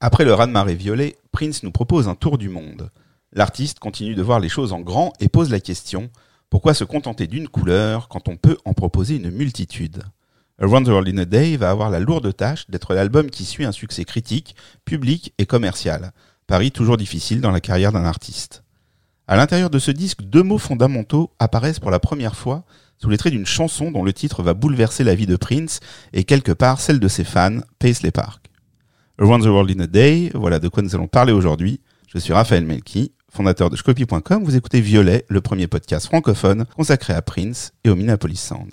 Après le raz-de-marée violet, Prince nous propose un tour du monde. L'artiste continue de voir les choses en grand et pose la question pourquoi se contenter d'une couleur quand on peut en proposer une multitude? Around the World in a Day va avoir la lourde tâche d'être l'album qui suit un succès critique, public et commercial. Pari toujours difficile dans la carrière d'un artiste. À l'intérieur de ce disque, deux mots fondamentaux apparaissent pour la première fois sous les traits d'une chanson dont le titre va bouleverser la vie de Prince et quelque part celle de ses fans, Paisley Park. Around the World in a Day, voilà de quoi nous allons parler aujourd'hui. Je suis Raphaël Melki, fondateur de Scopy.com. Vous écoutez Violet, le premier podcast francophone consacré à Prince et au Minneapolis Sound.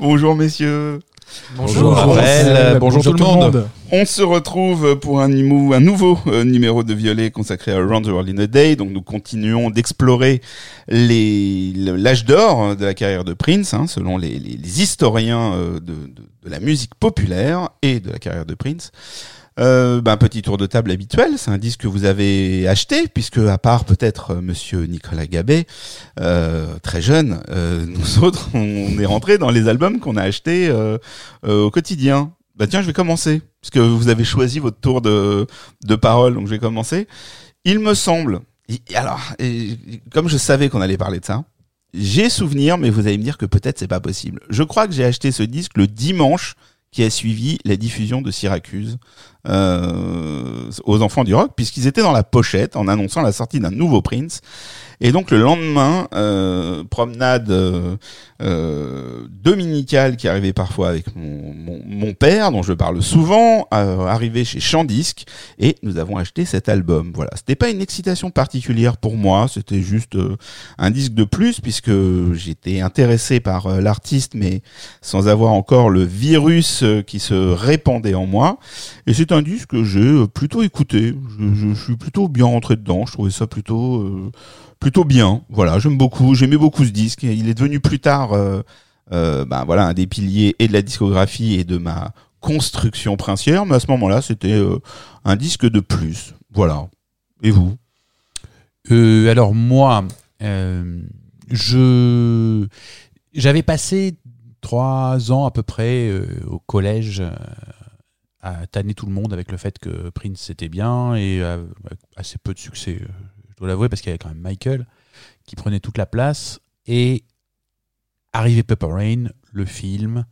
Bonjour messieurs. Bonjour, Raphaël. Bonjour, tout, le monde. On se retrouve pour un, un nouveau euh, numéro de Violet consacré à Around the World in a Day. Donc nous continuons d'explorer l'âge d'or de la carrière de Prince, hein, selon les, historiens euh, de, de, la musique populaire et de la carrière de Prince. Euh, ben, petit tour de table habituel, c'est un disque que vous avez acheté, puisque à part peut-être euh, Monsieur Nicolas Gabet, euh, très jeune, euh, nous autres, on est rentré dans les albums qu'on a achetés euh, au quotidien. Bah tiens, je vais commencer, puisque vous avez choisi votre tour de, de parole, donc je vais commencer. Il me semble, alors, comme je savais qu'on allait parler de ça, j'ai souvenir, mais vous allez me dire que peut-être c'est pas possible. Je crois que j'ai acheté ce disque le dimanche qui a suivi la diffusion de Syracuse euh, aux enfants du rock, puisqu'ils étaient dans la pochette en annonçant la sortie d'un nouveau Prince. Et donc le lendemain, euh, promenade euh, euh, dominicale qui arrivait parfois avec mon, mon, mon, père, dont je parle souvent, euh, arrivé chez Chandisque, et nous avons acheté cet album. Voilà, c'était pas une excitation particulière pour moi, c'était juste euh, un disque de plus, puisque j'étais intéressé par l'artiste, mais sans avoir encore le virus qui se répandait en moi. Et c'est un disque que j'ai plutôt écouté. Je, suis plutôt bien rentré dedans. Je trouvais ça plutôt plutôt bien. Voilà, j'aime beaucoup, j'aimais beaucoup ce disque. Il est devenu plus tard, euh, euh, ben voilà, un des piliers et de la discographie et de ma construction princière. Mais à ce moment-là, c'était euh, un disque de plus. Voilà. Et vous? Euh, Alors moi, euh, je j'avais passé trois ans à peu près euh, au collège à tanner tout le monde avec le fait que Prince c'était bien et assez peu de succès dois l'avouer, parce qu'il y avait quand même Michael qui prenait toute la place. Et arrivé Purple Rain, le film,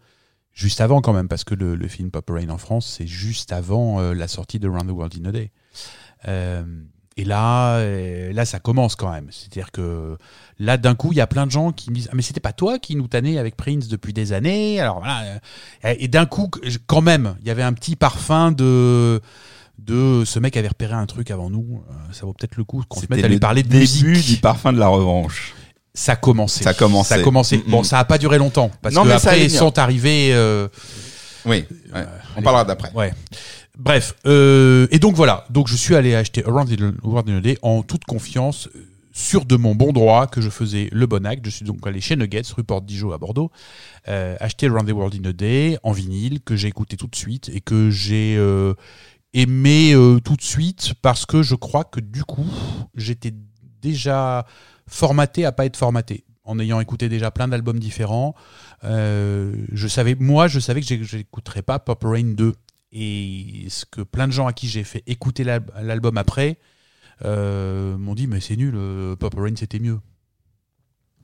juste avant quand même, parce que le, film Purple Rain en France, c'est juste avant euh, la sortie de Round the World in a Day. Euh, et là, euh, là, ça commence quand même. C'est-à-dire que là, d'un coup, il y a plein de gens qui me disent ah, mais c'était pas toi qui nous tannais avec Prince depuis des années? Alors voilà. Et d'un coup, quand même, il y avait un petit parfum de de ce mec avait repéré un truc avant nous, euh, ça vaut peut-être le coup qu'on se mette à lui parler de début musique. du parfum de la revanche. Ça commençait. Ça commençait. Ça commençait. Mm, Bon, ça a pas duré longtemps parce Non, que mais ça après ils sont arrivés. euh, Oui, ouais. Euh, on parlera d'après. ouais. Bref. euh, et donc voilà. Donc je suis allé acheter Around the World in a Day en toute confiance, euh, sûr de mon bon droit que je faisais le bon acte. Je suis donc allé chez Nuggets, rue Porte Dijon à Bordeaux, euh, acheter Around the World in a Day en vinyle que j'ai écouté tout de suite et que j'ai euh, aimé euh, tout de suite parce que je crois que du coup j'étais déjà formaté à pas être formaté en ayant écouté déjà plein d'albums différents euh, je savais moi je savais que j'écouterais pas Pop Rain 2 et ce que plein de gens à qui j'ai fait écouter l'al- l'album après euh, m'ont dit mais c'est nul euh, Pop Rain c'était mieux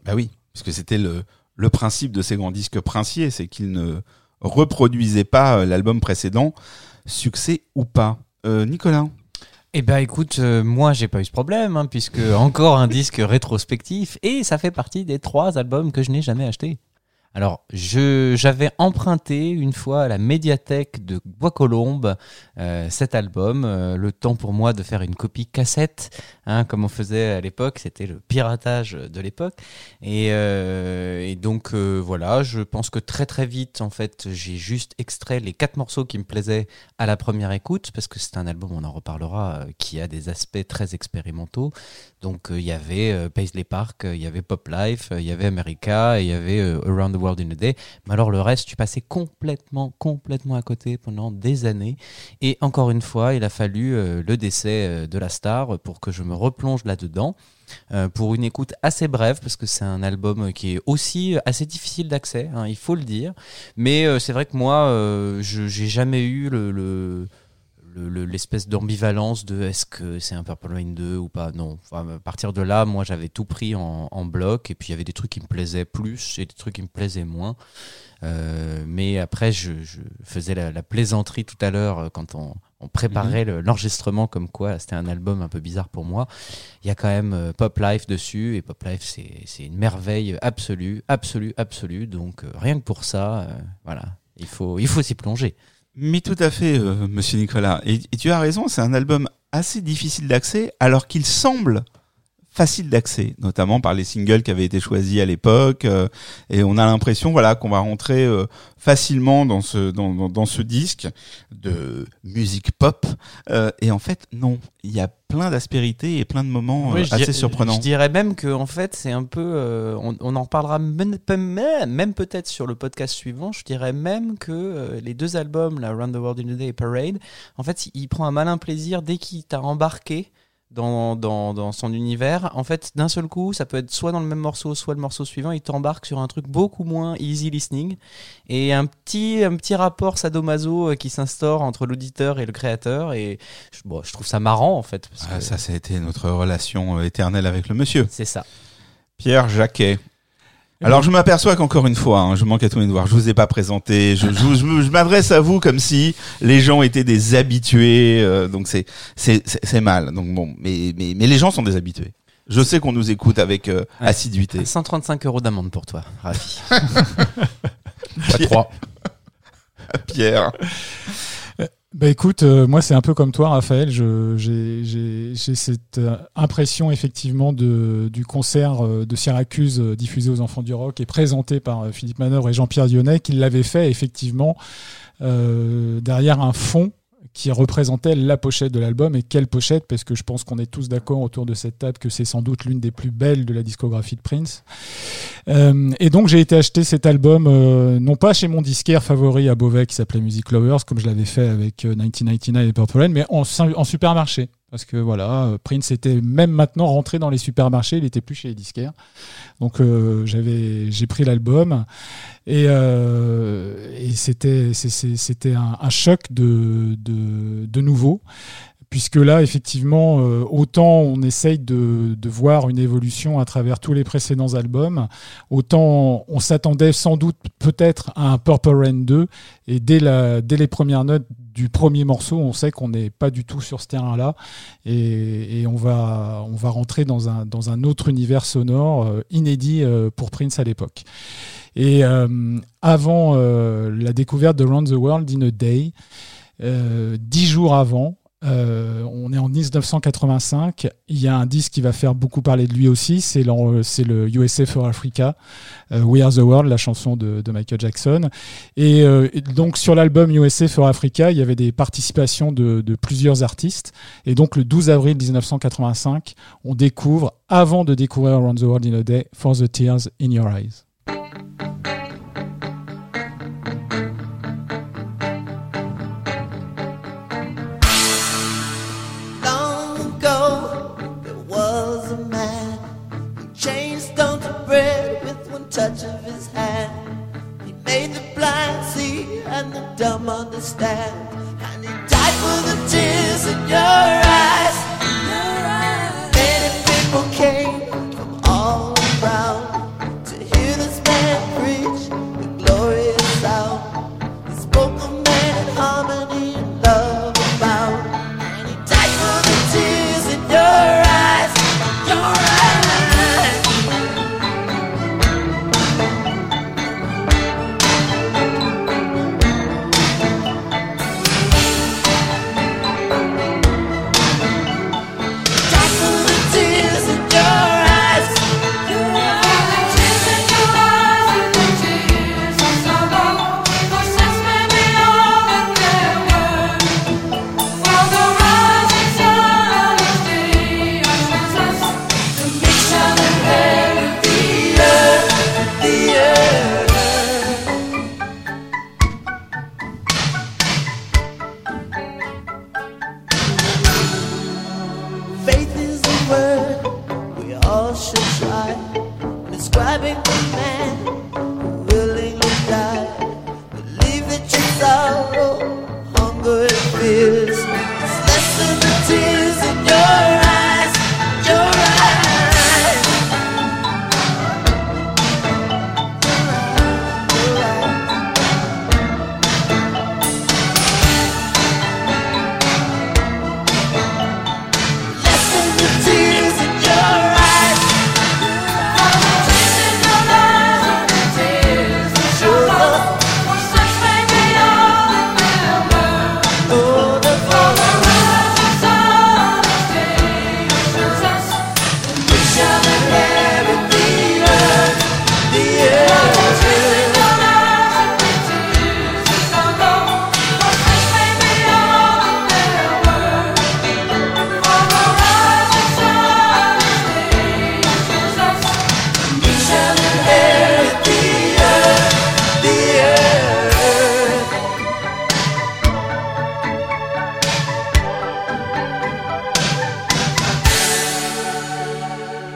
Bah oui, parce que c'était le, le principe de ces grands disques princiers, c'est qu'ils ne reproduisaient pas euh, l'album précédent, succès ou pas. Euh, Nicolas Eh ben écoute, euh, moi j'ai pas eu ce problème, hein, puisque encore un disque rétrospectif, et ça fait partie des trois albums que je n'ai jamais achetés. Alors, j'avais emprunté une fois à la médiathèque de Bois-Colombes euh, cet album. euh, le temps pour moi de faire une copie cassette, hein, comme on faisait à l'époque. C'était le piratage de l'époque. Et, euh, donc voilà, je pense que très très vite, en fait, j'ai juste extrait les quatre morceaux qui me plaisaient à la première écoute, parce que c'est un album, on en reparlera, qui a des aspects très expérimentaux. Donc il y avait Paisley Park, il y avait Pop Life, il y avait America, il y avait Around the World in a Day. Mais alors le reste, tu passais complètement, complètement à côté pendant des années. Et encore une fois, il a fallu euh, le décès euh, de la star pour que je me replonge là-dedans. Euh, pour une écoute assez brève parce que c'est un album qui est aussi assez difficile d'accès, hein, il faut le dire. Mais c'est vrai que moi, je j'ai jamais eu le- le- le- l'espèce d'ambivalence de est-ce que c'est un Purple Rain 2 ou pas? Non, Enfin, à partir de là, moi j'avais tout pris en, en bloc et puis il y avait des trucs qui me plaisaient plus et des trucs qui me plaisaient moins. Euh, mais après, je, je faisais la, la plaisanterie tout à l'heure euh, quand on, on préparait le- l'enregistrement comme quoi c'était un album un peu bizarre pour moi. Il y a quand même euh, Pop Life dessus et Pop Life c'est c'est une merveille absolue, absolue, absolue. Donc rien que pour ça, euh, voilà, il faut il faut s'y plonger. Mais tout à fait, euh, monsieur Nicolas. Et, et tu as raison, c'est un album assez difficile d'accès, alors qu'il semble facile d'accès, notamment par les singles qui avaient été choisis à l'époque. euh, et on a l'impression, voilà, qu'on va rentrer euh, facilement dans ce dans, dans, dans ce disque de musique pop. Euh, et en fait, non, il y a plein d'aspérités et plein de moments euh, Oui, assez surprenants. Je dirais même que en fait c'est un peu, euh, on, on en reparlera même, même, peut-être sur le podcast suivant. Je dirais même que euh, les deux albums, la Round the World in a Day et Parade, en fait, il, il prend un malin plaisir dès qu'il t'a embarqué. Dans, dans, dans son univers, en fait, d'un seul coup, ça peut être soit dans le même morceau, soit le morceau suivant, il t'embarque sur un truc beaucoup moins easy listening et un petit, un petit rapport sadomaso euh, qui s'instaure entre l'auditeur et le créateur. Et je, bon, je trouve ça marrant en fait. parce Ah, que ça, ça a été notre relation euh, éternelle avec le monsieur. C'est ça. Pierre Jacquet. Alors je m'aperçois qu'encore une fois, hein, je manque à tous mes devoirs. Je vous ai pas présenté. Je, je, je je m'adresse à vous comme si les gens étaient des habitués. euh, donc c'est c'est c'est c'est mal. Donc bon, mais mais mais les gens sont des habitués. Je sais qu'on nous écoute avec euh, Ouais. assiduité. 135 euros d'amende pour toi, ravi. Pas trois. Pierre. Bah écoute, euh, moi c'est un peu comme toi, Raphaël. J'ai cette euh, impression effectivement de, du concert euh, de Syracuse diffusé aux Enfants du Rock et présenté par Philippe Manœuvre et Jean-Pierre Dionnet, qui l'avait fait effectivement derrière un fond qui représentait la pochette de l'album. Et quelle pochette Parce que je pense qu'on est tous d'accord autour de cette table que c'est sans doute l'une des plus belles de la discographie de Prince. Euh, et donc j'ai été acheter cet album, euh, non pas chez mon disquaire favori à Beauvais qui s'appelait Music Lovers, comme je l'avais fait avec euh, 1999 et Purple Rain, mais en supermarché. Parce que voilà, Prince était même maintenant rentré dans les supermarchés, il était plus chez les disquaires. Donc euh, j'avais, j'ai pris l'album et, euh, c'était, c'était un, choc de, de nouveau. Puisque là, effectivement, euh, autant on essaye de, voir une évolution à travers tous les précédents albums, autant on s'attendait sans doute peut-être à un Purple Rain 2. Et dès, les premières notes du premier morceau, on sait qu'on n'est pas du tout sur ce terrain-là. Et, on, va, rentrer dans un, autre univers sonore euh, inédit euh, pour Prince à l'époque. Et avant la découverte de Round the World in a Day, dix jours avant, euh, on est en 1985. Il y a un disque qui va faire beaucoup parler de lui aussi. C'est le USA for Africa, euh, We Are the World, la chanson de, Michael Jackson. Et, euh, et donc sur l'album USA for Africa, il y avait des participations de, de plusieurs artistes. Et donc le 12 avril 1985, on découvre, avant de découvrir Around the World in a Day, For the Tears in Your Eyes. Touch of his hand. He made the blind see and the dumb understand. And he died for the tears in your eyes.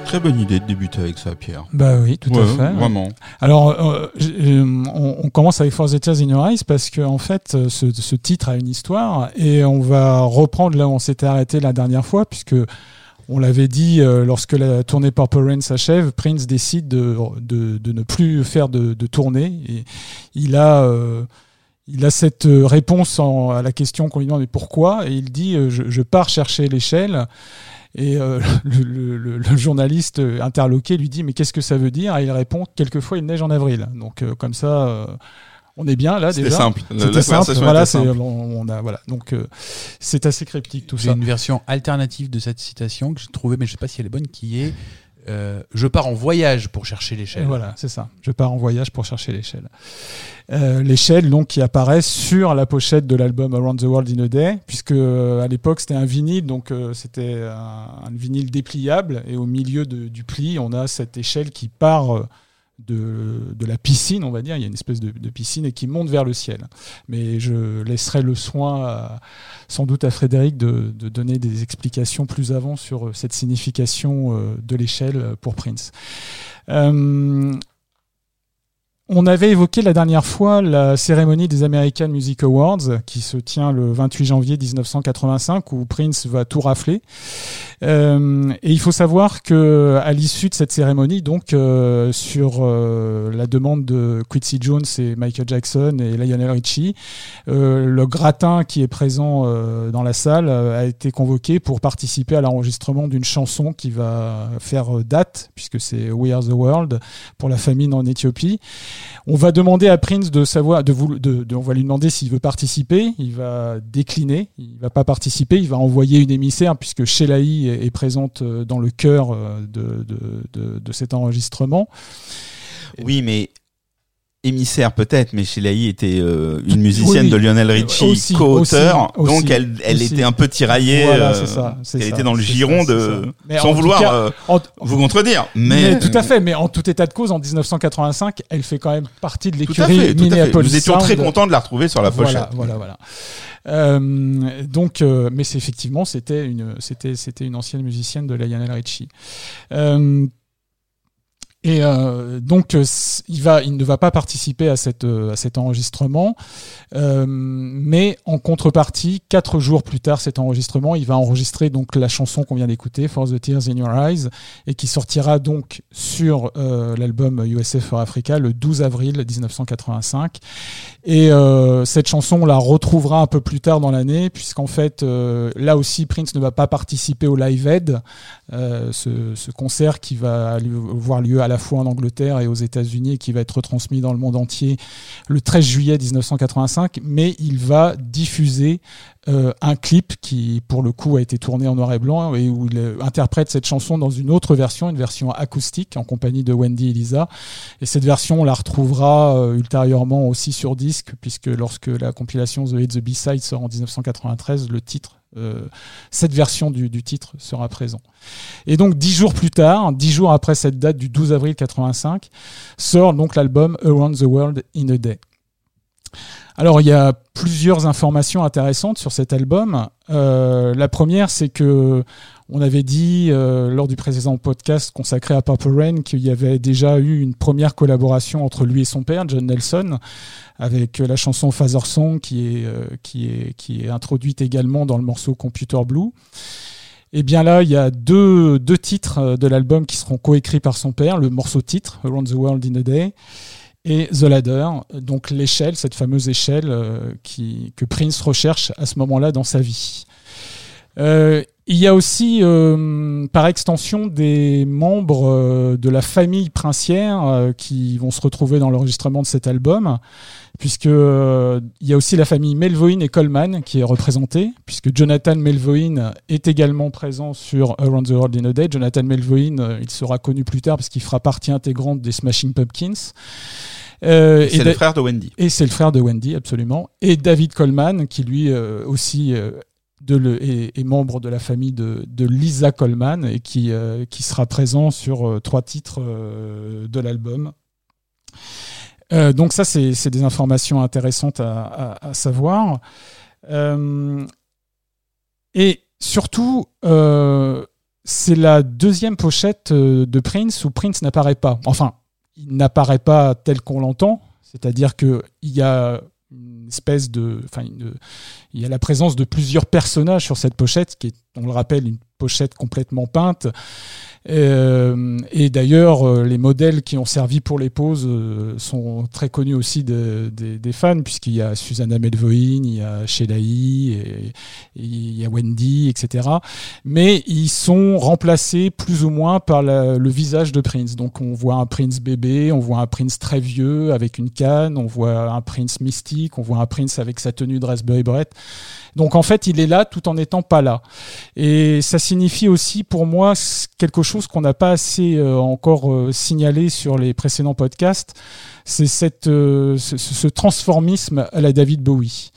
Très bonne idée de débuter avec ça, Pierre. Bah oui, tout à fait. Vraiment. Alors, euh, on, on commence avec For the Tears in Your Eyes parce que en fait, euh, ce, ce titre a une histoire et on va reprendre là où on s'était arrêté la dernière fois puisque on l'avait dit euh, lorsque la tournée Purple Rain s'achève, Prince décide de, de, de ne plus faire de, de tournée et il a euh, il a cette réponse en- à la question qu'on lui demande mais pourquoi? Et il dit euh, je, je pars chercher l'échelle et euh, le, le- le- le journaliste interloqué lui dit mais qu'est-ce que ça veut dire? Et il répond quelquefois il neige en avril. Donc euh, comme ça, euh, on est bien là C'était déjà. simple. La- C'était simple. Voilà, était simple. on, on a voilà. Donc euh, c'est assez cryptique tout J'ai ça. une version alternative de cette citation que j'ai trouvée, mais je sais pas si elle est bonne, qui est euh, Je pars en voyage pour chercher l'échelle. Voilà, c'est ça. Je pars en voyage pour chercher l'échelle. Euh, l'échelle donc qui apparaît sur la pochette de l'album Around the World in a Day, puisque euh, à l'époque c'était un vinyle, donc c'était un, vinyle dépliable, et au milieu du pli, on a cette échelle qui part de, la piscine, on va dire. Il y a une espèce de, piscine et qui monte vers le ciel. Mais je laisserai le soin, sans doute à Frédéric, de, donner des explications plus avant sur cette signification euh, de l'échelle pour Prince. Euh, on avait évoqué la dernière fois la cérémonie des American Music Awards qui se tient le 28 janvier 1985 où Prince va tout rafler. Euh, et il faut savoir que à l'issue de cette cérémonie, donc euh, sur euh, la demande de Quincy Jones et Michael Jackson et Lionel Richie, le gratin qui est présent dans la salle a été convoqué pour participer à l'enregistrement d'une chanson qui va faire date puisque c'est We Are the World pour la famine en Éthiopie. On va demander à Prince de savoir, de vous, de, on va lui demander s'il veut participer. Il va décliner, il va pas participer. Il va envoyer une émissaire puisque Shelaï est, est présente euh, dans le cœur euh, de, de cet enregistrement. Oui, mais émissaire peut-être, mais Shelaï était euh, une musicienne oui. de Lionel Richie, co-auteur, donc elle, elle aussi. était un peu tiraillée. Voilà, euh, c'est ça. elle ça, était dans le giron ça, de, sans vouloir cas, euh, en- vous contredire, mais, mais, tout à fait, mais en tout état de cause, en 1985, elle fait quand même partie de l'écurie. Minneapolis Nous étions très contents de la retrouver sur la pochette. Voilà, voilà, voilà. Euh, donc, euh, mais c'est effectivement, c'était une, c'était, c'était une ancienne musicienne de Lionel Richie. Et euh, donc, euh, il ne va pas participer à euh, cet enregistrement, mais en contrepartie, quatre jours plus tard, cet enregistrement, il va enregistrer donc la chanson qu'on vient d'écouter, For the Tears in Your Eyes, et qui sortira donc sur l'album USA for Africa le 12 avril 1985. Et cette chanson, on la retrouvera un peu plus tard dans l'année, puisqu'en fait, là aussi, Prince ne va pas participer au Live Aid, ce, ce concert qui va avoir lieu à la fois en Angleterre et aux États-Unis et qui va être retransmis dans le monde entier le 13 juillet 1985, mais il va diffuser euh, un clip qui, pour le coup, a été tourné en noir et blanc et où il euh, interprète cette chanson dans une autre version, une version acoustique en compagnie de Wendy et Lisa. Et cette version, on la retrouvera euh, ultérieurement aussi sur disque, puisque lorsque la compilation The Hit the B-Side sort en 1993, le titre, cette version du, du titre sera présent. Et donc dix jours plus tard, dix jours après cette date du 12 avril 85, sort donc l'album Around the World in a Day. Alors il y a plusieurs informations intéressantes sur cet album. Euh, la première, c'est que on avait dit euh, lors du précédent podcast consacré à Purple Rain qu'il y avait déjà eu une première collaboration entre lui et son père, John Nelson, avec euh, la chanson Father Song qui est, euh, qui, est, qui est introduite également dans le morceau Computer Blue. Et bien là, il y a deux, deux titres de l'album qui seront coécrits par son père, le morceau titre, Around the World in a Day, et The Ladder, donc l'échelle, cette fameuse échelle que Prince recherche à ce moment-là dans sa vie. Euh, il y a aussi, euh, par extension, des membres euh, de la famille princière euh, qui vont se retrouver dans l'enregistrement de cet album, puisque euh, il y a aussi la famille Melvoin et Coleman qui est représentée, puisque Jonathan Melvoin est également présent sur Around the World in a Day. Jonathan Melvoin, il sera connu plus tard parce qu'il fera partie intégrante des Smashing Pumpkins. Euh, et C'est le frère de Wendy. et c'est le frère de Wendy, absolument. Et David Coleman, qui lui euh, aussi euh, de membre de la famille de, de Lisa Coleman et qui, euh, qui sera présent sur euh, trois titres euh, de l'album. Donc ça, c'est des informations intéressantes à, à- à savoir. Et surtout, c'est la deuxième pochette de Prince où Prince n'apparaît pas. Enfin, il n'apparaît pas tel qu'on l'entend, c'est-à-dire que il y a une espèce de, enfin, il y a la présence de plusieurs personnages sur cette pochette, qui est, on le rappelle, une pochette complètement peinte. Euh, et d'ailleurs, euh, les modèles qui ont servi pour les poses euh, sont très connus aussi de- des- fans, puisqu'il y a Susanna Melvoin, il y a et il y a Wendy, etc. Mais ils sont remplacés plus ou moins par le visage de Prince. Donc on voit un Prince bébé, on voit un Prince très vieux avec une canne, on voit un Prince mystique, on voit un Prince avec sa tenue de Raspberry Beret. Donc en fait, il est là tout en n'étant pas là. Et ça signifie aussi pour moi quelque chose qu'on n'a pas assez euh, encore euh, signalé sur les précédents podcasts, c'est cette, euh, ce, transformisme à la David Bowie.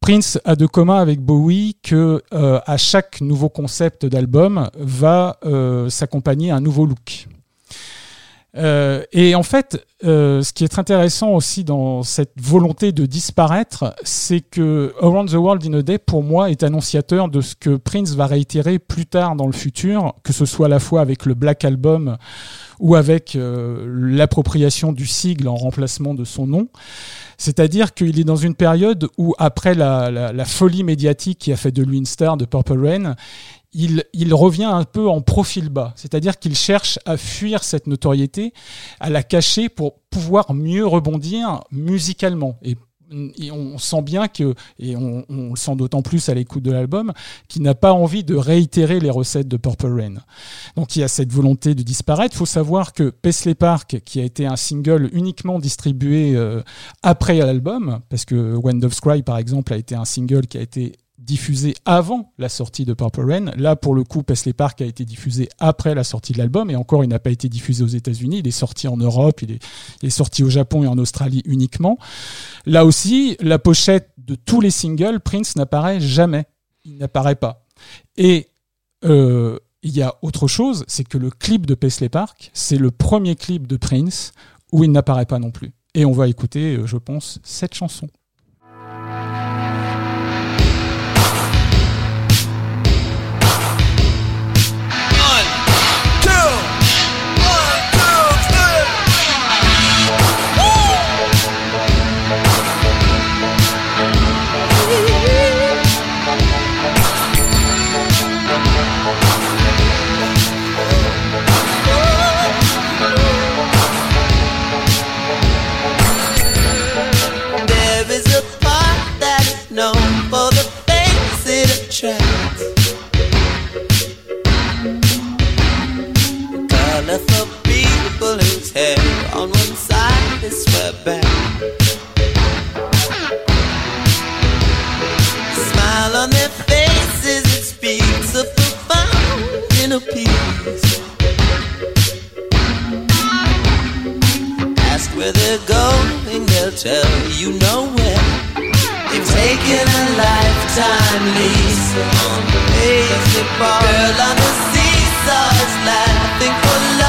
Prince a de commun avec Bowie que à chaque nouveau concept d'album va s'accompagner un nouveau look. Euh, et en fait, euh, ce qui est intéressant aussi dans cette volonté de disparaître, c'est que Around the World in a Day, pour moi, est annonciateur de ce que Prince va réitérer plus tard dans le futur, que ce soit à la fois avec le Black Album ou avec euh, l'appropriation du sigle en remplacement de son nom. C'est-à-dire qu'il est dans une période où, après la, la- la folie médiatique qui a fait de lui une star de Purple Rain, il, revient un peu en profil bas. C'est-à-dire qu'il cherche à fuir cette notoriété, à la cacher pour pouvoir mieux rebondir musicalement. Et, on sent bien que, et on, le sent d'autant plus à l'écoute de l'album, qu'il n'a pas envie de réitérer les recettes de Purple Rain. Donc il y a cette volonté de disparaître. Il faut savoir que Paisley Park, qui a été un single uniquement distribué euh, après l'album, parce que When Doves Cry, par exemple, a été un single qui a été diffusé avant la sortie de Purple Rain. Là, pour le coup, Paisley Park a été diffusé après la sortie de l'album, et encore, il n'a pas été diffusé aux États-Unis. Il est sorti en Europe, il est, sorti au Japon et en Australie uniquement. Là aussi, la pochette de tous les singles, Prince n'apparaît jamais. Il n'apparaît pas. Et euh, il y a autre chose, c'est que le clip de Paisley Park, c'est le premier clip de Prince où il n'apparaît pas non plus. Et on va écouter, euh, je pense, cette chanson. On one side back. Smile on their faces, it speaks of profound inner peace. Ask where they're going, they'll tell you nowhere. They've taken a lifetime lease on Paisley Park. Girl on the laughing for love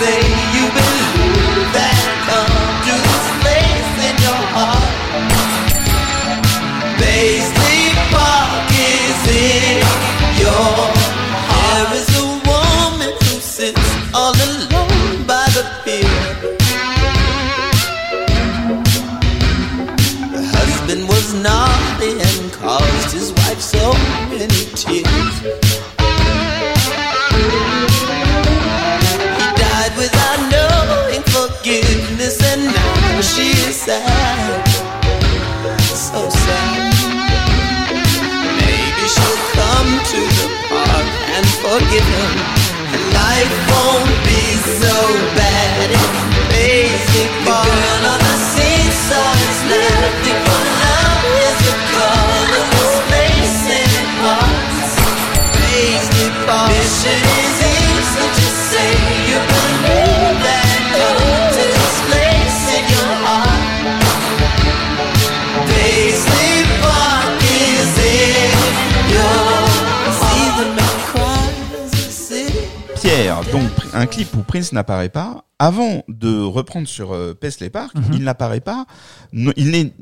say you believe and un clip où Prince n'apparaît pas. Avant de reprendre sur euh, Paisley Park, Mhm. il n'apparaît pas. il n'est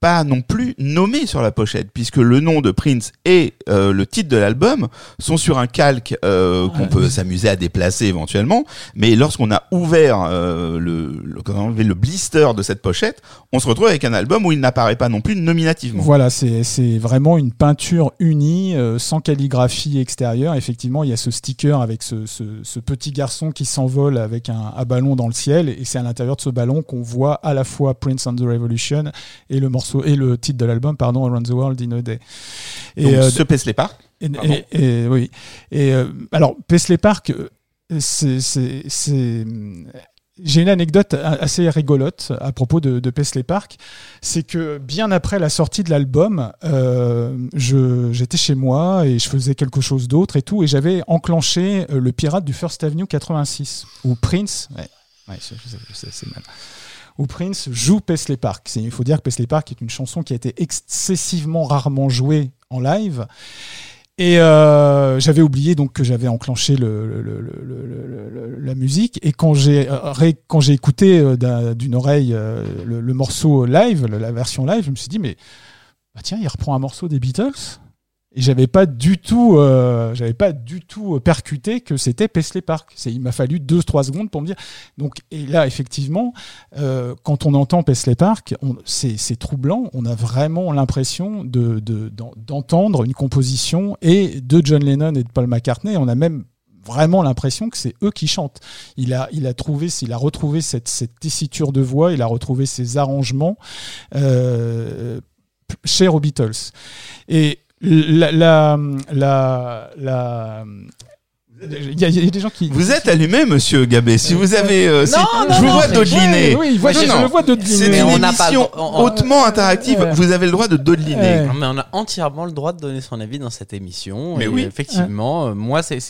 pas non plus nommé sur la pochette, puisque le nom de Prince et euh, le titre de l'album sont sur un calque euh, qu'on Ouais. peut s'amuser à déplacer éventuellement. Mais lorsqu'on a ouvert euh, le, le, le blister de cette pochette, on se retrouve avec un album où il n'apparaît pas non plus nominativement. Voilà, c'est c'est vraiment une peinture unie, euh, sans calligraphie extérieure. Effectivement, il y a ce sticker avec ce, ce, ce petit garçon qui s'envole avec un, un ballon dans le ciel, et c'est à l'intérieur de ce ballon qu'on voit à la fois Prince and the Revolution et le morceau et le titre de l'album, pardon, Around the World in a Day. Et, Donc euh, ce Paisley Park, et, Pardon. et- et- oui. Et euh, alors, Paisley Park, euh, c'est, j'ai une anecdote assez rigolote à propos de, de Paisley Park. C'est que bien après la sortie de l'album, euh, j'étais chez moi et je faisais quelque chose d'autre et tout, et j'avais enclenché euh, le pirate du First Avenue 86, où Prince, ouais, ouais, je- je sais, je sais, c'est mal. Où Prince joue Paisley Park. Il faut dire que Paisley Park est une chanson qui a été excessivement rarement jouée en live. Et euh, j'avais oublié donc que j'avais enclenché le, le- le- le- le- le- la musique. Et quand j'ai euh, quand j'ai écouté euh, d'un- d'une oreille le, morceau live, la version live, je me suis dit mais bah tiens, il reprend un morceau des Beatles? Et j'avais pas du tout, euh, j'avais pas du tout percuté que c'était Paisley Park. Il m'a fallu deux trois secondes pour me dire. Donc et là effectivement, euh, quand on entend Paisley Park, c'est, troublant. On a vraiment l'impression de, de- d'entendre une composition et de John Lennon et de Paul McCartney. On a même vraiment l'impression que c'est eux qui chantent. Il a, il a trouvé, il a retrouvé cette, cette tessiture de voix, il a retrouvé ses arrangements euh, aux Beatles. Et la, la, la, la- il y, a- il y a des gens qui. vous êtes allumé, Monsieur Gabé. Si vous avez, euh, si- non, je vous non, vois dodeliner. Oui, oui, Non, je non. le vois de C'est une on pas émission on- hautement interactive. Ouais. Vous avez le droit de dodeliner. Ouais. Non, mais on a entièrement le droit de donner son avis dans cette émission. Mais et oui. Effectivement, euh, moi, c'est-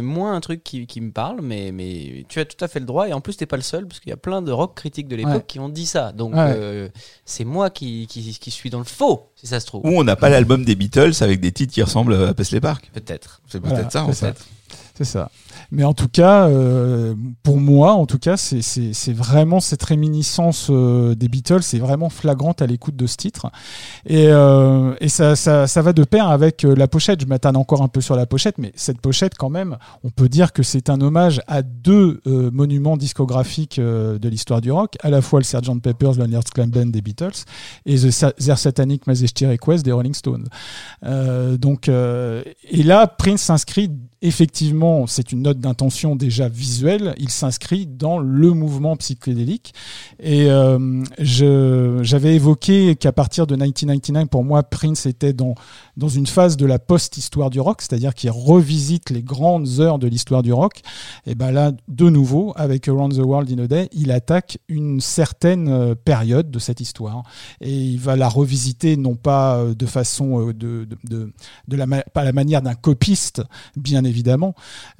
moins un truc qui, qui me parle, mais, mais tu as tout à fait le droit. Et en plus, t'es pas le seul, parce qu'il y a plein de rock critiques de l'époque Ouais. qui ont dit ça. Donc, Ouais. euh, c'est moi qui, qui, qui suis dans le faux, si ça se trouve. Ou on n'a pas l'album des Beatles avec des titres qui ressemblent à Paisley Park. Peut-être. C'est peut-être Voilà, ça, en fait. C'est ça. Mais en tout cas, euh, pour moi, en tout cas, c'est- vraiment cette réminiscence euh, des Beatles, c'est vraiment flagrante à l'écoute de ce titre. Et, euh, et ça, ça, ça va de pair avec euh, la pochette. Je m'attarde encore un peu sur la pochette, mais cette pochette, quand même, on peut dire que c'est un hommage à deux euh, monuments discographiques euh, de l'histoire du rock, à la fois le Sgt Pepper's Lonely Hearts Club Band des Beatles et The Sa- Their Satanic Majesty Request des Rolling Stones. Donc, et là, Prince s'inscrit effectivement, c'est une note d'intention déjà visuelle. Il s'inscrit dans le mouvement psychédélique. Et euh, j'avais évoqué qu'à partir de 1999, pour moi, Prince était dans dans une phase de la post-histoire du rock, c'est-à-dire qu'il revisite les grandes heures de l'histoire du rock. Et ben là, de nouveau, avec Around the World in a Day, il attaque une certaine euh, période de cette histoire et il va la revisiter non pas euh, de façon de, de, de, la pas la manière d'un copiste bien évidemment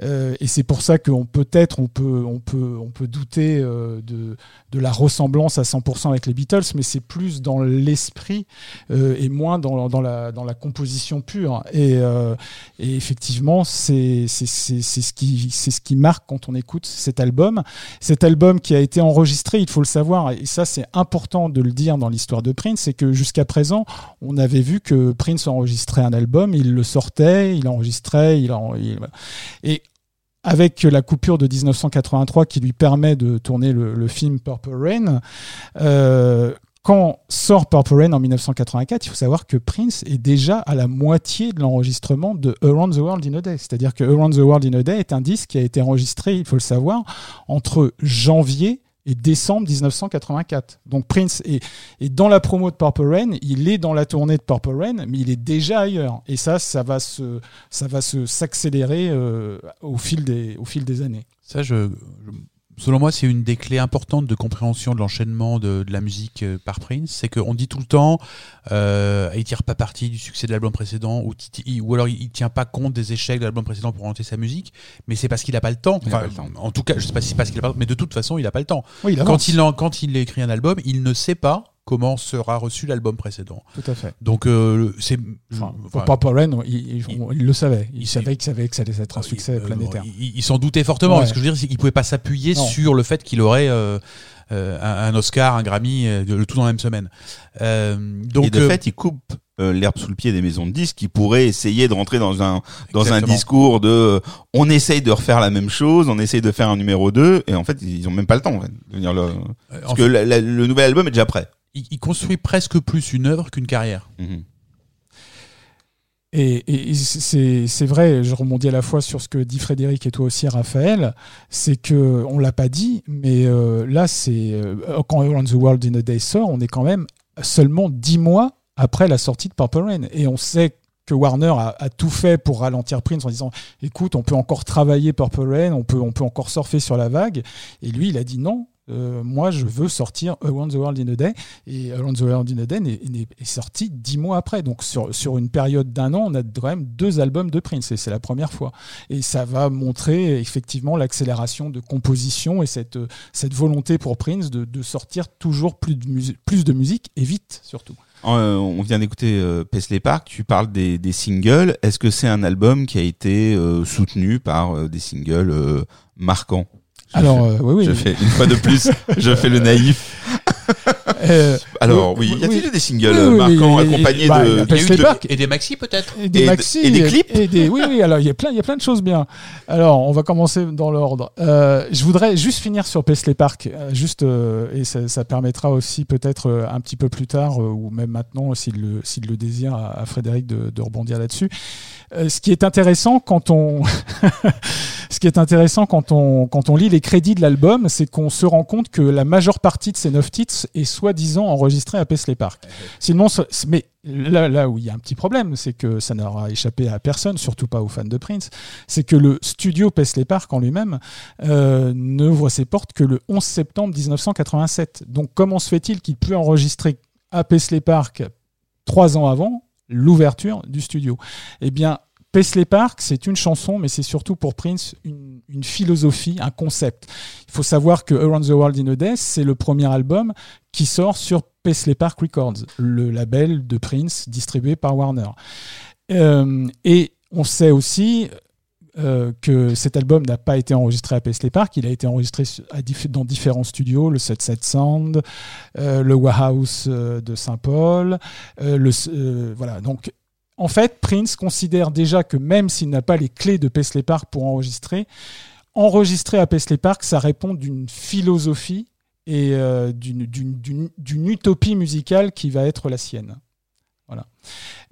Euh, et c'est pour ça qu'on peut-être on peut on peut on peut douter euh, de de la ressemblance à 100% avec les Beatles mais c'est plus dans l'esprit euh, et moins dans, dans la dans la composition pure. Et, effectivement c'est ce qui ce qui marque quand on écoute cet album. Cet album qui a été enregistré, il faut le savoir, et ça c'est important de le dire dans l'histoire de Prince, c'est que jusqu'à présent, on avait vu que Prince enregistrait un album, il le sortait, il enregistrait, il, en, et avec la coupure de 1983 qui lui permet de tourner le, film Purple Rain, euh, quand sort Purple Rain en 1984, il faut savoir que Prince est déjà à la moitié de l'enregistrement de Around the World in a Day. C'est-à-dire que Around the World in a Day est un disque qui a été enregistré, il faut le savoir, entre janvier et décembre 1984. Donc Prince est, dans la promo de Purple Rain, il est dans la tournée de Purple Rain, mais il est déjà ailleurs. Et ça, ça va se, s'accélérer euh, au fil des, années. Ça, je- selon moi, c'est une des clés importantes de compréhension de l'enchaînement de, de la musique euh, par Prince. C'est qu'on dit tout le temps, euh, il tire pas parti du succès de l'album précédent, ou, ou alors il, tient pas compte des échecs de l'album précédent pour orienter sa musique. Mais c'est parce qu'il a pas le temps. Enfin, pas le temps. En tout cas, je sais pas si c'est parce qu'il a pas, mais de toute façon, il a pas le temps. Oui, il Quand il, en- quand il écrit un album, il ne sait pas comment sera reçu l'album précédent. Tout à fait. Donc euh, c'est Enfin, enfin, Purple Rain, il, il- il- il le savait. Il, il- savait qu'il savait que ça allait être un succès euh, planétaire. Il, il s'en doutait fortement. Ouais. Ce que je veux dire, c'est qu'il pouvait pas s'appuyer sur le fait qu'il aurait euh, euh, un, un Oscar, un Grammy, euh, le tout dans la même semaine. Euh, donc et de euh, fait, il coupe euh, l'herbe sous le pied des maisons de disques qui pourraient essayer de rentrer dans un dans un discours de euh, on essaye de refaire la même chose, on essaye de faire un numéro 2 et en fait ils ont même pas le temps en fait, de venir le euh, parce que fait, la- la- le nouvel album est déjà prêt. Il, il construit presque plus une œuvre qu'une carrière. Mhm. Et, c'est vrai, je rebondis à la fois sur ce que dit Frédéric et toi aussi, Raphaël, c'est que on l'a pas dit, mais euh, là, c'est euh, quand Around the World in a Day sort, on est quand même seulement dix mois après la sortie de Purple Rain, et on sait que Warner a, a tout fait pour ralentir Prince en disant écoute, on peut encore travailler Purple Rain, on peut, on peut encore surfer sur la vague, et lui, il a dit non. Euh, moi, je veux sortir Around the World in a Day. Et Around the World in a Day est, sorti dix mois après. Donc, sur, sur une période d'un an, on a quand même deux albums de Prince. Et c'est la première fois. Et ça va montrer effectivement l'accélération de composition et cette, cette volonté pour Prince de, de sortir toujours plus de, plus de musique et vite surtout. Euh, on vient d'écouter euh, Paisley Park, tu parles des, des singles, est-ce que c'est un album qui a été euh, soutenu par des singles marquants? Alors, euh, oui, oui. je fais une fois de plus, je fais le naïf. Euh, Alors Oui, oui, y a-t-il oui. des singles Oui, oui, marquants accompagnés bah, de, il y a de-. Et des maxi peut-être Et des maxi et des clips et des oui oui alors il y a plein il y a plein de choses bien alors on va commencer dans l'ordre Euh, je voudrais juste finir sur Paisley Park juste euh, et ça, ça permettra aussi peut-être un petit peu plus tard euh, ou même maintenant s'il le s'il le désire à, à Frédéric de, de rebondir là-dessus Euh, ce qui est intéressant quand on ce qui est intéressant quand on quand on lit les crédits de l'album c'est qu'on se rend compte que la majeure partie de ces neuf titres est soi-disant enregistrée à Paisley Park Sinon, mais là, où il y a un petit problème, c'est que ça n'aura échappé à personne, surtout pas aux fans de Prince, c'est que le studio Paisley Park en lui-même euh, n'ouvre ses portes que le 11 septembre 1987. Donc comment se fait-il qu'il peut enregistrer à Paisley Park trois ans avant l'ouverture du studio? Eh bien, Paisley Park, c'est une chanson, mais c'est surtout pour Prince une, philosophie, un concept. Il faut savoir que Around the World in a Day, c'est le premier album qui sort sur Paisley Park Records, le label de Prince distribué par Warner. Euh, et on sait aussi euh, que cet album n'a pas été enregistré à Paisley Park, il a été enregistré dans différents studios, le Sunset Sound, euh, le Warehouse euh, de Saint-Paul, voilà. Donc, en fait, Prince considère déjà que même s'il n'a pas les clés de Paisley Park pour enregistrer, enregistrer à Paisley Park, ça répond d'une philosophie et euh, d'une- utopie musicale qui va être la sienne. Voilà.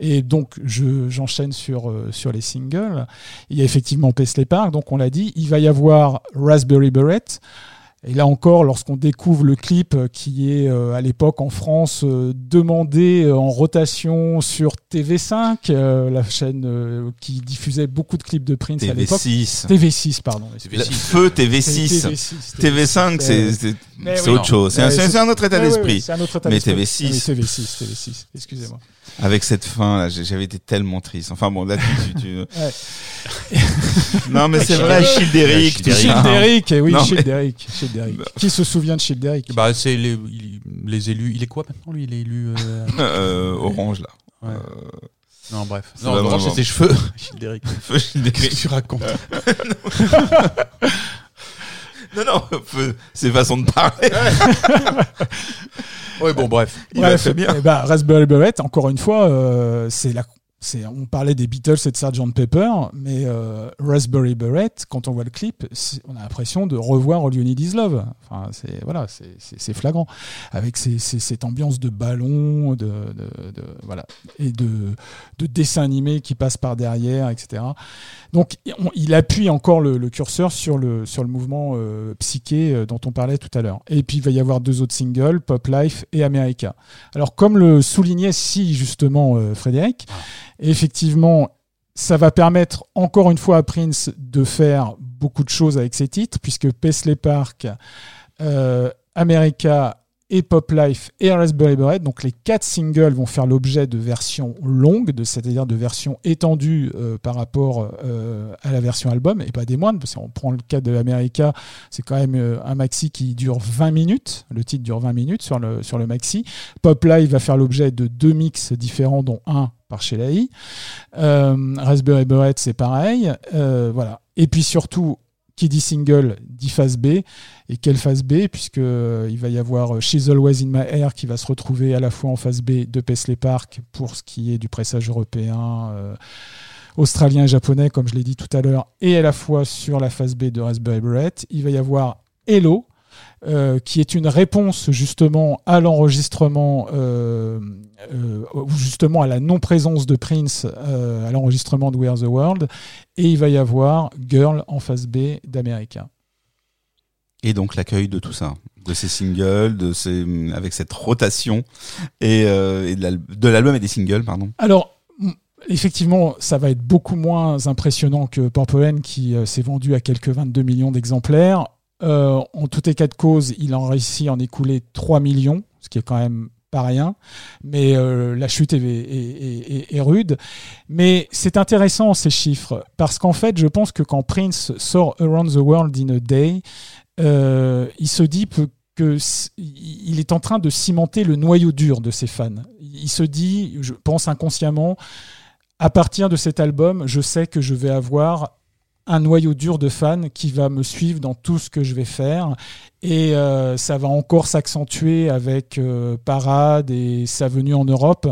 Et donc, je- j'enchaîne sur, euh, sur les singles. Il y a effectivement Paisley Park, donc on l'a dit. Il va y avoir Raspberry Beret. Et là encore, lorsqu'on découvre le clip euh, qui est euh, à l'époque en France euh, demandé euh, en rotation sur TV5, euh, la chaîne euh, qui diffusait beaucoup de clips de Prince à l'époque. TV6. TV6, pardon. La- Feu TV6. TV5, c'est autre chose. C'est un, autre état Oui, oui, oui, d'esprit. Mais d'esprit. TV6. Ah oui, TV6, TV6, excusez-moi. Avec cette fin, là, j'avais été tellement triste. Enfin bon, là, tu, tu- tu- Ouais. non, mais c'est vrai, Childeric. Childeric, eh oui, Non, mais- Childeric. Childeric. Qui se souvient de Childeric Bah, c'est les, les élus. Il est quoi maintenant lui? Il est élu. euh, Euh, orange là. Ouais. Euh, Non, bref. Non, Orange, c'est ses cheveux. Childeric. feu Childeric. Qu'est-ce que tu racontes? Non, non, c'est façon de parler. Ouais, bon, bref. Il Bref, très bien. eh ben, Raspberry Beret, encore une fois, euh, c'est la. On parlait des Beatles et de Sgt Pepper, mais euh, Raspberry Beret, quand on voit le clip, on a l'impression de revoir All You Need Is Love. Enfin, c'est voilà, c'est- flagrant, avec cette ambiance de ballon, de, voilà, et de, de dessin animé qui passe par derrière, etc. Donc, on- il appuie encore le, curseur sur le sur le mouvement euh, psyché euh, dont on parlait tout à l'heure. Et puis, il va y avoir deux autres singles, Pop Life et America. Alors, comme le soulignait si justement Frédéric, effectivement, ça va permettre encore une fois à Prince de faire beaucoup de choses avec ses titres, puisque Paisley Park, euh, America et Pop Life et Raspberry Beret. Donc les quatre singles vont faire l'objet de versions longues, c'est-à-dire de versions étendues euh, par rapport euh, à la version album, et pas des moindres, parce qu'on prend le cas de America, c'est quand même un maxi qui dure 20 minutes, le titre dure 20 minutes sur le, sur le maxi. Pop Live va faire l'objet de deux mix différents, dont un par Sheila euh, Raspberry Beret, c'est pareil. Euh, voilà. Et puis surtout, qui dit single dit phase B. Et quelle phase B Puisque euh, il va y avoir euh, She's Always in My Air qui va se retrouver à la fois en phase B de Paisley Park pour ce qui est du pressage européen, australien et japonais, comme je l'ai dit tout à l'heure, et à la fois sur la phase B de Raspberry Beret. Il va y avoir Hello. Euh, qui est une réponse justement à l'enregistrement, euh, euh, ou justement à la non-présence de Prince euh, à l'enregistrement de We Are the World, et il va y avoir Girl en phase B d'America. Et donc l'accueil de tout ça, de ces singles, de ces, avec cette rotation et, et de l'al- de l'album et des singles, pardon. Alors, effectivement, ça va être beaucoup moins impressionnant que Purple Rain qui euh, s'est vendu à quelques 22 millions d'exemplaires. Euh, en tout état de cause, il en réussit à en écouler 3 millions, ce qui est quand même pas rien. Mais euh, la chute est, rude. Mais c'est intéressant ces chiffres parce qu'en fait, je pense que quand Prince sort Around the World in a Day, euh, il se dit peu- que s- il est en train de cimenter le noyau dur de ses fans. Il se dit, je pense inconsciemment, à partir de cet album, je sais que je vais avoir un noyau dur de fans qui va me suivre dans tout ce que je vais faire. Et euh, ça va encore s'accentuer avec euh, Parade et sa venue en Europe.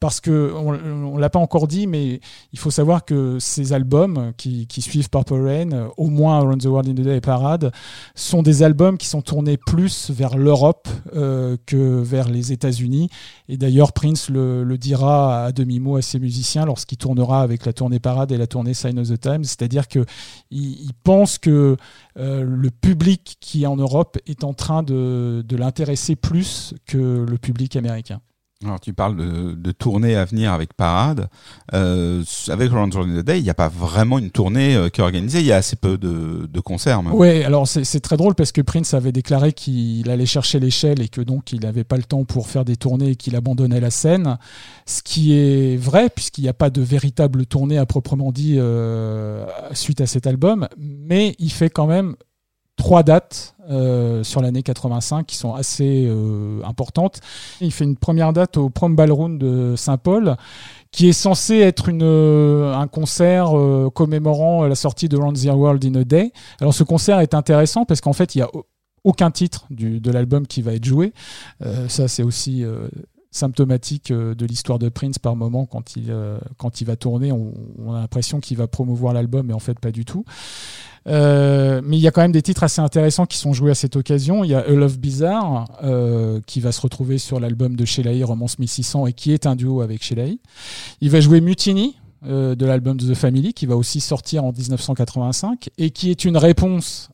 Parce que on, on l'a pas encore dit, mais il faut savoir que ces albums qui, qui suivent Purple Rain, euh, au moins Around the World in a Day et Parade, sont des albums qui sont tournés plus vers l'Europe euh, que vers les États-Unis. Et d'ailleurs, Prince le, le dira à demi-mot à ses musiciens lorsqu'il tournera avec la tournée Parade et la tournée Sign of the Times. C'est-à-dire que il, il pense que euh, le public qui est en Europe est en train de, de l'intéresser plus que le public américain. Alors tu parles de, tournée à venir avec Parade. Euh, avec Around the Day, il n'y a pas vraiment une tournée euh, qui est organisée. Il y a assez peu de, concerts. Ouais, alors c'est très drôle parce que Prince avait déclaré qu'il allait chercher l'échelle et que donc il n'avait pas le temps pour faire des tournées et qu'il abandonnait la scène. Ce qui est vrai puisqu'il n'y a pas de véritable tournée à proprement dit euh, suite à cet album, mais il fait quand même trois dates sur l'année 85 qui sont assez euh, importantes. Il fait une première date au Prom Ballroom de Saint-Paul qui est censé être euh, un concert euh, commémorant la sortie de Round the World in a Day. Alors ce concert est intéressant parce qu'en fait il n'y a au- aucun titre de l'album qui va être joué. Euh, ça c'est aussi euh, symptomatique euh, de l'histoire de Prince par moment quand il, euh, quand il va tourner. On a l'impression qu'il va promouvoir l'album mais en fait pas du tout. Euh, mais il y a quand même des titres assez intéressants qui sont joués à cette occasion. Il y a A Love Bizarre euh, qui va se retrouver sur l'album de Sheila E, Romance 1600 et qui est un duo avec Sheila E. Il va jouer Mutiny euh, de l'album The Family qui va aussi sortir en 1985 et qui est une réponse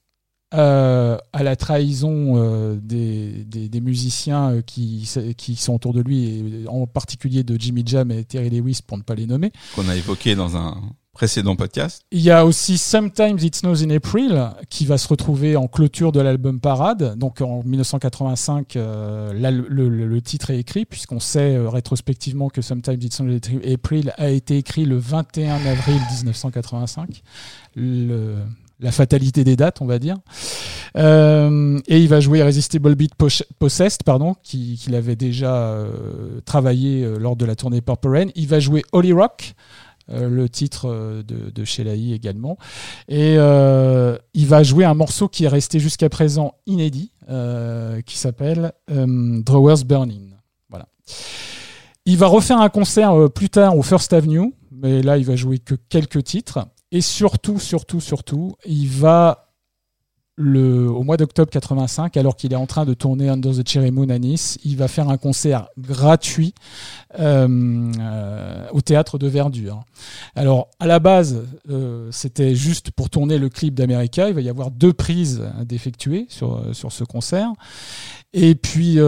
à la trahison des, musiciens qui, sont autour de lui, en particulier de Jimmy Jam et Terry Lewis pour ne pas les nommer. Qu'on a évoqué dans un précédent podcast. Il y a aussi Sometimes It Snows in April qui va se retrouver en clôture de l'album Parade. Donc en 1985, euh, le, titre est écrit puisqu'on sait euh, rétrospectivement que Sometimes It Snows in April a été écrit le 21 avril 1985. Le- la fatalité des dates, on va dire. Euh, et il va jouer Irresistible Beat Possessed, pardon, qui- qu'il avait déjà travaillé lors de la tournée Purple Rain. Il va jouer Holy Rock, le titre euh, de, de Sheila E. également. Et euh, il va jouer un morceau qui est resté jusqu'à présent inédit, euh, qui s'appelle euh, Drawers Burning. Il va refaire un concert euh, plus tard au First Avenue, mais là il va jouer que quelques titres. Et surtout, surtout, surtout, il va le, au mois d'octobre 85, alors qu'il est en train de tourner Under the Cherry Moon à Nice, il va faire un concert gratuit euh, euh, au théâtre de Verdure. Alors, à la base, euh, c'était juste pour tourner le clip d'America. Il va y avoir deux prises d'effectuer sur, sur ce concert. Et puis,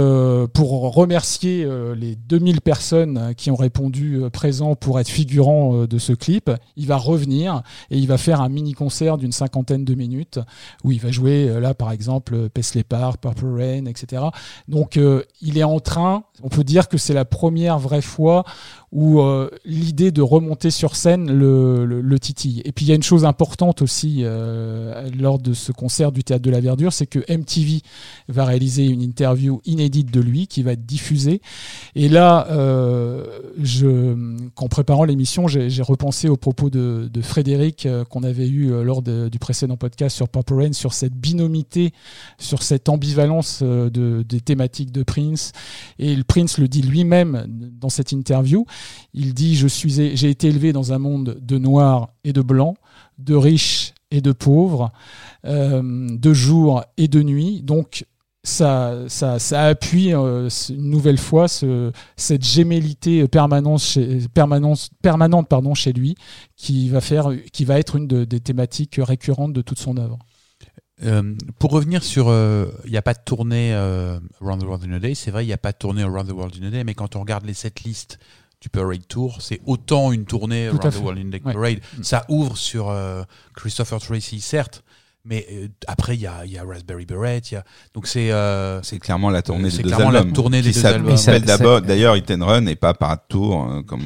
pour remercier les 2000 personnes qui ont répondu présents pour être figurants de ce clip, il va revenir et il va faire un mini-concert d'une cinquantaine de minutes où il va jouer euh, là, par exemple, euh, Paisley Park, Purple Rain, etc. Donc, euh, il est en train, on peut dire que c'est la première vraie fois où euh, l'idée de remonter sur scène le, le, le titille. Et puis il y a une chose importante aussi euh, lors de ce concert du Théâtre de la Verdure, c'est que MTV va réaliser une interview inédite de lui qui va être diffusée. Et là, euh, qu'en préparant l'émission, j'ai repensé aux propos de, de Frédéric euh, qu'on avait eu euh, lors du précédent podcast sur Purple Rain, sur cette binomité, sur cette ambivalence euh, de, des thématiques de Prince. Et le Prince le dit lui-même dans cette interview. Il dit je suis j'ai été élevé dans un monde de noirs et de blancs, de riches et de pauvres, euh, de jour et de nuit. Donc ça, ça, ça appuie euh, une nouvelle fois ce, cette gémellité permanente chez, permanence, permanente pardon, chez lui, qui va, faire, qui va être une de- des thématiques récurrentes de toute son œuvre. Euh, pour revenir sur, euh, il n'y a pas de tournée euh, Around the World in a Day, c'est vrai, il n'y a pas de tournée Around the World in a Day, mais quand on regarde les setlists du Parade Tour, c'est autant une tournée Around the. World in Ouais. Parade. Ça ouvre sur euh, Christopher Tracy, certes, mais euh, après, il y a, il y a Raspberry Beret, il y a... donc c'est... euh, C'est clairement la tournée des deux clairement la albums. tournée des qui deux albums. s'appelle d'abord, d'ailleurs, Hit and Run et pas Parade Tour, euh, comme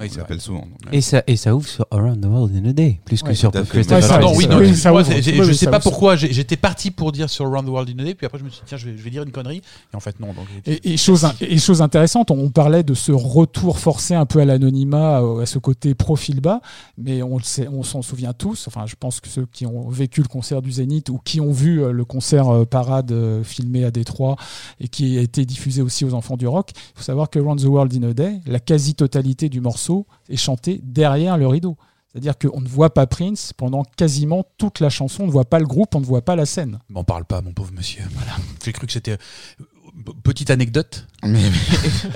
Oui, on l'appelle souvent. Et ça, et ça ouvre sur Around the World in a Day, plus que Ouais, sur Pardon, oui, ça- non, oui, ça ouvre. Oui, je sais pas pourquoi, j'étais parti pour dire sur Around the World in a Day, puis après je me suis dit, tiens, je vais, je vais dire une connerie, et en fait non. Donc, Et, et chose, et chose intéressante, on parlait de ce retour forcé un peu à l'anonymat, à ce côté profil bas, mais on, le sait- on s'en souvient tous. Enfin, je pense que ceux qui ont vécu le concert du Zénith ou qui ont vu euh, le concert euh, parade euh, filmé à Détroit et qui a été diffusé aussi aux enfants du rock, il faut savoir que Round the World in a Day, la quasi-totalité du morceau est chantée derrière le rideau. C'est-à-dire qu'on ne voit pas Prince pendant quasiment toute la chanson, on ne voit pas le groupe, on ne voit pas la scène. M'en parle pas, mon pauvre monsieur. Voilà. J'ai cru que c'était. Petite anecdote. Mais,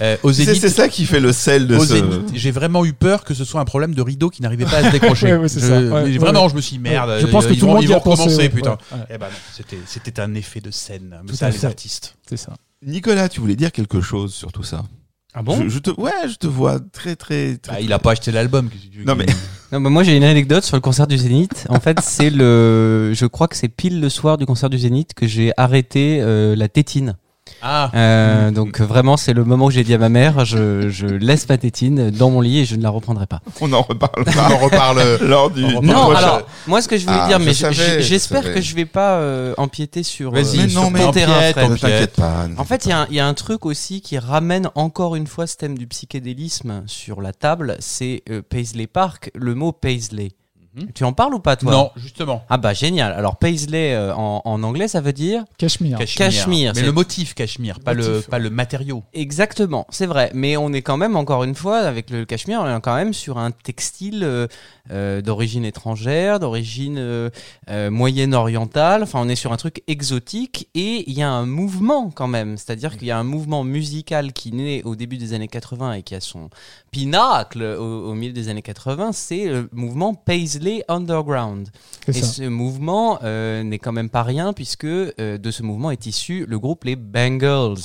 euh, c'est ça qui fait le sel de au ce. Zénith, j'ai vraiment eu peur que ce soit un problème de rideau qui n'arrivait pas à se décrocher. Ouais, ouais, c'est Je- ça. Ouais, mais ouais, vraiment, ouais. je me suis dit, merde. Je pense que ils tout le vont- monde ils y a vont ouais, putain. ouais, ouais. Eh ben non, c'était, un effet de scène. Mais Tout ça, les artistes. C'est ça. Nicolas, tu voulais dire quelque chose sur tout ça? Ah je, je te, ouais, je te vois très, très, très. Bah, il a pas acheté l'album. que Non, mais- Non, bah moi j'ai une anecdote sur le concert du Zénith. En fait, c'est le, je crois que c'est pile le soir du concert du Zénith que j'ai arrêté euh, la tétine. Ah, Euh, donc vraiment, c'est le moment où j'ai dit à ma mère, je, je laisse ma tétine dans mon lit et je ne la reprendrai pas. On en on reparlera en reparle. lors du. On reparle. Non, alors moi ce que je voulais Ah, dire, mais je- je- j'espère que je vais pas euh, empiéter sur, Vas-y, euh, non, mais ton terrain, empiète, Fred. Ne t'inquiète pas. En fait, il y, a un- il y a un truc aussi qui ramène encore une fois ce thème du psychédélisme sur la table, c'est euh, Paisley Park, le mot Paisley. Mhm. Tu en parles ou pas toi Non, justement. Ah bah génial. Alors Paisley euh, en, en anglais ça veut dire Cachemire. Cachemire, Mais c'est- le motif cachemire, pas le, pas le matériau. exactement, c'est vrai. Mais on est quand même encore une fois avec le cachemire, on est quand même sur un textile euh, euh, d'origine étrangère, d'origine euh, euh, moyenne-orientale. Enfin, on est sur un truc exotique et il y a un mouvement quand même. C'est-à-dire qu'il y a un mouvement musical qui naît au début des années 80 et qui a son pinacle au, au milieu des années 80. C'est le mouvement Paisley Underground. Et ça. ce mouvement euh, n'est quand même pas rien puisque euh, de ce mouvement est issu le groupe les Bangles,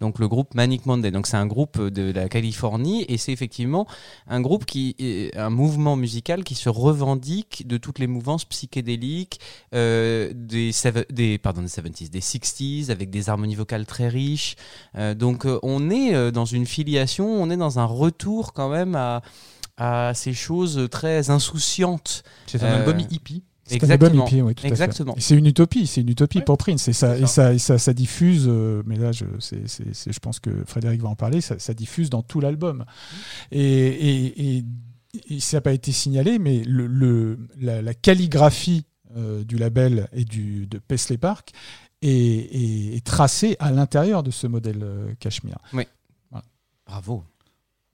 donc le groupe Manic Monday. Donc c'est un groupe de la Californie et c'est effectivement un groupe qui est un mouvement musical qui se revendique de toutes les mouvances psychédéliques euh, des, des pardon des 70s, des 60s avec des harmonies vocales très riches. Euh, donc euh, on est dans une filiation, on est dans un retour quand même à à ces choses très insouciantes C'est un Euh, album hippie. C'est un album Exactement. hippie, ouais, tout à fait. Exactement. C'est une utopie, c'est une utopie Ouais. pour Prince. Et ça, C'est et ça. ça, et ça, ça diffuse, euh, mais là, je, pense que Frédéric va en parler, ça, ça diffuse dans tout l'album. Et, et, et, et ça n'a pas été signalé, mais le, le- la, la calligraphie euh, du label et du, de Paisley Park est, tracée à l'intérieur de ce modèle euh, Cachemire. Bravo.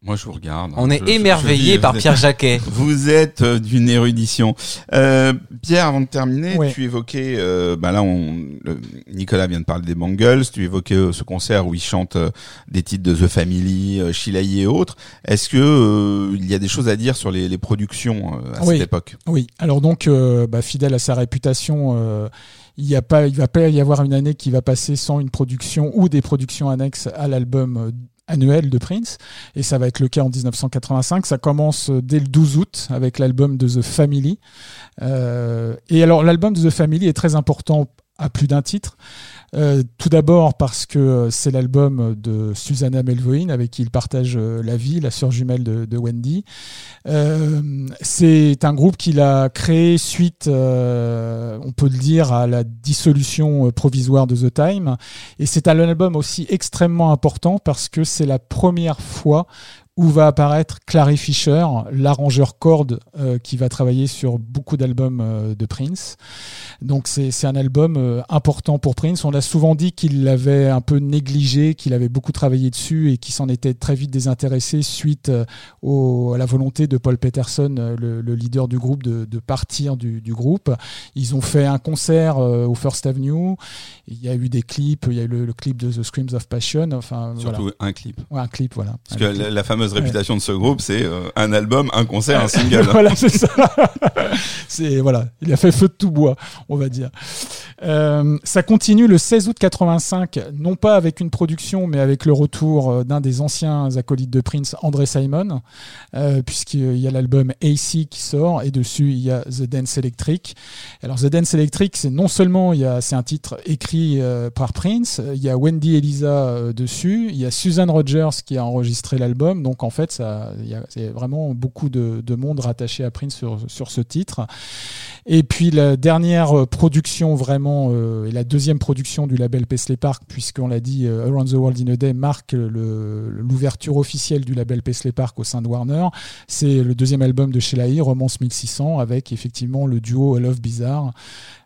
Moi, je vous regarde. On est Je- je- je émerveillé par Pierre Jacquet. Vous êtes euh, d'une érudition. Euh, Pierre, avant de terminer, tu évoquais, euh, bah là, on, le- Nicolas vient de parler des Bangles. Tu évoquais euh, ce concert où ils chantent euh, des titres de The Family, euh, Sheila E. et autres. Est-ce que euh, il y a des choses à dire sur les, les productions euh, à Oui. cette époque? Oui, alors donc, euh, bah, fidèle à sa réputation, euh, il y a pas, il va pas y avoir une année qui va passer sans une production ou des productions annexes à l'album euh, annuel de Prince, et ça va être le cas en 1985. Ça commence euh, dès le 12 août avec l'album de The Family. Euh, et alors l'album de The Family est très important à plus d'un titre. Euh, tout d'abord parce que euh, c'est l'album de Susanna Melvoin avec qui il partage euh, la vie, la sœur jumelle de, Wendy. Euh, c'est un groupe qu'il a créé suite, euh, on peut le dire, à la dissolution provisoire de The Time. Et c'est un album aussi extrêmement important parce que c'est la première fois où va apparaître Clary Fisher, l'arrangeur corde euh, qui va travailler sur beaucoup d'albums euh, de Prince. Donc c'est c'est un album euh, important pour Prince. On a souvent dit qu'il l'avait un peu négligé, qu'il avait beaucoup travaillé dessus et qu'il s'en était très vite désintéressé suite euh, au- à la volonté de Paul Peterson, euh, le, le leader du groupe, de, de partir du, du groupe. Ils ont fait un concert euh, au First Avenue. Il y a eu des clips, il y a eu le, le clip de The Screams of Passion. Enfin, Surtout voilà. un clip. Ouais, un clip, voilà. Parce Un que clip. la, la fameuse réputation de ce groupe, c'est euh, un album, un concert, un single. voilà, c'est ça. c'est voilà, il a fait feu de tout bois, on va dire. Euh, ça continue le 16 août 85, non pas avec une production, mais avec le retour euh, d'un des anciens acolytes de Prince, André Simon, euh, puisqu'il y a l'album AC qui sort et dessus il y a The Dance Electric. Alors The Dance Electric, c'est non seulement il y a c'est un titre écrit euh, par Prince, il y a Wendy Elisa dessus, il y a Susan Rogers qui a enregistré l'album, donc en fait il y a, vraiment beaucoup de, de monde rattaché à Prince sur, ce titre. Et puis la dernière production vraiment euh, et la deuxième production du label Paisley Park, puisqu'on l'a dit, euh, Around the World in a Day marque l'ouverture officielle du label Paisley Park au sein de Warner. C'est le deuxième album de Sheila E., Romance 1600, avec effectivement le duo Love Bizarre,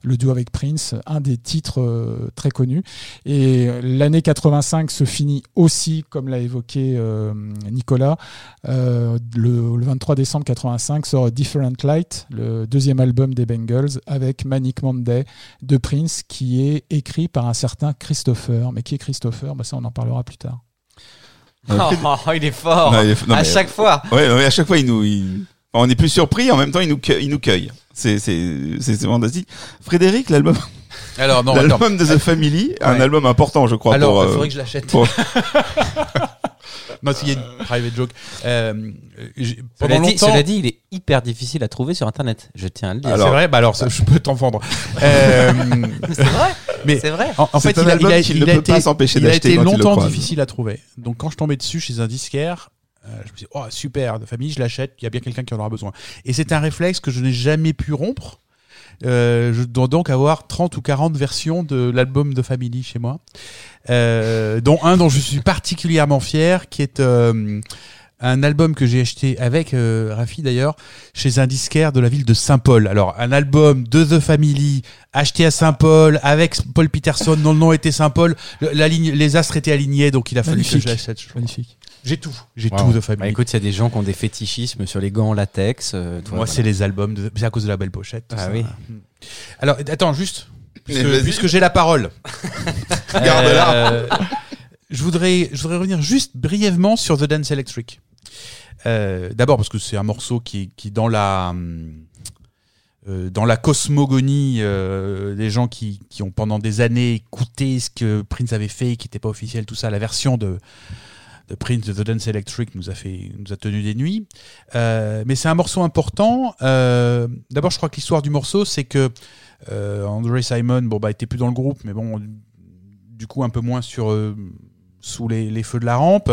le duo avec Prince, un des titres euh, très connus. Et l'année 85 se finit aussi, comme l'a évoqué euh, Nicolas, euh, le, le 23 décembre 85 sort Different Light, le deuxième album des Bengals, avec Manic Monday de Prince, qui est écrit par un certain Christopher. Mais qui est Christopher? Bah Ça, on en parlera plus tart. Oh, il est fort. Non, il est- non, à mais- chaque fois. Ouais, ouais, à chaque fois, il nous, il- on est plus surpris, en même temps, il nous, cueille- il nous cueille. C'est, c'est, c'est c'est fantastique. Frédéric, l'album, Alors non, l'album de The Family, un album important, je crois, Alors, pour, il euh, faudrait que je l'achète. pour- non, s'il y a une private joke. Euh, j'ai- Cela pendant dit, cela dit, il est hyper difficile à trouver sur Internet. Je tiens à le dire. C'est vrai, bah alors ça, je peux t'en vendre. Euh, c'est vrai. mais C'est vrai. en, fait, un il a, il a- qu'il il ne a peut été, pas s'empêcher il a d'acheter été longtemps difficile à trouver. Donc quand je tombais dessus chez un disquaire, euh, je me dis oh super de famille, je l'achète. Il y a bien quelqu'un qui en aura besoin. Et c'est un réflexe que je n'ai jamais pu rompre. Euh, je dois donc avoir 30 ou 40 versions de l'album de Family chez moi, euh, dont un dont je suis particulièrement fier, qui est euh, un album que j'ai acheté avec euh, Rafi d'ailleurs chez un disquaire de la ville de Saint-Paul. Alors un album de The Family acheté à Saint-Paul avec Paul Peterson dont le nom était Saint-Paul. Le- La ligne, les astres étaient alignés donc il a fallu que je l'achète. Magnifique. J'ai tout, j'ai Wow. tout The Bah, Family. écoute, il y a des gens qui ont des fétichismes sur les gants en latex. euh, toi, Moi, voilà. c'est les albums, de... c'est à cause de la belle pochette. Ah ça. oui. Alors, attends, juste, puisque, j'ai la parole. Garde-la. Euh, je voudrais, je voudrais revenir juste brièvement sur The Dance Electric. Euh, D'abord parce que c'est un morceau qui, qui dans la euh, dans la cosmogonie euh, des gens qui, qui ont pendant des années écouté ce que Prince avait fait, qui n'était pas officiel, tout ça, la version de de Prince de The Dance Electric nous a fait nous a tenu des nuits. Euh, mais c'est un morceau important. Euh, D'abord, je crois que l'histoire du morceau, c'est que euh, André Simon, bon bah, était plus dans le groupe, mais bon, du coup un peu moins sur sous les, les feux de la rampe,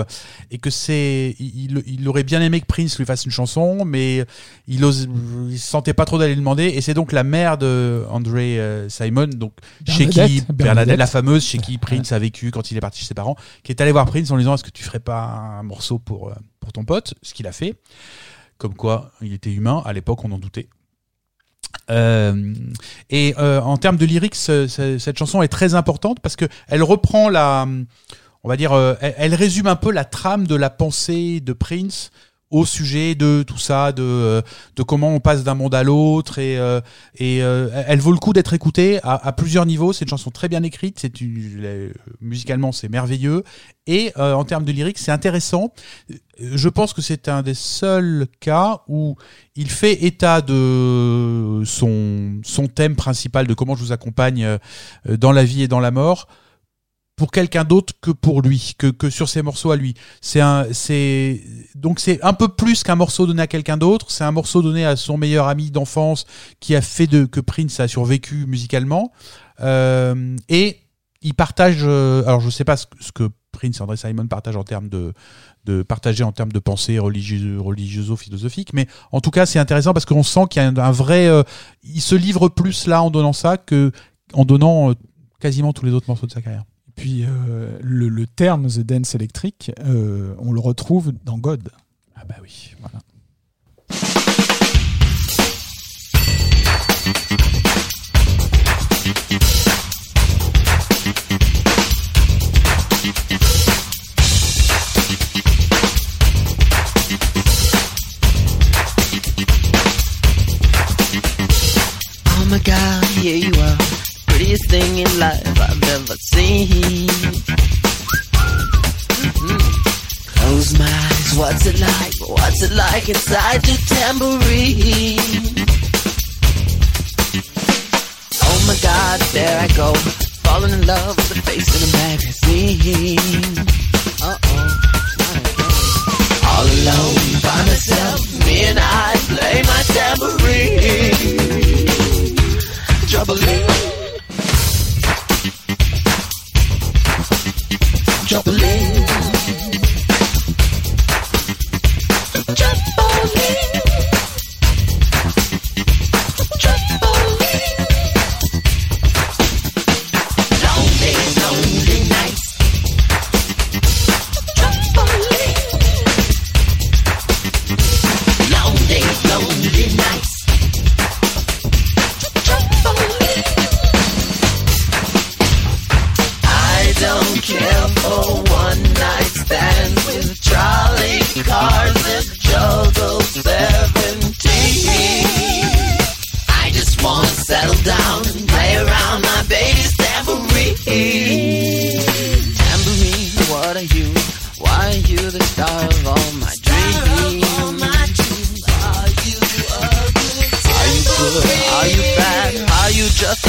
et que c'est, il, il aurait bien aimé que Prince lui fasse une chanson, mais il ose, il se sentait pas trop d'aller le demander, et c'est donc la mère de André euh, Simon, donc chez qui Bernadette, Bernadette, Bernadette. la fameuse, chez qui Prince a vécu quand il est parti chez ses parents, qui est allé voir Prince en lui disant est-ce que tu ferais pas un morceau pour euh, pour ton pote, ce qu'il a fait. Comme quoi, il était humain. À l'époque, on en doutait. Euh, et euh, en termes de lyrics, ce- ce- cette chanson est très importante parce que elle reprend la, on va dire, euh, elle, résume un peu la trame de la pensée de Prince au sujet de tout ça, de, euh, comment on passe d'un monde à l'autre et, euh, elle vaut le coup d'être écoutée à, plusieurs niveaux. C'est une chanson très bien écrite, c'est musicalement c'est merveilleux et en termes de lyrics c'est intéressant. Je pense que c'est un des seuls cas où il fait état de son, thème principal de comment je vous accompagne dans la vie et dans la mort pour quelqu'un d'autre que pour lui, que, que sur ses morceaux à lui. C'est un, c'est donc c'est un peu plus qu'un morceau donné à quelqu'un d'autre. C'est un morceau donné à son meilleur ami d'enfance qui a fait de que Prince a survécu musicalement. Euh, et il partage. euh, alors je sais pas ce, que- ce que Prince et André Simon partagent en termes de de partager en termes de pensée religieuse, religioso-philosophique, mais en tout cas c'est intéressant parce qu'on sent qu'il y a un, un vrai, euh, il se livre plus là en donnant ça que en donnant euh, quasiment tous les autres morceaux de sa carrière. Puis euh, le, le terme The Dance Electric, euh, on le retrouve dans God. Ah bah oui. Voilà. Oh my god, here you are. Prettiest thing in life I've ever seen. Mhm. Close my eyes, what's it like? What's it like inside your tambourine? Oh my god, there I go. Falling in love with the face in a magazine. Uh oh. All alone by myself, me and I play my tambourine. Trouble in. Trouble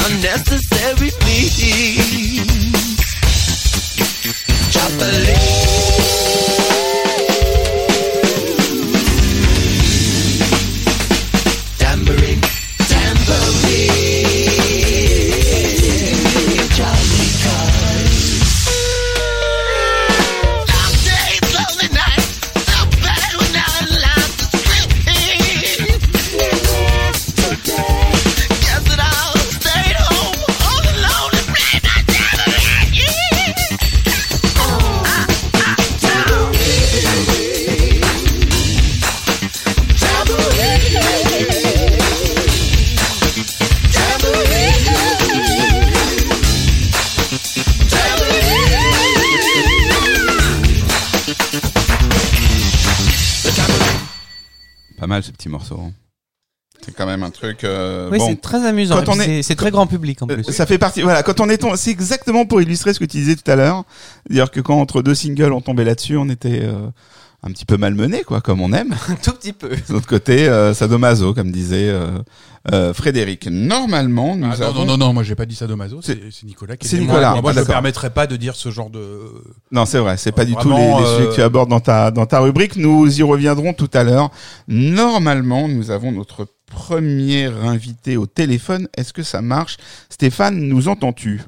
unnecessary please? Tambourine, morceau. hein. C'est quand même un truc. euh, Oui, bon. c'est très amusant. Est- c'est- très grand public en Euh, plus. Ça fait partie. Voilà, quand on est, tom- c'est exactement pour illustrer ce que tu disais tout à l'heure. C'est-à-dire que quand entre deux singles on tombait là-dessus, on était euh, un petit peu malmené, quoi, comme on aime. Un tout petit peu. De l'autre côté, euh, sadomaso, comme disait euh, euh, Frédéric. Normalement, nous Ah, non, avons. non, non, non, moi j'ai pas dit sadomaso, C'est- Nicolas qui c'est dit- Nicolas, Moi, moi, ah, je ne permettrais pas de dire ce genre de. Non, c'est vrai, c'est pas du tout les, les sujets que tu abordes dans ta dans ta rubrique. Nous y reviendrons tout à l'heure. Normalement, nous avons notre premier invité au téléphone. Est-ce que ça marche? Stéphane, nous entends-tu?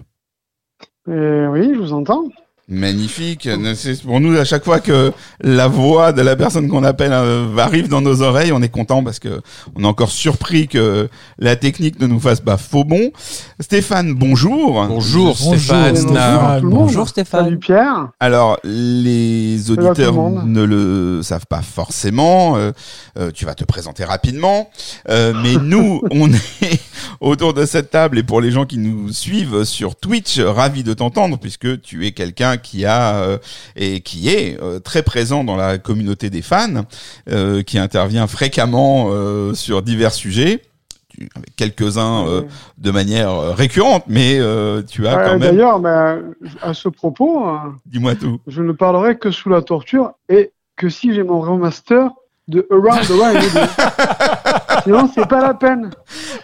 Euh, oui, je vous entends. Magnifique. C'est pour nous à chaque fois que la voix de la personne qu'on appelle euh, arrive dans nos oreilles, on est content parce que on est encore surpris que la technique ne nous fasse pas faux bon. Stéphane, bonjour. Bonjour, Bonjour, Stéphane. Stéphane. tout le monde. Bonjour Stéphane. Salut Pierre. Alors, les le auditeurs ne le savent pas forcément. euh, euh, tu vas te présenter rapidement. Euh, mais nous, on est autour de cette table et pour les gens qui nous suivent sur Twitch, ravis de t'entendre puisque tu es quelqu'un qui a euh, et qui est euh, très présent dans la communauté des fans, euh, qui intervient fréquemment sur divers sujets. Avec quelques-uns euh, de manière récurrente, mais euh, tu as quand même. D'ailleurs, ben, à ce propos, euh, Dis-moi tout. je ne parlerai que sous la torture et que si j'ai mon remaster de Around the World. C'est pas la peine.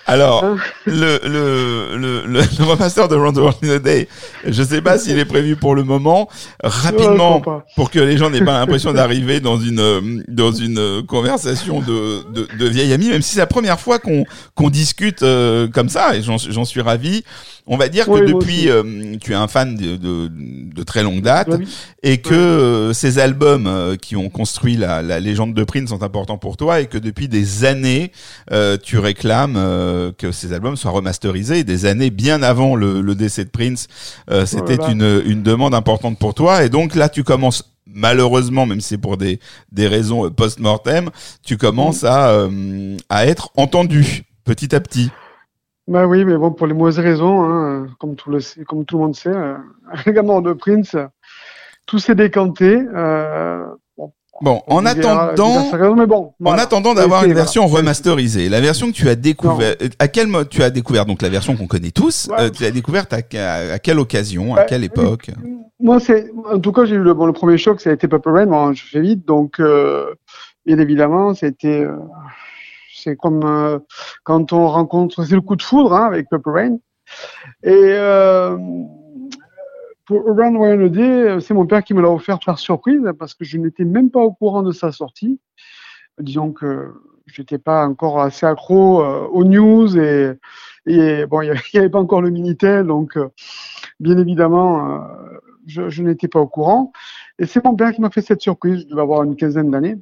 Alors, Hein le, le, le, le, remaster de Round the World in a Day, je sais pas s'il est prévu pour le moment. Rapidement, pour que les gens n'aient pas l'impression d'arriver dans une euh, dans une euh, conversation de, de, de vieilles amies, même si c'est la première fois qu'on qu'on discute euh, comme ça, et j'en j'en suis ravi. On va dire que Oui, depuis, euh, tu es un fan de, de, de très longue date, Oui. et que euh, ces albums euh, qui ont construit la, la légende de Prince sont importants pour toi, et que depuis des années, euh, tu réclames euh, que ces albums soient remasterisés. Des années bien avant le, le décès de Prince, euh, c'était Voilà. une, une demande importante pour toi. Et donc là, tu commences malheureusement, même si c'est pour des, des raisons euh, post-mortem, tu commences à, euh, à être entendu petit à petit. Bah oui, mais bon, pour les mauvaises raisons, hein, comme, tout le, sait- comme tout le monde sait, euh, de Prince, tout s'est décanté. Euh, bon, Bon, en attendant, mais bon, en attendant d'avoir une voilà. version remasterisée, la version que tu as découvert, à quel mode tu as découvert donc la version qu'on connaît tous, Ouais. euh, tu l'as découverte à, à, à quelle occasion, à Ouais. quelle époque? Moi, c'est, en tout cas, j'ai eu le, bon, le premier choc, ça a été Purple Rain. Bon, je fais vite, donc, euh, bien évidemment, c'était, c'est comme euh, quand on rencontre, c'est le coup de foudre hein, avec Purple Rain. Et euh, pour Around Day, c'est mon père qui me l'a offert par surprise parce que je n'étais même pas au courant de sa sortie. Disons que j'étais pas encore assez accro euh, aux news et, bon, il n'y avait pas encore le Minitel, donc euh, bien évidemment, je, n'étais pas au courant. Et c'est mon père qui m'a fait cette surprise. Je devais avoir une quinzaine d'années.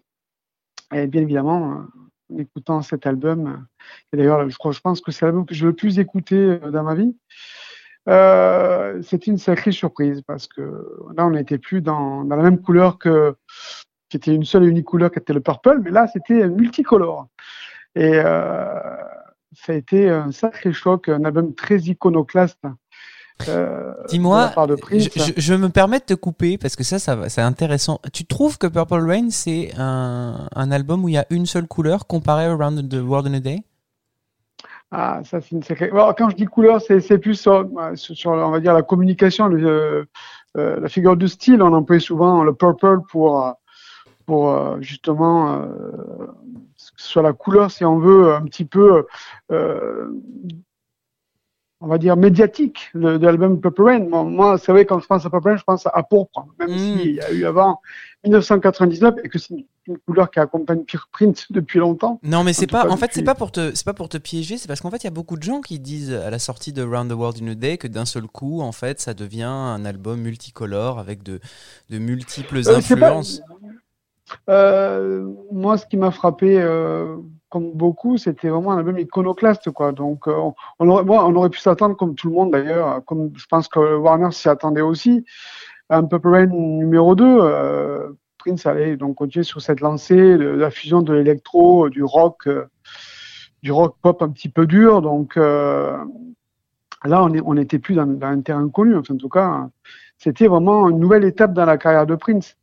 Et bien évidemment, en écoutant cet album, et d'ailleurs, je crois, je pense que c'est l'album que j'ai le plus écouté euh, dans ma vie. Euh, c'était une sacrée surprise parce que là, on n'était plus dans, dans la même couleur que qui était une seule et unique couleur qui était le purple, mais là, c'était multicolore. Et euh, ça a été un sacré choc, un album très iconoclaste. Euh, Dis-moi, Prince. je, je- je me permets de te couper parce que ça, ça c'est intéressant. Tu trouves que Purple Rain, c'est un, un album où il y a une seule couleur comparé à Around the World in a Day? Ah, ça c'est une sacrée. Alors, quand je dis couleur, c'est plus sur, sur, sur, on va dire la communication, le, euh, la figure de style. On emploie souvent le purple pour euh, pour euh, justement euh, que ce soit la couleur, si on veut, un petit peu, euh, on va dire médiatique de, de l'album Purple Rain. Moi, moi, c'est vrai quand je pense à Purple Rain, je pense à pourpre, même Mm. s'il y a eu avant 1999 et que c'est une, une couleur qui accompagne Pure Print depuis longtemps. Non, mais c'est pas. En fait, c'est pas pour te, c'est pas pour te piéger. C'est parce qu'en fait, il y a beaucoup de gens qui disent à la sortie de Round the World in a Day que d'un seul coup, en fait, ça devient un album multicolore avec de, de multiples Euh, pas- influences. Euh, moi, ce qui m'a frappé, euh, comme beaucoup, c'était vraiment un album iconoclaste, quoi. Donc, euh, on, aurait, pu s'attendre, comme tout le monde d'ailleurs, comme je pense que Warner s'y attendait aussi, un Purple Rain numéro 2. Euh, Prince allait donc continuer sur cette lancée, de, la fusion de l'électro, du rock, euh, du rock pop un petit peu dur. Donc, là, on n'était plus dans, un terrain connu. Enfin, en tout cas, c'était vraiment une nouvelle étape dans la carrière de Prince.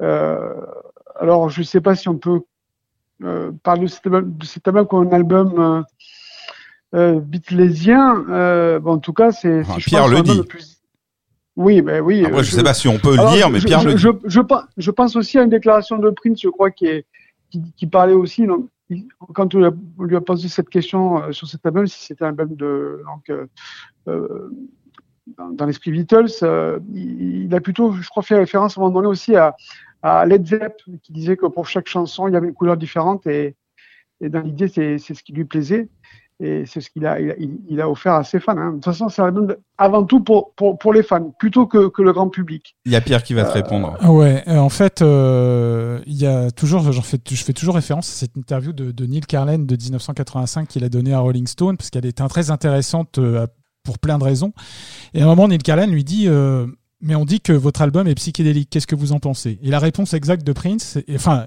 Alors, je ne sais pas si on peut euh, parler de cet album, de cet album comme un album euh, euh, beatlesien. Euh, bon, en tout cas, c'est Enfin, Pierre pense, le dit. le plus. Oui, ben oui. Après, je sais pas si on peut alors, le dire, mais je, Pierre je, le dit. je, je pense, aussi à une déclaration de Prince, je crois, qui, est, qui, qui parlait aussi, donc, quand on lui, a, posé cette question euh, sur cet album, si c'était un album de, donc, euh, dans, dans l'esprit Beatles, euh, il, il a plutôt, je crois, fait référence à un moment donné aussi à, à Led Zepp, qui disait que pour chaque chanson, il y avait une couleur différente et, et dans l'idée, c'est c'est ce qui lui plaisait. Et c'est ce qu'il a, il, a- il- il a offert à ses fans. hein. De toute façon, c'est un album de- avant tout pour, pour, pour les fans, plutôt que, que le grand public. Il y a Pierre qui va te répondre. Ouais, euh, en fait, euh, il y a toujours, j'en fais, je fais toujours référence à cette interview de, de Neil Carlin de 1985 qu'il a donnée à Rolling Stone parce qu'elle était très intéressante euh, pour plein de raisons. Et à un moment, Neil Carlin lui dit, euh, mais on dit que votre album est psychédélique. Qu'est-ce que vous en pensez? Et la réponse exacte de Prince, enfin,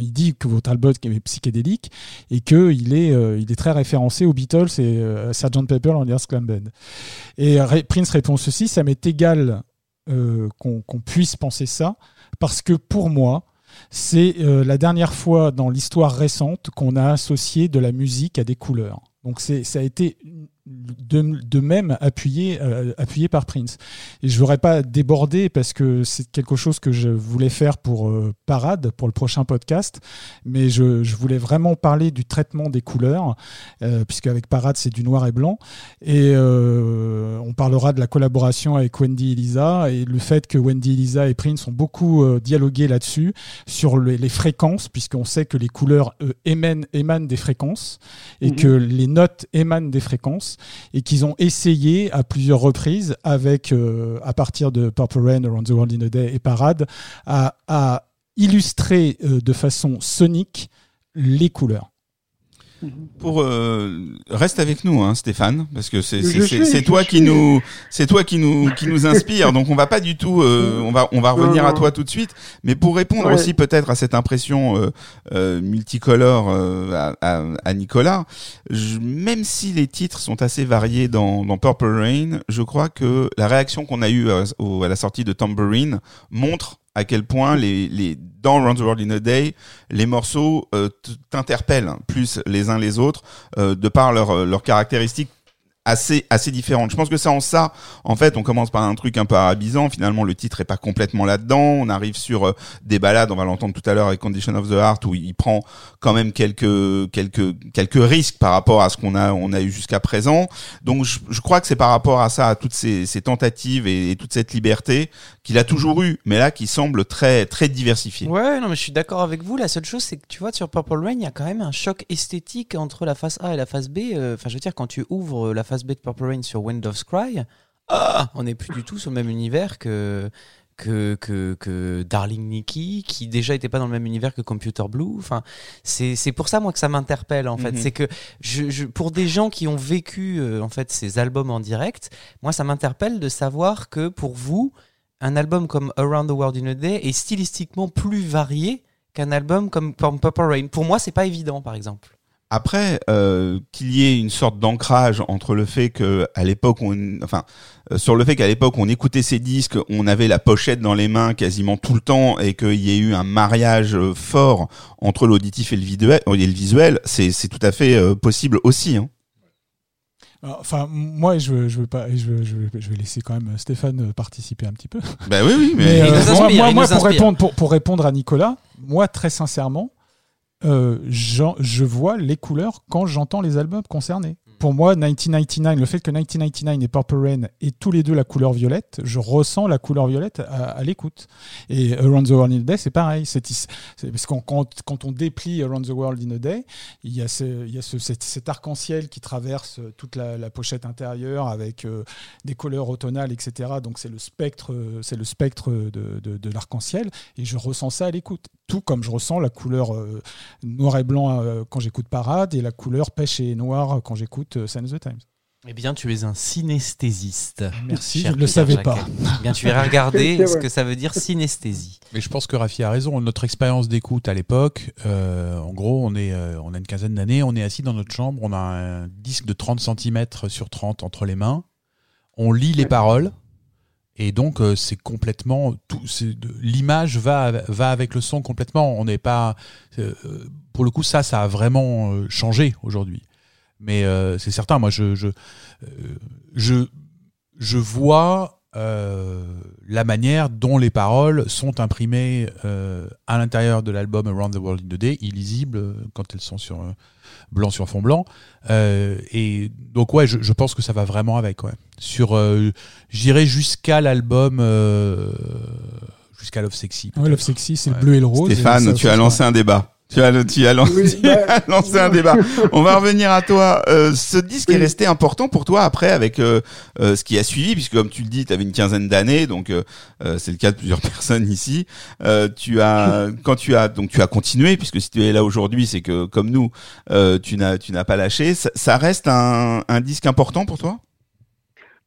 il dit que votre album est psychédélique et que il est, euh, il est très référencé aux Beatles et euh, à Sgt Pepper on Earth Clan Band. Et Ré- Prince répond ceci ça m'est égal euh, qu'on puisse penser ça, parce que pour moi, c'est euh, la dernière fois dans l'histoire récente qu'on a associé de la musique à des couleurs. Donc ça a été de, de même appuyé, euh, appuyé par Prince. Et je voudrais pas déborder parce que c'est quelque chose que je voulais faire pour euh, Parade, pour le prochain podcast, mais je, je voulais vraiment parler du traitement des couleurs, euh, puisque avec Parade c'est du noir et blanc, et on parlera de la collaboration avec Wendy et Lisa et le fait que Wendy, Lisa et Prince ont beaucoup dialogué là-dessus sur le- les fréquences, puisqu'on sait que les couleurs émanent, émanent des fréquences et Mhm. que les notes émanent des fréquences et qu'ils ont essayé à plusieurs reprises avec euh, à partir de Purple Rain, Around the World in a Day et Parade à, illustrer euh, de façon sonique les couleurs. Pour euh, reste avec nous, hein, Stéphane, parce que c'est toi suis. qui nous c'est toi qui nous qui nous inspire. Donc on va pas du tout, euh, on va on va revenir Non, à toi tout de suite. Mais pour répondre Ouais. aussi peut-être à cette impression euh, euh, multicolore euh, à, à, à Nicolas, je- même si les titres sont assez variés dans, dans Purple Rain, je crois que la réaction qu'on a eue à, au- à la sortie de Tambourine montre à quel point les, les dans Round the World in a Day, les morceaux euh, t'interpellent plus les uns les autres euh, de par leurs leurs caractéristiques assez assez différentes. Je pense que c'est en ça, en fait, on commence par un truc un peu arabisant. Finalement, le titre est pas complètement là-dedans. On arrive sur euh, des balades, on va l'entendre tout à l'heure avec Condition of the Heart, où il prend quand même quelques quelques quelques risques par rapport à ce qu'on a on a eu jusqu'à présent. Donc, je, je crois que c'est par rapport à ça, à toutes ces, ces tentatives et, et toute cette liberté qu'il a toujours eu, mais là qui semble très très diversifiée. Ouais, non, mais je suis d'accord avec vous. La seule chose, c'est que tu vois, sur Purple Rain, il y a quand même un choc esthétique entre la face A et la face B. Euh, Enfin, je veux dire, quand tu ouvres la face B de Purple Rain sur Wind of Cry, ah, on n'est plus du tout sur le même univers que. Que, que, que Darling Nikki, qui déjà était pas dans le même univers que Computer Blue. Enfin, c'est c'est pour ça moi que ça m'interpelle en fait. Mhm. C'est que je, je, pour des gens qui ont vécu euh, en fait ces albums en direct, moi ça m'interpelle de savoir que pour vous, un album comme Around the World in a Day est stylistiquement plus varié qu'un album comme, Purple Rain. Pour moi, c'est pas évident, par exemple. Après, euh, qu'il y ait une sorte d'ancrage entre le fait que à l'époque, on, enfin, euh, sur le fait qu'à l'époque on écoutait ces disques, on avait la pochette dans les mains quasiment tout le temps et qu'il y ait eu un mariage euh, fort entre l'auditif et le visuel, c'est tout à fait possible aussi. Hein. Alors, Enfin, moi, je veux, je veux pas, je, veux, je, veux- je vais laisser quand même Stéphane euh, participer un petit peu. Bah oui, oui, mais, euh, moi, inspire, moi, il moi, nous pour répondre, pour, pour répondre à Nicolas, moi, très sincèrement, euh, j'en- je vois les couleurs quand j'entends les albums concernés. Pour moi, 1999, le fait que 1999 et Purple Rain aient tous les deux la couleur violette, je ressens la couleur violette à, l'écoute. Et Around the World in a Day, c'est pareil. Parce quand, on déplie Around the World in a Day, il y a, il y a ce- cet, arc-en-ciel qui traverse toute la, pochette intérieure avec euh, des couleurs automnales, etc. Donc c'est le spectre, c'est le spectre de, de- de l'arc-en-ciel, et je ressens ça à l'écoute. Tout comme je ressens la couleur euh, noir et blanc euh, quand j'écoute Parade et la couleur pêche et noir quand j'écoute euh, the Times. Eh bien, tu es un synesthésiste. Merci, je ne le savais pas. Eh bien, tu iras regarder ce que ça veut dire synesthésie. Mais je pense que Rafi a raison. Notre expérience d'écoute à l'époque, euh, en gros, on est, euh, on a une quinzaine d'années, on est assis dans notre chambre, on a un disque de 30 cm sur 30 entre les mains, on lit les paroles, et donc euh, c'est complètement tout. c'est de- L'image va va avec le son complètement. On n'est pas, euh, pour le coup, ça, ça a vraiment euh, changé aujourd'hui. Mais euh, c'est certain, moi, je je euh, je, je vois euh, la manière dont les paroles sont imprimées euh, à l'intérieur de l'album Around the World in a Day, illisibles euh, quand elles sont sur euh, blanc sur fond blanc. Euh, et donc ouais, je, je pense que ça va vraiment avec. Ouais. Sur, euh, j'irai jusqu'à l'album, euh, jusqu'à Love Sexy. Ouais, Love Sexy, c'est Ouais. le bleu et le rose. et Stéphane, ça, tu ça, as ça, lancé un débat. Tu as, tu as lancé, Oui, tu as bah, lancé un débat. On va revenir à toi. Euh, ce disque est resté important pour toi après avec euh, euh, ce qui a suivi, puisque comme tu le dis, tu avais une quinzaine d'années, donc euh, euh, c'est le cas de plusieurs personnes ici. Euh, tu as, quand tu as, donc tu as continué, puisque si tu es là aujourd'hui, c'est que comme nous, euh, tu n'as, tu n'as pas lâché. Ça, ça reste un, un disque important pour toi?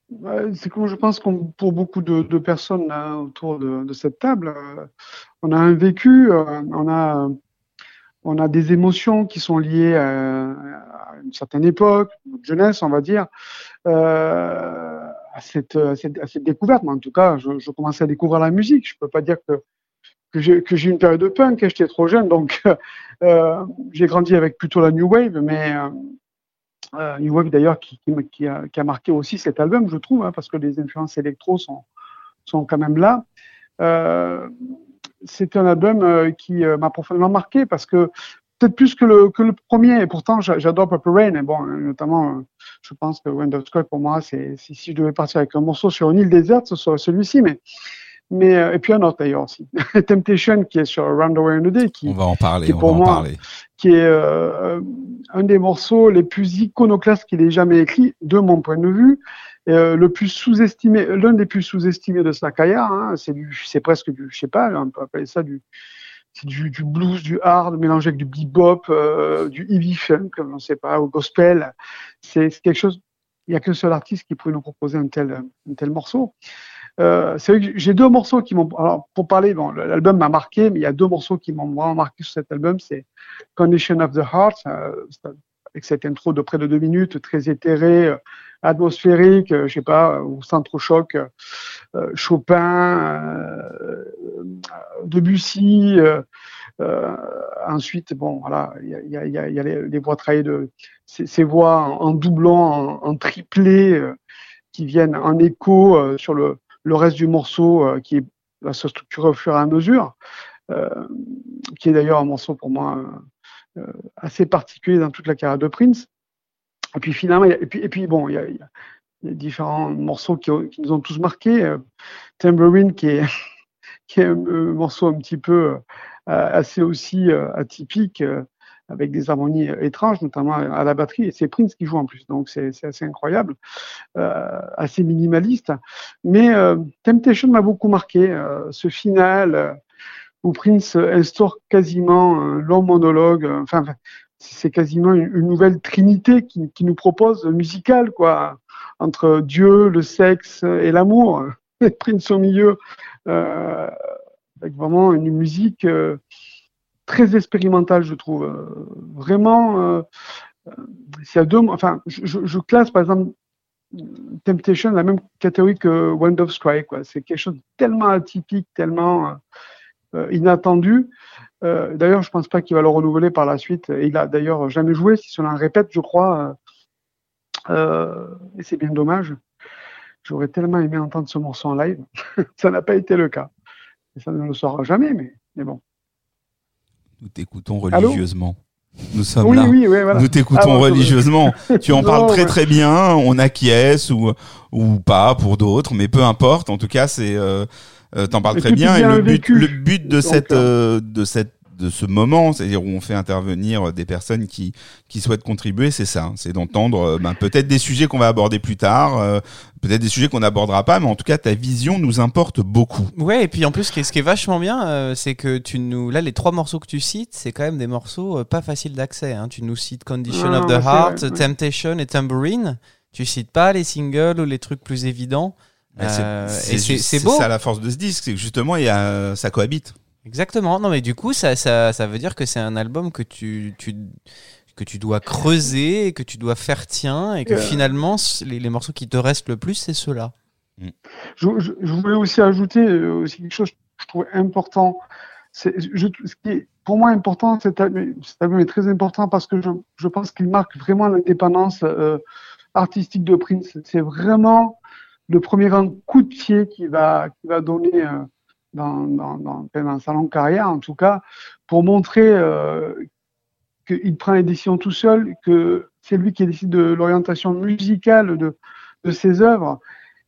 Ouais, C'est comme je pense qu'on pour beaucoup de, de personnes là, autour de, de cette table, on a un vécu, on a on a des émotions qui sont liées à, une certaine époque, notre jeunesse, on va dire, euh, à, cette, découverte. Mais en tout cas, je, commençais à découvrir la musique. Je peux pas dire que que j'ai une période de punk. hein, J'étais trop jeune, donc euh, j'ai grandi avec plutôt la new wave, mais euh, New Wave d'ailleurs qui, a, marqué aussi cet album, je trouve, hein, parce que les influences électro sont, quand même là. C'est un album euh, qui euh, m'a profondément marqué parce que peut-être plus que le, que le premier, et pourtant j'a- j'adore Purple Rain, et bon, notamment, euh, je pense que Wind of Sky pour moi, c'est si, si je devais partir avec un morceau sur une île déserte, ce serait celui-ci, mais mais et puis un autre d'ailleurs aussi, Temptation qui est sur Roundaway in the Day, qui On va en parler, qui on va pour en moi- parler. qui est euh, un des morceaux les plus iconoclastes qu'il ait jamais écrit, de mon point de vue, le plus sous-estimé, l'un des plus sous-estimés de sa. Hein, c'est du, c'est presque du, je sais pas, on peut appeler ça du, du, du blues, du hard mélangé avec du bebop, euh, du heavy funk, on ne sait pas, au gospel. C'est quelque chose. Il y a qu'un seul artiste qui pourrait nous proposer un tel, un tel morceau. Euh, c'est vrai que j'ai deux morceaux qui m'ont. Alors pour parler, bon, l'album m'a marqué, mais il y a deux morceaux qui m'ont vraiment marqué sur cet album. C'est Condition of the Heart, euh, avec cette intro de près de deux minutes, très éthérée, euh, atmosphérique, euh, je sais pas, centre-choc, euh, euh, Chopin, euh, Debussy. ensuite, bon, voilà, il y a, les, voix travaillées de ces, voix en, doublant, en, triplé, qui viennent en écho sur le, le reste du morceau, qui va se structurer au fur et à mesure, qui est d'ailleurs un morceau pour moi assez particulier dans toute la carrière de Prince. Et puis finalement, et puis, bon, il y a, différents morceaux qui, nous ont tous marqués. Euh, qui est, un, euh, morceau un petit peu euh, assez aussi euh, atypique, euh, avec des harmonies euh, étranges, notamment à la batterie. Et c'est Prince qui joue en plus, donc c'est assez incroyable, euh, assez minimaliste. Mais euh, Temptation m'a beaucoup marqué. euh, ce final euh, où Prince instaure quasiment un long monologue. euh, Enfin, c'est quasiment une, nouvelle trinité qui, nous propose musicale, quoi, entre Dieu, le sexe et l'amour. Prince au milieu, euh, avec vraiment une musique euh, très expérimentale, je trouve. Euh, vraiment, euh, euh, s'il y a deux, enfin, je, classe par exemple Temptation la même catégorie que Wind of Strike. C'est quelque chose de tellement atypique, tellement euh, euh, inattendu. Euh, d'ailleurs, je pense pas qu'il va le renouveler par la suite. Et il a d'ailleurs jamais joué, si cela en répète, je crois. Euh, euh, et c'est bien dommage. J'aurais tellement aimé entendre ce morceau en live. ça n'a pas été le cas. Et ça ne le sera jamais, mais, mais bon. Nous t'écoutons Allô religieusement. Nous sommes Oui, là. oui, oui, voilà. Nous t'écoutons Ah, bon, religieusement. tu en Non, parles très ouais. très bien. On acquiesce ou ou pas pour d'autres, mais peu importe. En tout cas, c'est euh, euh, t'en parles très bien. Et le but, vécu. le but de Donc, cette euh, euh, de cette de ce moment, c'est-à-dire où on fait intervenir des personnes qui qui souhaitent contribuer, c'est ça. C'est d'entendre ben, peut-être des sujets qu'on va aborder plus tard, euh, peut-être des sujets qu'on n'abordera pas, mais en tout cas ta vision nous importe beaucoup. Ouais, et puis en plus, ce qui est, ce qui est vachement bien, euh, c'est que tu nous. Là, les trois morceaux que tu cites, c'est quand même des morceaux euh, pas faciles d'accès. Hein. Tu nous cites Condition Ah, of the Heart, vrai, ouais. Temptation et Tambourine. Tu cites pas les singles ou les trucs plus évidents. Euh, c'est et c'est beau. ça la force de ce disque, c'est que justement il y a ça cohabite. Exactement. Non, mais du coup, ça, ça, ça veut dire que c'est un album que tu, tu, que tu dois creuser, et que tu dois faire tien, et que Euh. finalement, les, les morceaux qui te restent le plus, c'est ceux-là. Je, je- je voulais aussi ajouter euh, aussi quelque chose que je trouvais important. C'est, je, ce qui est pour moi important, cet album, cet album est très important parce que je, je pense qu'il marque vraiment l'indépendance euh, artistique de Prince. C'est vraiment le premier grand coup de pied qu'il va, qu'il va donner euh, dans, dans, dans, dans sa longue carrière, en tout cas, pour montrer euh, qu'il prend les décisions tout seul, que c'est lui qui décide de l'orientation musicale de, de ses œuvres.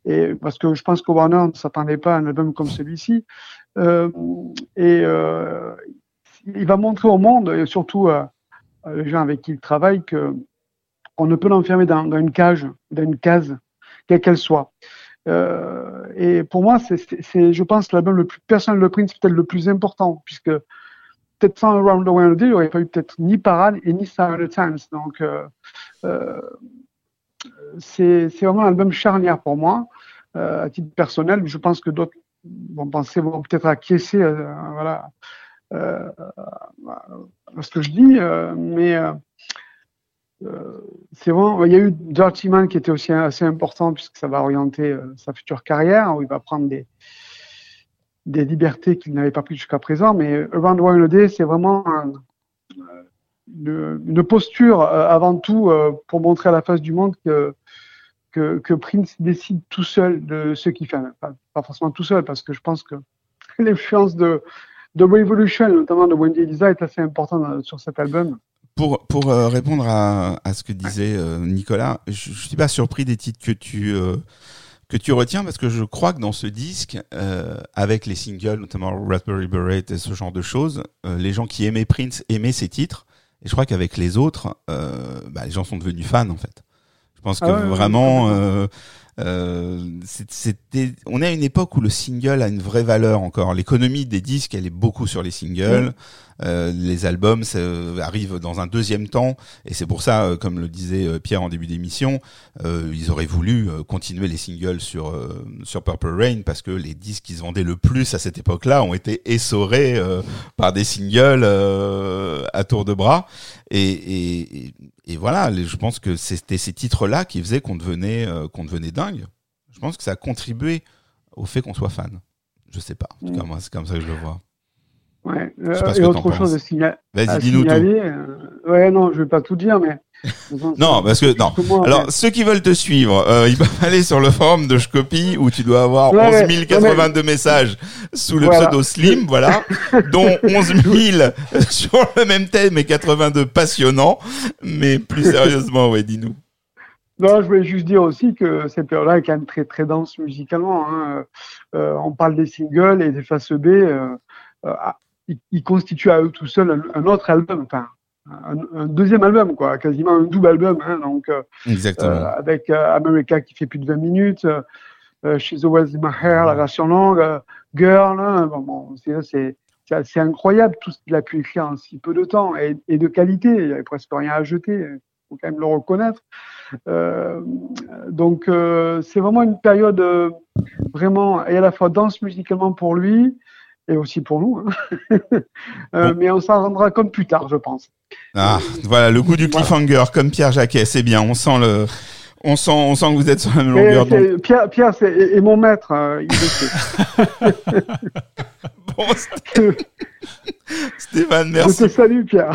Et parce que je pense que Warner ne s'attendait pas à un album comme celui-ci. Euh, et euh, il va montrer au monde, et surtout à les gens avec qui il travaille, que on ne peut l'enfermer dans, dans une cage, dans une case, quelle qu'elle soit. Euh, et pour moi, c'est, je pense, l'album le plus personnel de Prince, peut-être le plus important, puisque peut-être sans Around the World, il n'y aurait pas eu peut-être ni Parade et ni the Times. Donc, euh, euh, c'est, vraiment un album charnière pour moi, à titre personnel. Je pense que d'autres vont penser, vont peut-être acquiescer, à ce que je dis, mais c'est vraiment, il y a eu Dirty Man qui était aussi assez important puisque ça va orienter euh, sa future carrière où il va prendre des libertés qu'il n'avait pas pris jusqu'à présent. Mais Around the World in a Day, c'est vraiment un- euh, une, posture euh, avant tout euh, pour montrer à la face du monde que, Prince décide tout seul de ce qu'il fait. Pas, forcément tout seul, parce que je pense que l'influence de, de Revolution, notamment de Wendy Elisa, est assez importante euh, sur cet album. Pour, pour euh, répondre à, à ce que disait euh, Nicolas, je, je suis pas surpris des titres que tu euh, que tu retiens parce que je crois que dans ce disque, euh, avec les singles, notamment Raspberry Beret et ce genre de choses, euh, les gens qui aimaient Prince aimaient ces titres. Et je crois qu'avec les autres, bah, les gens sont devenus fans en fait. Je pense que Ah ouais, ouais, vraiment, c'était, on est à une époque où le single a une vraie valeur encore. L'économie des disques, elle est beaucoup sur les singles. Euh, les albums ça, euh, arrivent dans un deuxième temps, et c'est pour ça, euh, comme le disait Pierre en début d'émission, euh, ils auraient voulu euh, continuer les singles sur euh, sur Purple Rain parce que les disques qui se vendaient le plus à cette époque-là ont été essorés euh, par des singles euh, à tour de bras. Et, et, et- voilà, je pense que c'était ces titres-là qui faisaient qu'on devenait euh, qu'on devenait dingue. Je pense que ça a contribué au fait qu'on soit fan. Je sais pas. En tout cas, Mm. moi, c'est comme ça que je le vois. Ouais. Euh, et autre chose à, signa- Vas-y, à signaler. euh, ouais, non, je vais pas tout dire, mais. Non, parce que non. Moi, Alors, ceux qui veulent te suivre, euh, ils peuvent aller sur le forum de Shcopy où tu dois avoir Ouais, 11 ouais, 082 messages sous le Voilà. pseudo Slim, voilà, dont 11 000 sur le même thème et 82 passionnants. Mais plus sérieusement, ouais, dis-nous. Non, je voulais juste dire aussi que cette période-là est quand même très très dense musicalement. Hein. Euh, on parle des singles et des faces B. Euh, euh, ils, ils constituent à eux tout seuls un, un autre album, enfin un, un deuxième album, quoi, quasiment un double album. Hein, donc euh, Exactement. euh, avec euh, America qui fait plus de 20 minutes, euh, She's Always in My Hair, la version longue, Girl. Hein, bon, bon, c'est c'est incroyable tout ce qu'il a pu écrire en si peu de temps et, et de qualité. Il n'y avait presque rien à jeter. Il faut quand même le reconnaître. Donc c'est vraiment une période vraiment et à la fois dense musicalement pour lui et aussi pour nous. hein. Euh, Bon. Mais on s'en rendra compte plus tard, je pense. Ah, voilà, le goût du cliffhanger, comme Pierre Jacquet, c'est bien. On sent le, on sent, on sent que vous êtes sur la même longueur Pierre, Pierre et mon maître. euh, il. Bon, Stéphane, Je merci te salue, Pierre.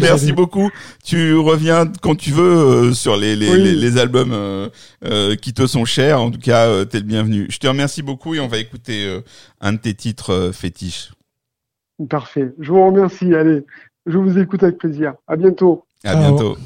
Merci beaucoup. Tu reviens quand tu veux euh, sur les, les, Oui. les, les albums euh, euh, qui te sont chers. En tout cas, euh, t'es le bienvenu. Je te remercie beaucoup et on va écouter euh, un de tes titres euh, fétiches. Parfait. Je vous remercie. Allez, je vous écoute avec plaisir. À bientôt. À bientôt.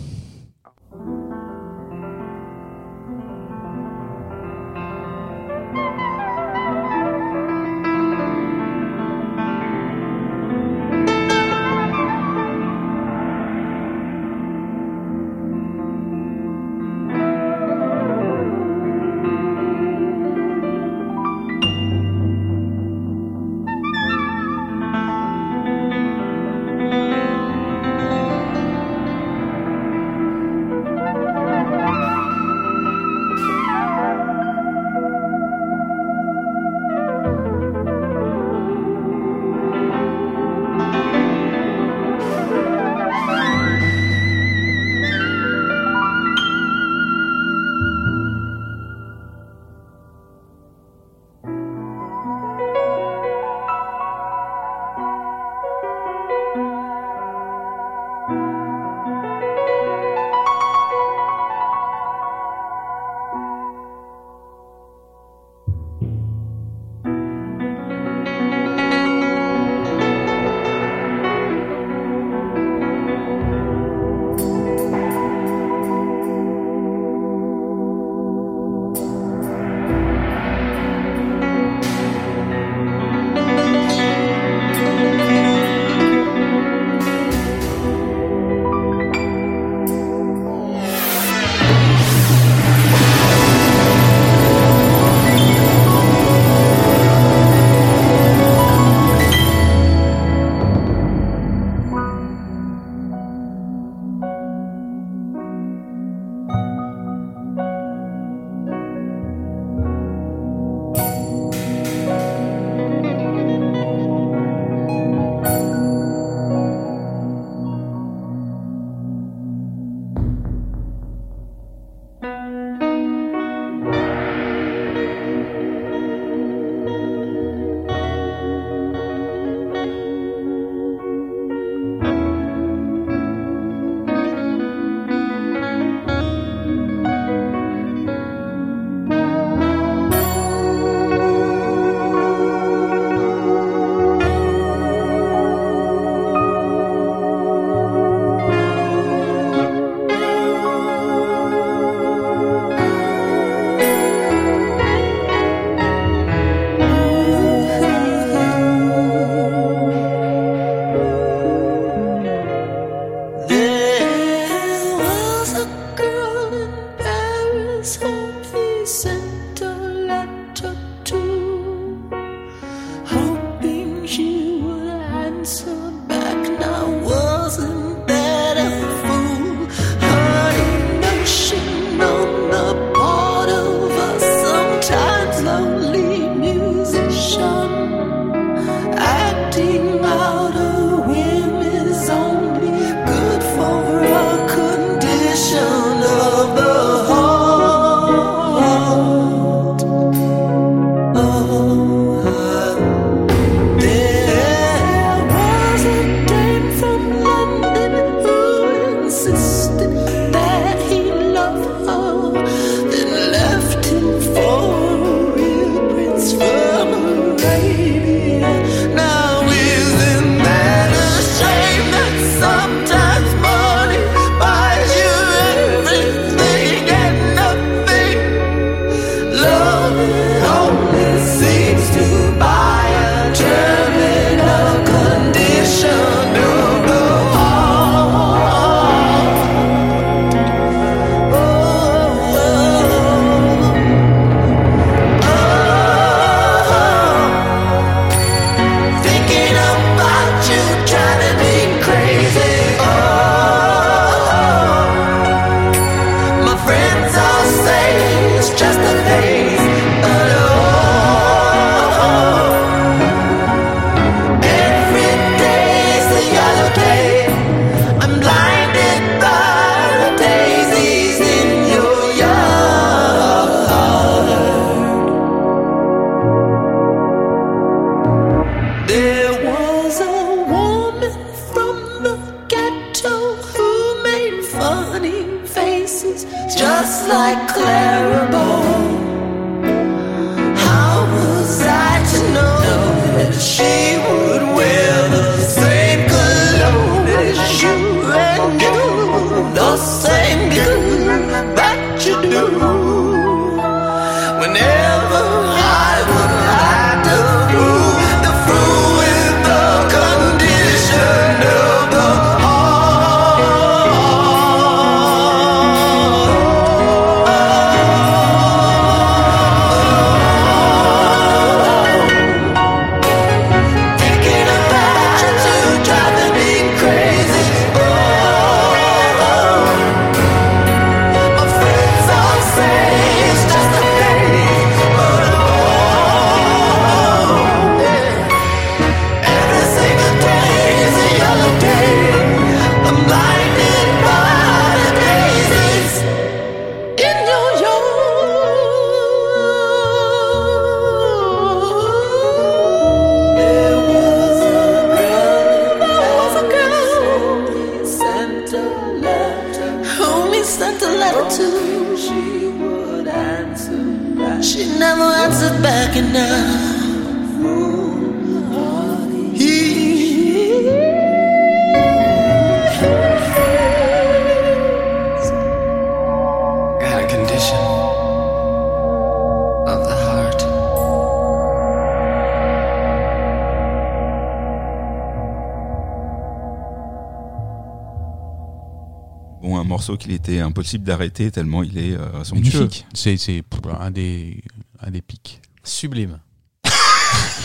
Était impossible d'arrêter tellement il est euh, somptueux. Magnifique. C'est c'est un des un des pics. Sublime.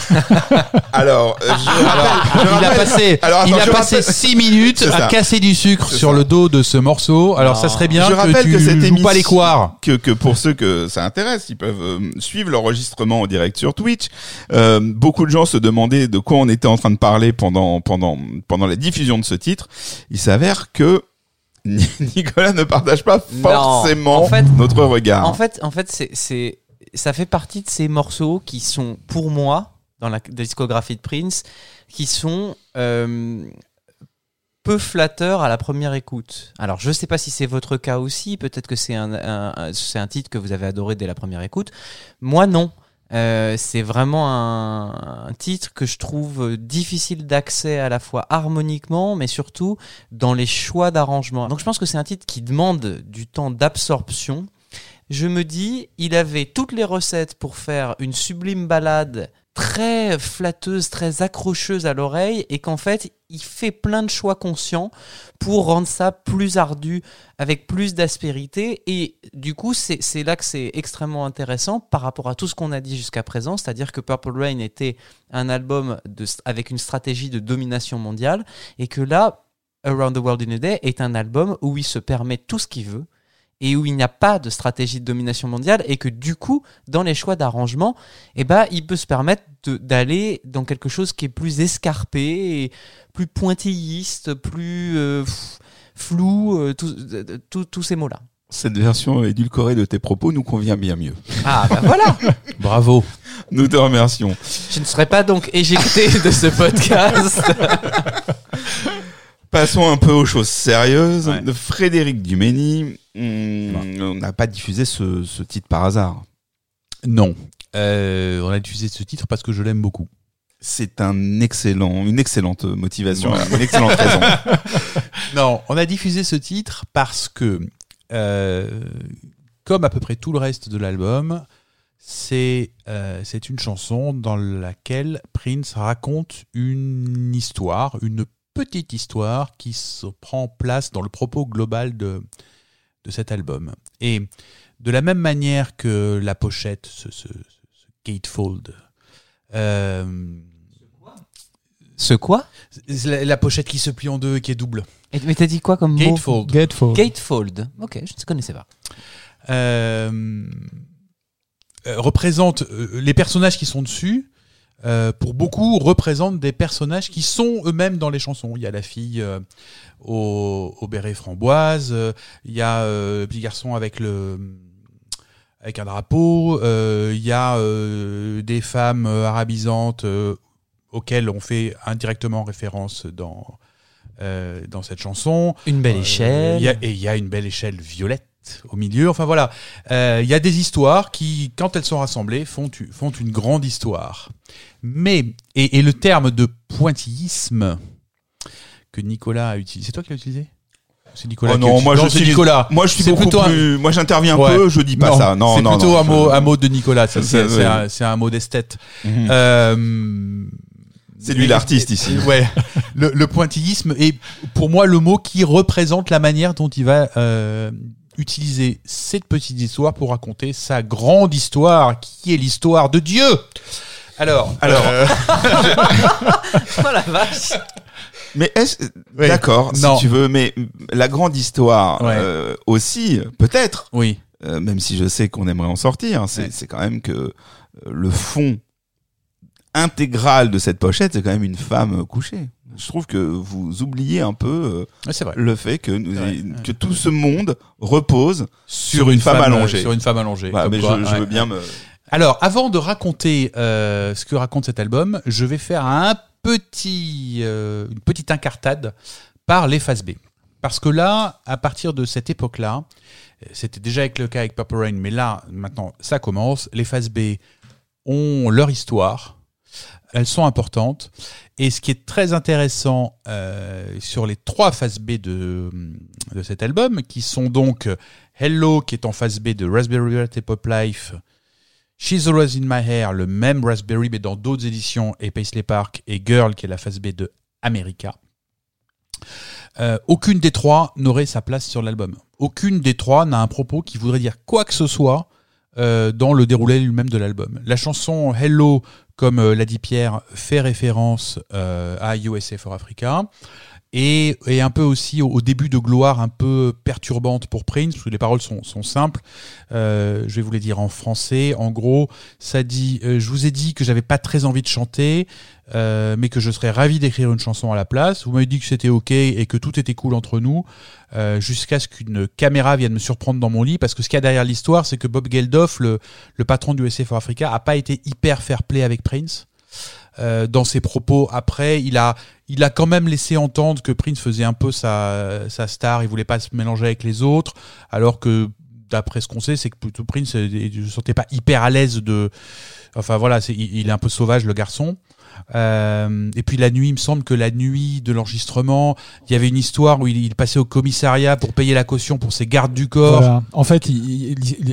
Alors, euh, je rappelle- je il a rappelle- passé, Alors, attends, il a passé rappelle- 6 minutes à ça. casser du sucre sur ça. le dos de ce morceau. Alors Non. ça serait bien Je que rappelle tu que cette pas les émission- coires. que, que pour ceux que ça intéresse, ils peuvent euh, suivre l'enregistrement en direct sur Twitch. Euh, beaucoup de gens se demandaient de quoi on était en train de parler pendant pendant pendant la diffusion de ce titre. Il s'avère que Nicolas ne partage pas Non. forcément En fait- notre regard. En fait, en fait, c'est, ça fait partie de ces morceaux qui sont, pour moi, dans la discographie de Prince, qui sont euh, peu flatteurs à la première écoute. Alors, je sais pas si c'est votre cas aussi. Peut-être que c'est un, un- un- c'est un titre que vous avez adoré dès la première écoute. Moi, non. Euh, c'est vraiment un, un titre que je trouve difficile d'accès à la fois harmoniquement, mais surtout dans les choix d'arrangement. Donc je pense que c'est un titre qui demande du temps d'absorption. Je me dis, il avait toutes les recettes pour faire une sublime balade très flatteuse, très accrocheuse à l'oreille, et qu'en fait, il fait plein de choix conscients pour rendre ça plus ardu, avec plus d'aspérité. Et du coup, c'est là que c'est extrêmement intéressant par rapport à tout ce qu'on a dit jusqu'à présent, c'est-à-dire que Purple Rain était un album avec une stratégie de domination mondiale, et que là, Around the World in a Day est un album où il se permet tout ce qu'il veut et où il n'y a pas de stratégie de domination mondiale et que du coup, dans les choix d'arrangement, eh ben, il peut se permettre d'aller dans quelque chose qui est plus escarpé, et plus pointilliste, plus euh, pff, flou, euh, tous ces mots-là. Cette version édulcorée de tes propos nous convient bien mieux. Ah bah voilà Bravo. Nous te remercions. Je ne serai pas donc éjecté de ce podcast. Passons un peu aux choses sérieuses. Ouais. Frédéric Dumény, on n'a pas diffusé ce, ce titre par hasard. Non. Euh, on a diffusé ce titre parce que je l'aime beaucoup. C'est un excellent, une excellente motivation, une excellente raison. Non, on a diffusé ce titre parce que, euh, comme à peu près tout le reste de l'album, c'est euh, c'est une chanson dans laquelle Prince raconte une histoire, une petite histoire qui se prend place dans le propos global de, de cet album. Et de la même manière que la pochette, ce, ce, ce gatefold, euh, ce quoi? La, la pochette qui se plie en deux et qui est double. Et- Mais t'as dit quoi comme mot? Gatefold. Gatefold. Gatefold. Ok, je ne connaissais pas. euh, euh, représente euh, les personnages qui sont dessus. Euh, pour beaucoup, représentent des personnages qui sont eux-mêmes dans les chansons. Il y a la fille euh, au, au béret framboise, euh, il y a le petit garçon avec le avec un drapeau, il y a des femmes arabisantes auxquelles on fait indirectement référence dans dans cette chanson. Une belle échelle. il y a- et il y a une belle échelle violette au milieu. Enfin voilà, Euh, il y a des histoires qui, quand elles sont rassemblées, font, font une grande histoire. Mais, et, et le terme de pointillisme que Nicolas a utilisé, c'est toi qui l'as utilisé? C'est Nicolas Oh non, moi je suis Nicolas. Moi je suis beaucoup plutôt un- plus. Moi j'interviens un Ouais. peu, je dis pas ça. Non, c'est plutôt non, un, mot, je- un mot de Nicolas. C'est ouais. un, mot d'esthète. Euh, C'est lui l'artiste ici. Ouais. Le, le pointillisme est pour moi le mot qui représente la manière dont il va euh, utiliser cette petite histoire pour raconter sa grande histoire, qui est l'histoire de Dieu. Alors, Alors, Oh la vache mais est-ce d'accord si tu veux, mais la grande histoire Ouais. euh, aussi peut-être, oui, euh, même si je sais qu'on aimerait en sortir, c'est Ouais. c'est quand même que euh, le fond intégral de cette pochette, c'est quand même une femme couchée. Je trouve que vous oubliez un peu euh, le fait que, nous, que tout ce monde repose Sur, une femme allongée. Sur une femme allongée. Comme mais quoi, je, veux bien me. Alors, avant de raconter euh, ce que raconte cet album, je vais faire un petit, euh, une petite incartade par les phases B. Parce que là, à partir de cette époque-là, euh, c'était déjà avec le cas avec Purple Rain, mais là, maintenant, ça commence. Les phases B ont leur histoire. Elles sont importantes. Et ce qui est très intéressant euh, sur les trois phases B de, cet album, qui sont donc Hello, qui est en phase B de Raspberry Pi et Pop Life, She's Always in My Hair, le même Raspberry, mais dans d'autres éditions, et Paisley Park, et Girl, qui est la phase B de America. euh, aucune des trois n'aurait sa place sur l'album. Aucune des trois n'a un propos qui voudrait dire quoi que ce soit euh, dans le déroulé lui-même de l'album. La chanson Hello, comme euh, l'a dit Pierre, fait référence euh, à USA for Africa. Et, et un peu aussi au, au début de gloire un peu perturbante pour Prince, parce que les paroles sont, sont simples. Euh, je vais vous les dire en français. En gros, ça dit euh, Je vous ai dit que j'avais pas très envie de chanter, euh, mais que je serais ravi d'écrire une chanson à la place. Vous m'avez dit que c'était ok et que tout était cool entre nous, euh, jusqu'à ce qu'une caméra vienne me surprendre dans mon lit. Parce que ce qu'il y a derrière l'histoire, c'est que Bob Geldof, le, le patron du USA for Africa, a pas été hyper fair play avec Prince. Euh, dans ses propos après, il a, il a quand même laissé entendre que Prince faisait un peu sa, sa star, il voulait pas se mélanger avec les autres, alors que d'après ce qu'on sait, c'est que plutôt Prince euh, ne se sentait pas hyper à l'aise de. Enfin voilà, c'est, il, il est un peu sauvage le garçon. Euh, et puis la nuit, il me semble que la nuit de l'enregistrement, il y avait une histoire où il, passait au commissariat pour payer la caution pour ses gardes du corps. En fait,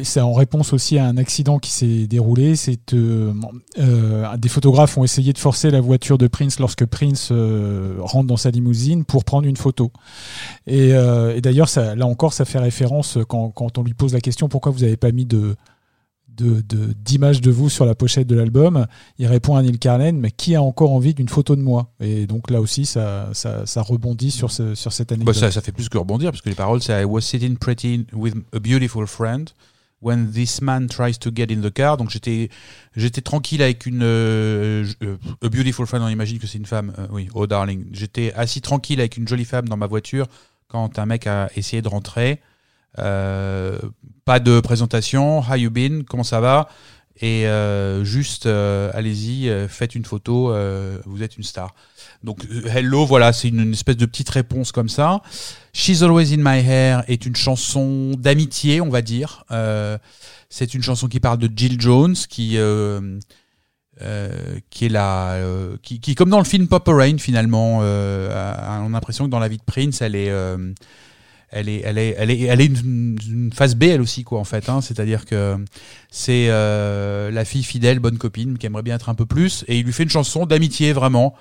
c'est en réponse aussi à un accident qui s'est déroulé. C'est euh, euh, des photographes ont essayé de forcer la voiture de Prince lorsque Prince euh, rentre dans sa limousine pour prendre une photo. Et, d'ailleurs, là encore, ça fait référence quand, quand on lui pose la question pourquoi vous n'avez pas mis de de- de- d'image de, vous sur la pochette de l'album, il répond à Neil Carlin, mais qui a encore envie d'une photo de moi? Et donc là aussi, ça, ça, ça rebondit sur, ce, sur cette Bah, anecdote. ça, ça fait plus que rebondir, parce que les paroles, c'est I was sitting pretty with a beautiful friend when this man tries to get in the car. Donc j'étais j'étais tranquille avec une euh, euh, a beautiful friend. On imagine que c'est une femme. euh, oui, oh darling. J'étais assis tranquille avec une jolie femme dans ma voiture quand un mec a essayé de rentrer. Euh, pas de présentation. How you been? Comment ça va? Et euh, juste, euh, allez-y, euh, faites une photo. euh, vous êtes une star. Donc euh, Hello, voilà, c'est une, espèce de petite réponse comme ça. She's Always in My Hair est une chanson d'amitié, on va dire. C'est une chanson qui parle de Jill Jones, qui qui est euh, qui, qui comme dans le film Pop Rain finalement, on a l'impression que dans la vie de Prince, elle est elle est, elle est, elle est, elle est une, une phase B elle aussi quoi en fait. Hein, C'est-à-dire que c'est euh, la fille fidèle, bonne copine, qui aimerait bien être un peu plus, et il lui fait une chanson d'amitié vraiment.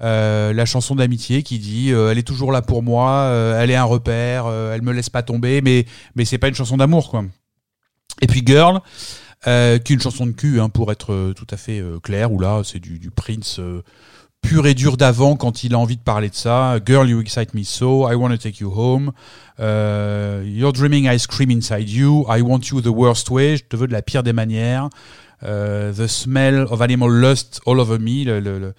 Euh, la chanson d'amitié qui dit euh, elle est toujours là pour moi, euh, elle est un repère, euh, elle me laisse pas tomber, mais mais c'est pas une chanson d'amour quoi. Et puis Girl, euh, qui est une chanson de cul hein, pour être tout à fait clair, où là c'est du, du Prince pur et dur d'avant quand il a envie de parler de ça. Girl, you excite me so, I want to take you home. Euh, you're dreaming, I scream inside you. I want you the worst way, je te veux de la pire des manières. Euh, the smell of animal lust all over me, le- le- le-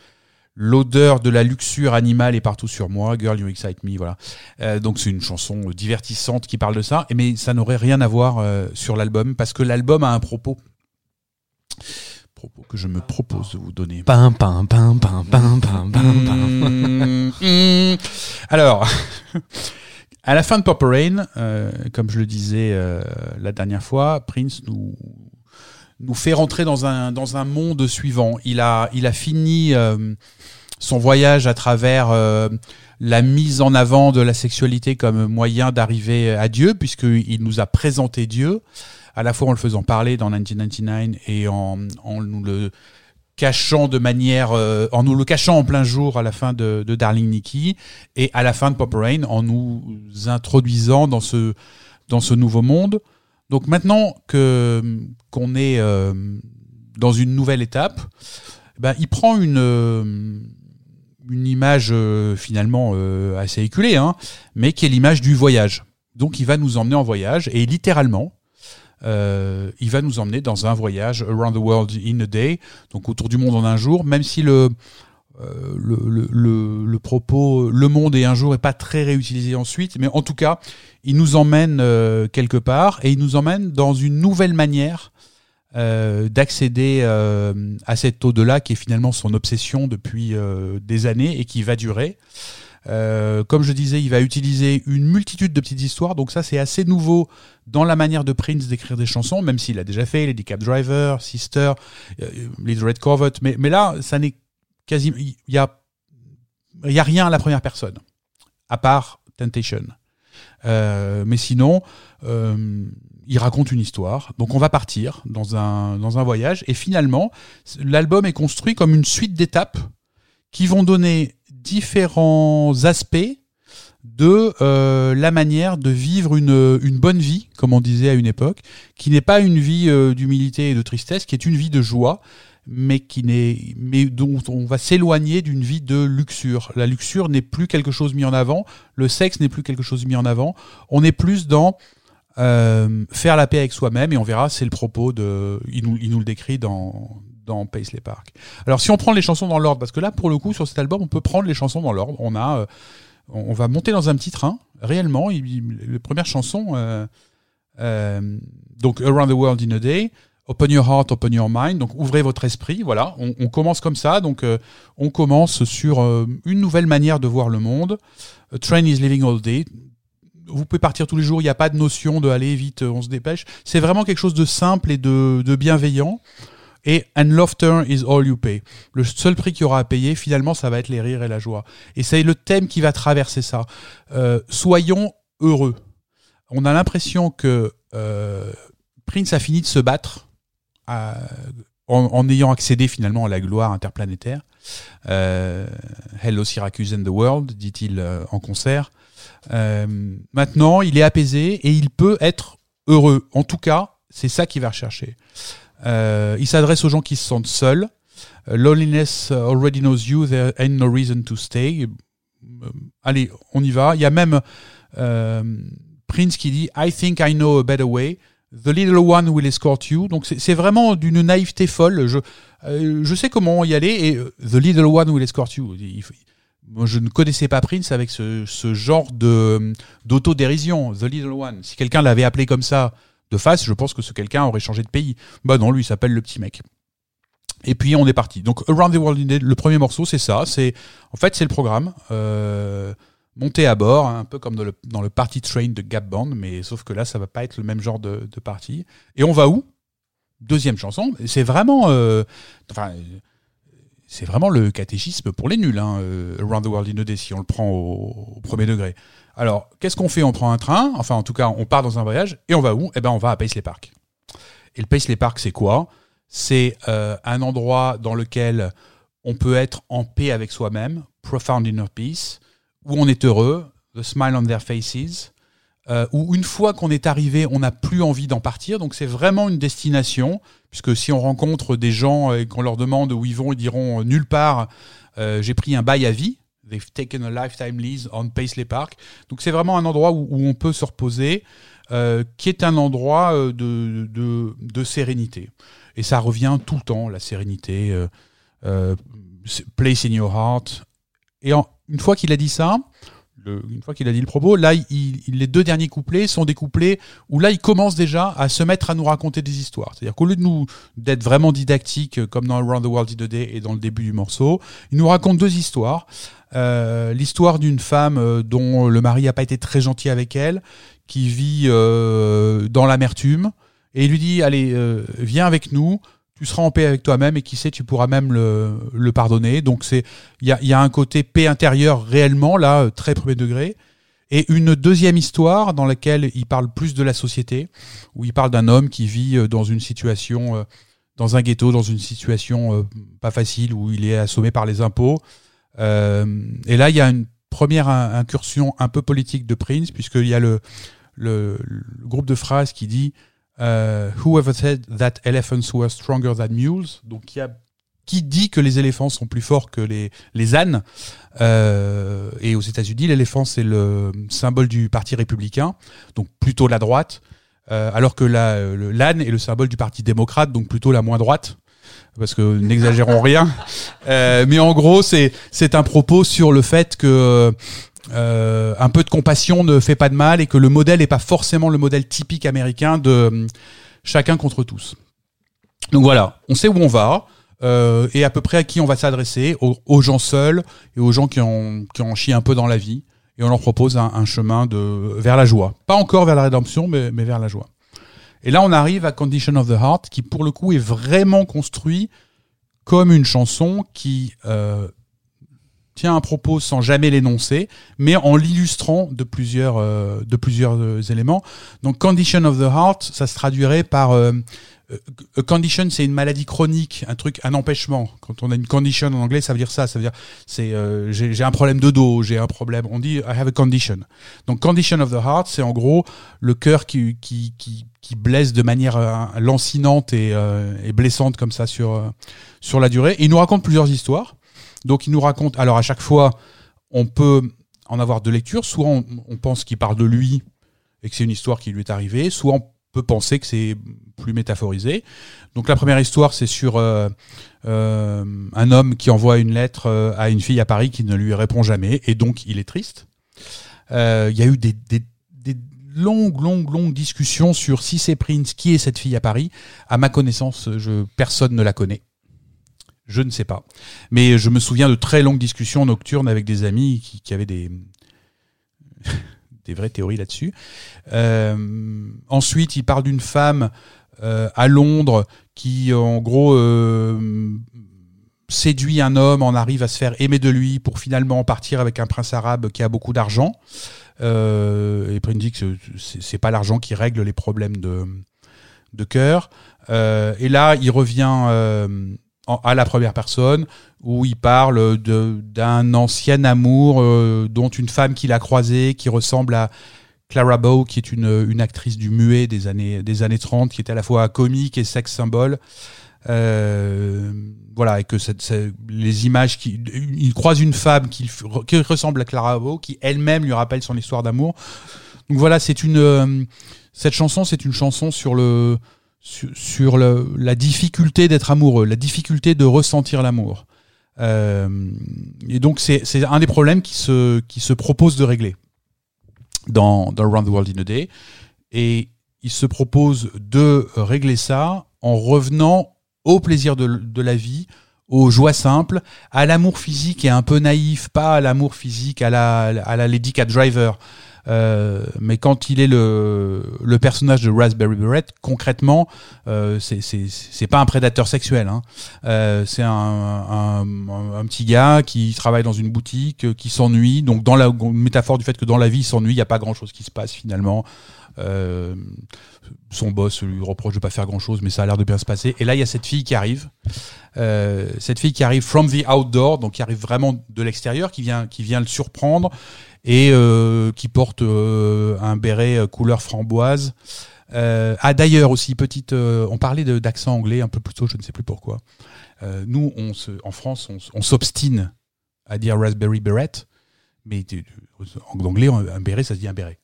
l'odeur de la luxure animale est partout sur moi. Girl, you excite me, voilà. Euh, donc c'est une chanson divertissante qui parle de ça, mais ça n'aurait rien à voir euh, sur l'album parce que l'album a un propos. Propos que je me propose de vous donner. Pam, pam, pam, pam, pam, pam, pam. Mmh, mmh. Alors, à la fin de Purple Rain, euh, comme je le disais euh, la dernière fois, Prince nous nous fait rentrer dans un dans un monde suivant. Il a il a fini euh, son voyage à travers la mise en avant de la sexualité comme moyen d'arriver à Dieu, puisqu'il nous a présenté Dieu, à la fois en le faisant parler dans 1999 et en, nous le cachant de manière, euh, en nous le cachant en plein jour à la fin de, Darling Nikki et à la fin de Pop Rain en nous introduisant dans ce dans ce nouveau monde. Donc maintenant que qu'on est euh, dans une nouvelle étape, ben, il prend une euh, une image finalement assez éculée, hein, mais qui est l'image du voyage. Donc il va nous emmener en voyage et littéralement, euh, il va nous emmener dans un voyage around the world in a day, donc autour du monde en un jour, même si le euh, le, le, le, propos le monde et un jour est pas très réutilisé ensuite, mais en tout cas, il nous emmène euh, quelque part et il nous emmène dans une nouvelle manière euh, d'accéder euh, à cet au-delà qui est finalement son obsession depuis euh, des années et qui va durer. Euh, comme je disais, il va utiliser une multitude de petites histoires, donc ça c'est assez nouveau dans la manière de Prince d'écrire des chansons, même s'il a déjà fait Lady Cab Driver, Sister, euh, Little Red Corvette, mais, là ça n'est quasi, il y a, y a rien à la première personne, à part Temptation. Euh, mais sinon, euh, il raconte une histoire. Donc on va partir dans un, dans un voyage. Et finalement, l'album est construit comme une suite d'étapes qui vont donner différents aspects de euh, la manière de vivre une, une bonne vie, comme on disait à une époque, qui n'est pas une vie euh, d'humilité et de tristesse, qui est une vie de joie, mais qui n'est, mais dont on va s'éloigner d'une vie de luxure. La luxure n'est plus quelque chose mis en avant, le sexe n'est plus quelque chose mis en avant. On est plus dans euh, faire la paix avec soi-même, et on verra, c'est le propos de, il nous, il nous le décrit dans dans Paisley Park. Alors si on prend les chansons dans l'ordre, parce que là pour le coup sur cet album on peut prendre les chansons dans l'ordre. On a, euh, on va monter dans un petit train réellement. Il, il- les premières chansons, euh, euh, donc Around the World in a Day, Open Your Heart, Open Your Mind. Donc ouvrez votre esprit. Voilà, on, commence comme ça. Donc on commence sur une nouvelle manière de voir le monde. Train is living all day. Vous pouvez partir tous les jours. Il n'y a pas de notion de aller vite, on se dépêche. C'est vraiment quelque chose de simple et de bienveillant. Et and laughter is all you pay. Le seul prix qu'il y aura à payer, finalement, ça va être les rires et la joie. Et c'est le thème qui va traverser ça. Euh, soyons heureux. On a l'impression que euh, Prince a fini de se battre à- en, ayant accédé finalement à la gloire interplanétaire. Euh, Hello Syracuse and the World, dit-il euh, en concert. Euh, maintenant, il est apaisé et il peut être heureux. En tout cas, c'est ça qu'il va rechercher. Euh, il s'adresse aux gens qui se sentent seuls. Euh, Loneliness already knows you, there ain't no reason to stay. Euh, allez, on y va. Il y a même Prince qui dit I think I know a better way. The little one will escort you. Donc c'est vraiment d'une naïveté folle. Je, sais comment y aller et The little one will escort you. Je ne connaissais pas Prince avec ce, ce genre d'autodérision. The little one. Si quelqu'un l'avait appelé comme ça de face, je pense que ce quelqu'un aurait changé de pays. Bah non, lui il s'appelle le petit mec. Et puis on est parti. Donc Around the World in Day, le premier morceau, c'est ça. C'est en fait c'est le programme. Euh, monter à bord, hein, un peu comme dans le, dans le party train de Gap Band, mais sauf que là, ça va pas être le même genre de, de party. Et on va où? Deuxième chanson. C'est vraiment, euh, enfin, c'est vraiment le catéchisme pour les nuls. Hein, euh, Around the World in a Day, si on le prend au premier degré. Alors, qu'est-ce qu'on fait? On prend un train. Enfin, en tout cas, on part dans un voyage et on va où? Eh ben, on va à Paisley Park. Et le Paisley Park, c'est quoi? C'est euh, un endroit dans lequel on peut être en paix avec soi-même, profound inner peace où on est heureux, the smile on their faces, euh, où une fois qu'on est arrivé, on n'a plus envie d'en partir. Donc c'est vraiment une destination, puisque si on rencontre des gens et qu'on leur demande où ils vont, ils diront euh, nulle part, euh, j'ai pris un bail à vie. They've taken a lifetime lease on Paisley Park. Donc c'est vraiment un endroit où, on peut se reposer, euh, qui est un endroit euh, de, de, sérénité. Et ça revient tout le temps, la sérénité, euh, place in your heart. Et une fois qu'il a dit ça, une fois qu'il a dit le propos, là, les deux derniers couplets sont des couplets où là, il commence déjà à se mettre à nous raconter des histoires. C'est-à-dire qu'au lieu de nous d'être vraiment didactique, euh, comme dans Around the World in a Day et dans le début du morceau, il nous raconte deux histoires. Euh, L'histoire d'une femme euh, dont le mari n'a pas été très gentil avec elle, qui vit dans l'amertume, et il lui dit allez, viens avec nous. Tu seras en paix avec toi-même et qui sait, tu pourras même le, le pardonner. Donc c'est il y a, y a un côté paix intérieure réellement, là, euh, très premier degré. Et une deuxième histoire dans laquelle il parle plus de la société, où il parle d'un homme qui vit euh, dans une situation, euh, dans un ghetto, dans une situation pas facile, où il est assommé par les impôts. Et là, il y a une première in- incursion un peu politique de Prince, puisqu'il y a le, le, le groupe de phrases qui dit euh, Whoever said that elephants were stronger than mules Donc, y a qui dit que les éléphants sont plus forts que les, les ânes. Euh, et aux États-Unis, l'éléphant, c'est le symbole du Parti républicain, donc plutôt la droite, euh, alors que l'âne est le symbole du Parti démocrate, donc plutôt la moins droite. Parce que n'exagérons rien. Euh, mais en gros, c'est c'est un propos sur le fait que euh, un peu de compassion ne fait pas de mal et que le modèle n'est pas forcément le modèle typique américain de euh, chacun contre tous. Donc voilà, on sait où on va euh, et à peu près à qui on va s'adresser, aux, gens seuls et aux gens qui en, qui en chient un peu dans la vie. Et on leur propose un, chemin de, vers la joie. Pas encore vers la rédemption, mais, mais vers la joie. Et là, on arrive à Condition of the Heart, qui pour le coup est vraiment construit comme une chanson qui un propos sans jamais l'énoncer, mais en l'illustrant de plusieurs, euh, de plusieurs euh, éléments. Donc Condition of the Heart, ça se traduirait par euh, euh, a condition, c'est une maladie chronique, un truc, un empêchement. Quand on a une condition en anglais, ça veut dire ça. Ça veut dire, c'est, euh, j'ai un problème de dos, j'ai un problème. On dit, I have a condition. Donc, condition of the heart, c'est en gros le cœur qui, qui, qui, qui blesse de manière euh, lancinante et, euh, blessante comme ça sur, euh, sur la durée. Et il nous raconte plusieurs histoires. Donc, il nous raconte, alors à chaque fois, on peut en avoir deux lectures. Soit on, pense qu'il parle de lui et que c'est une histoire qui lui est arrivée, soit on peut penser que c'est plus métaphorisé. Donc la première histoire, c'est sur euh, euh, un homme qui envoie une lettre euh, à une fille à Paris qui ne lui répond jamais, et donc il est triste. Il y a eu des, longues, longues, longues discussions sur si c'est Prince, qui est cette fille à Paris. À ma connaissance, personne ne la connaît. Je ne sais pas. Mais je me souviens de très longues discussions nocturnes avec des amis qui, qui avaient des, des vraies théories là-dessus. Euh, ensuite, il parle d'une femme euh, à Londres qui, en gros, euh, séduit un homme, en arrive à se faire aimer de lui pour finalement partir avec un prince arabe qui a beaucoup d'argent. Euh, et Prince dit que c'est pas l'argent qui règle les problèmes de, de cœur. Euh, et là, il revient euh, à la première personne où il parle d'un ancien amour euh, dont une femme qu'il a croisée qui ressemble à Clara Bow, qui est une, une actrice du muet des années, des années 30, qui est à la fois comique et sex symbole. Euh, voilà, et que les images qui, il croise une femme qui ressemble à Clara Bow, qui elle-même lui rappelle son histoire d'amour. Donc voilà, c'est une, euh, cette chanson, c'est une chanson sur le, sur, la difficulté d'être amoureux, la difficulté de ressentir l'amour. Euh, et donc c'est, un des problèmes qui se, qui se propose de régler dans, Around the World in a Day. Et il se propose de régler ça en revenant au plaisir de, de la vie, aux joies simples, à l'amour physique et un peu naïf, pas à l'amour physique à la, à la Lady Cat Driver. Euh, mais quand il est le, le personnage de Raspberry Beret, concrètement, euh, c'est pas un prédateur sexuel. Hein. Euh, c'est un, un, un- petit gars qui travaille dans une boutique, euh, qui s'ennuie. Donc dans la métaphore du fait que dans la vie il s'ennuie, il y a pas grand chose qui se passe finalement. Euh, son boss lui reproche de pas faire grand chose, mais ça a l'air de bien se passer. Et là, il y a cette fille qui arrive, euh, cette fille qui arrive from the outdoor, donc qui arrive vraiment de l'extérieur, qui vient, qui vient le surprendre et euh, qui porte euh, un béret euh, couleur framboise. Ah d'ailleurs aussi petite, on parlait d'accent anglais un peu plus tôt, je ne sais plus pourquoi. Nous, on se, en France, on, on s'obstine à dire raspberry beret, mais en anglais, un béret, ça se dit un béret.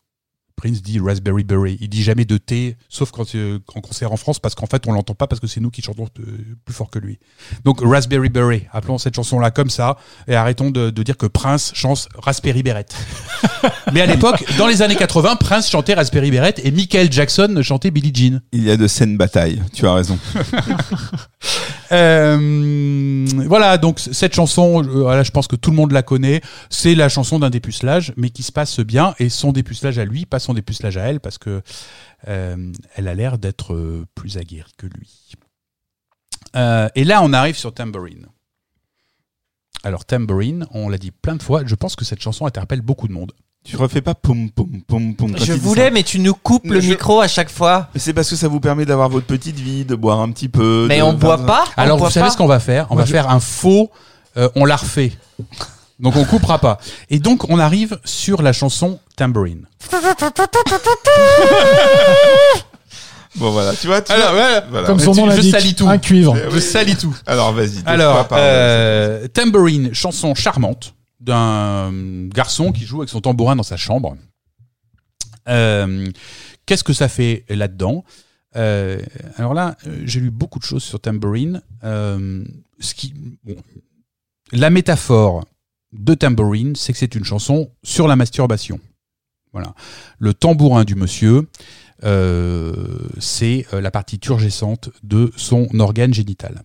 Prince dit Raspberry Beret. Il dit jamais de thé, sauf quand, euh, en concert en France, parce qu'en fait, on l'entend pas parce que c'est nous qui chantons euh, plus fort que lui. Donc, Raspberry Beret. Appelons cette chanson-là comme ça, et arrêtons de, de dire que Prince chante Raspberry Beret. Mais à l'époque, dans les années 80, Prince chantait Raspberry Beret et Michael Jackson chantait Billie Jean. Il y a de saines batailles, tu as raison. Euh, voilà, donc cette chanson, euh, voilà, je pense que tout le monde la connaît. C'est la chanson d'un dépucelage, mais qui se passe bien, et son dépucelage à lui, pas son dépucelage à elle, parce que euh, elle a l'air d'être euh, plus aguerrie que lui. Euh, et là, on arrive sur Tambourine. Alors Tambourine, on l'a dit plein de fois, je pense que cette chanson interpelle beaucoup de monde. Tu refais pas poum poum poum poum. Je voulais, mais tu nous coupes le Je- micro à chaque fois. Mais C'est parce que ça vous permet d'avoir votre petite vie, de boire un petit peu. Mais de- on boit pas. Alors, vous savez pas. ce qu'on va faire? On va faire un faux. euh, on la refait. Donc, on coupera pas. Et donc, on arrive sur la chanson Tambourine. Bon voilà, tu vois. Tu Alors, vois voilà. Voilà. Comme son nom je l'indique, salis tout. un cuivre. Eh Je salis tout. Alors vas-y. Alors, euh, Tambourine, chanson charmante d'un garçon qui joue avec son tambourin dans sa chambre. Euh, Qu'est-ce que ça fait là-dedans? Euh, Alors là, euh, j'ai lu beaucoup de choses sur Tambourine. Euh, ce qui, bon, la métaphore de Tambourine, c'est que c'est une chanson sur la masturbation. Voilà. Le tambourin du monsieur, euh, c'est euh, la partie turgescente de son organe génital.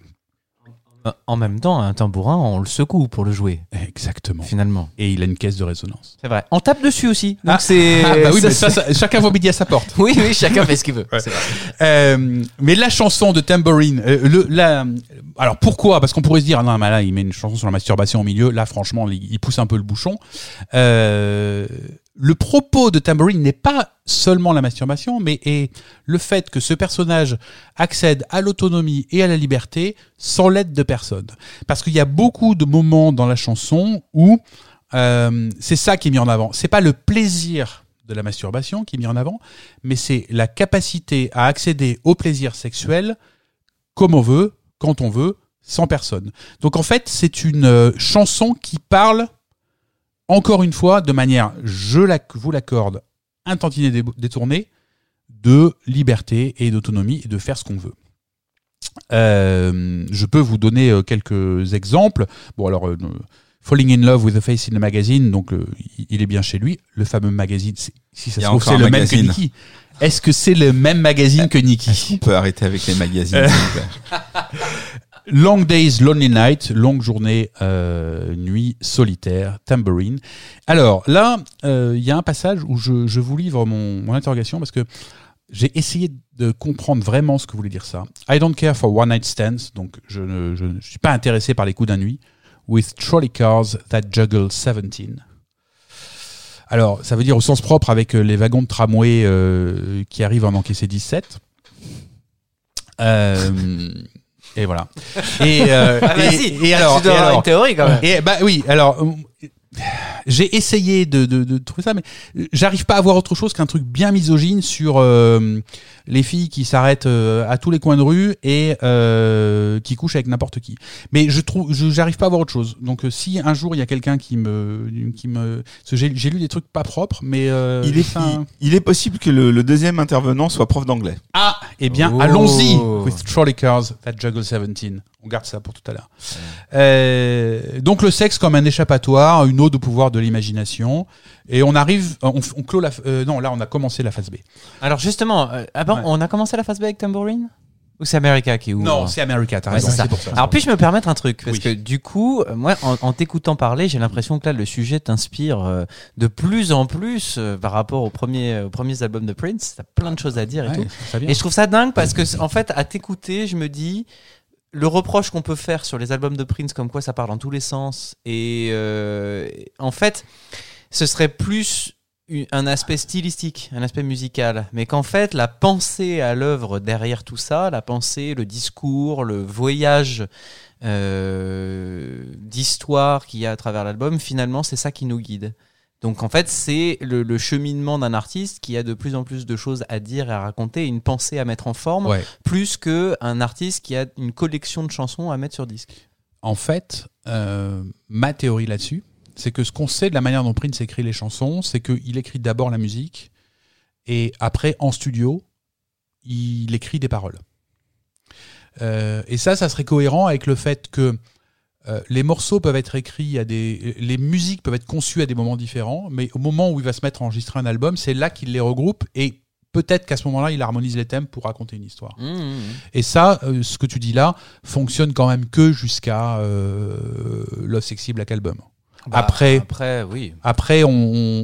En même temps, un tambourin, on le secoue pour le jouer, Exactement. finalement. Et il a une caisse de résonance. C'est vrai. On tape dessus aussi. Donc Ah. c'est. Ah bah oui, ça, ça, ça- chacun voit midi à sa porte. Oui, oui, chacun fait ce qu'il veut. Vrai. Euh, mais la chanson de Tambourine, euh, le, la, alors pourquoi? Parce qu'on pourrait se dire, ah non, mais là, il met une chanson sur la masturbation au milieu. Là, franchement, il, il pousse un peu le bouchon. Euh, le propos de Tambourine n'est pas seulement la masturbation, mais est le fait que ce personnage accède à l'autonomie et à la liberté sans l'aide de personne. Parce qu'il y a beaucoup de moments dans la chanson où euh, c'est ça qui est mis en avant. C'est pas le plaisir de la masturbation qui est mis en avant, mais c'est la capacité à accéder au plaisir sexuel comme on veut, quand on veut, sans personne. Donc en fait, c'est une euh, chanson qui parle encore une fois, de manière, je vous l'accorde, un tantinet dé- détourné, de liberté et d'autonomie et de faire ce qu'on veut. Euh, je peux vous donner euh, quelques exemples. Bon, alors, euh, Falling in Love with a Face in a Magazine, donc euh, il- est bien chez lui. Le fameux magazine, c'est- si ça se trouve, c'est le même que magazine. Niki. Est-ce que c'est le même magazine que On Niki peut arrêter avec les magazines. Long Days, Lonely Night, longue journée, euh, nuit solitaire, Tambourine. Alors là, euh, il y a un passage où je, je vous livre mon, mon interrogation parce que j'ai essayé de comprendre vraiment ce que voulait dire ça. I don't care for one night stands, donc je ne je ne suis pas intéressé par les coups d'un nuit. With trolley cars that juggle 17. Alors, ça veut dire au sens propre avec euh, les wagons de tramway qui arrivent en encaisser 17. Euh, et voilà. Et, euh, Ah, et- vas-y, et alors, tu dois et avoir alors- une théorie quand même. et bah oui, alors j'ai essayé de, de, de trouver ça, mais j'arrive pas à voir autre chose qu'un truc bien misogyne sur euh, les filles qui s'arrêtent euh, à tous les coins de rue et euh, qui couchent avec n'importe qui. Mais je trouve, j'arrive pas à voir autre chose. Donc euh, si un jour il y a quelqu'un qui me, qui me, j'ai lu des trucs pas propres, mais euh, Il est, ça- il, il est possible que le, le deuxième intervenant soit prof d'anglais. ah, eh bien, Oh. allons-y with trolley cars that juggle 17. On garde ça pour tout à l'heure. Euh, donc le sexe comme un échappatoire, une ode au pouvoir de l'imagination, et on arrive, on, on clôt la, euh, non là on a commencé la phase B. Alors justement, euh, ah Ouais. on a commencé la phase B avec Tambourine Ou c'est America qui ouvre Non, c'est America, t'as Ouais, raison, c'est ça. pour ça. Alors puis-je me permettre un truc? Parce Oui. que du coup, euh, moi, en, en t'écoutant parler, j'ai l'impression que là, le sujet t'inspire euh, de plus en plus euh, par rapport aux premiers, aux premiers albums de Prince. T'as plein de choses à dire et Ouais, tout. Et je trouve ça dingue parce que, en fait, à t'écouter, je me dis, le reproche qu'on peut faire sur les albums de Prince, comme quoi ça part dans tous les sens, et euh, en fait, ce serait plus un aspect stylistique, un aspect musical, mais qu'en fait, la pensée à l'œuvre derrière tout ça, la pensée, le discours, le voyage euh, d'histoire qu'il y a à travers l'album, finalement, c'est ça qui nous guide. Donc en fait, c'est le, le cheminement d'un artiste qui a de plus en plus de choses à dire et à raconter, une pensée à mettre en forme, Ouais. plus que un artiste qui a une collection de chansons à mettre sur disque. En fait, euh, ma théorie là-dessus, c'est que ce qu'on sait de la manière dont Prince écrit les chansons, c'est qu'il écrit d'abord la musique et après, en studio, il écrit des paroles. Euh, et ça, ça serait cohérent avec le fait que euh, les morceaux peuvent être écrits à des, les musiques peuvent être conçues à des moments différents, mais au moment où il va se mettre à enregistrer un album, c'est là qu'il les regroupe et peut-être qu'à ce moment-là, il harmonise les thèmes pour raconter une histoire. Et ça, euh, ce que tu dis là, fonctionne quand même que jusqu'à euh, Love Sexy Black Album. Après- Bah, après, oui. Après, on,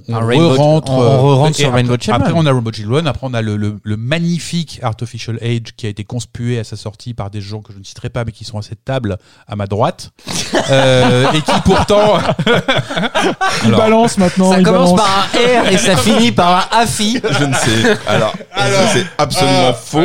on, Rainbow- re-rentre, on- on euh, re-rentre et sur après- Rainbow Children. Après, on a Rainbow Children. Après, on a le, le, le magnifique Artificial Age qui a été conspué à sa sortie par des gens que je ne citerai pas, mais qui sont à cette table à ma droite. Euh, et qui pourtant. Il Alors, balance maintenant. ça il commence balance. par un R et ça finit par un AFI. Je ne sais. Alors, ça, c'est absolument faux.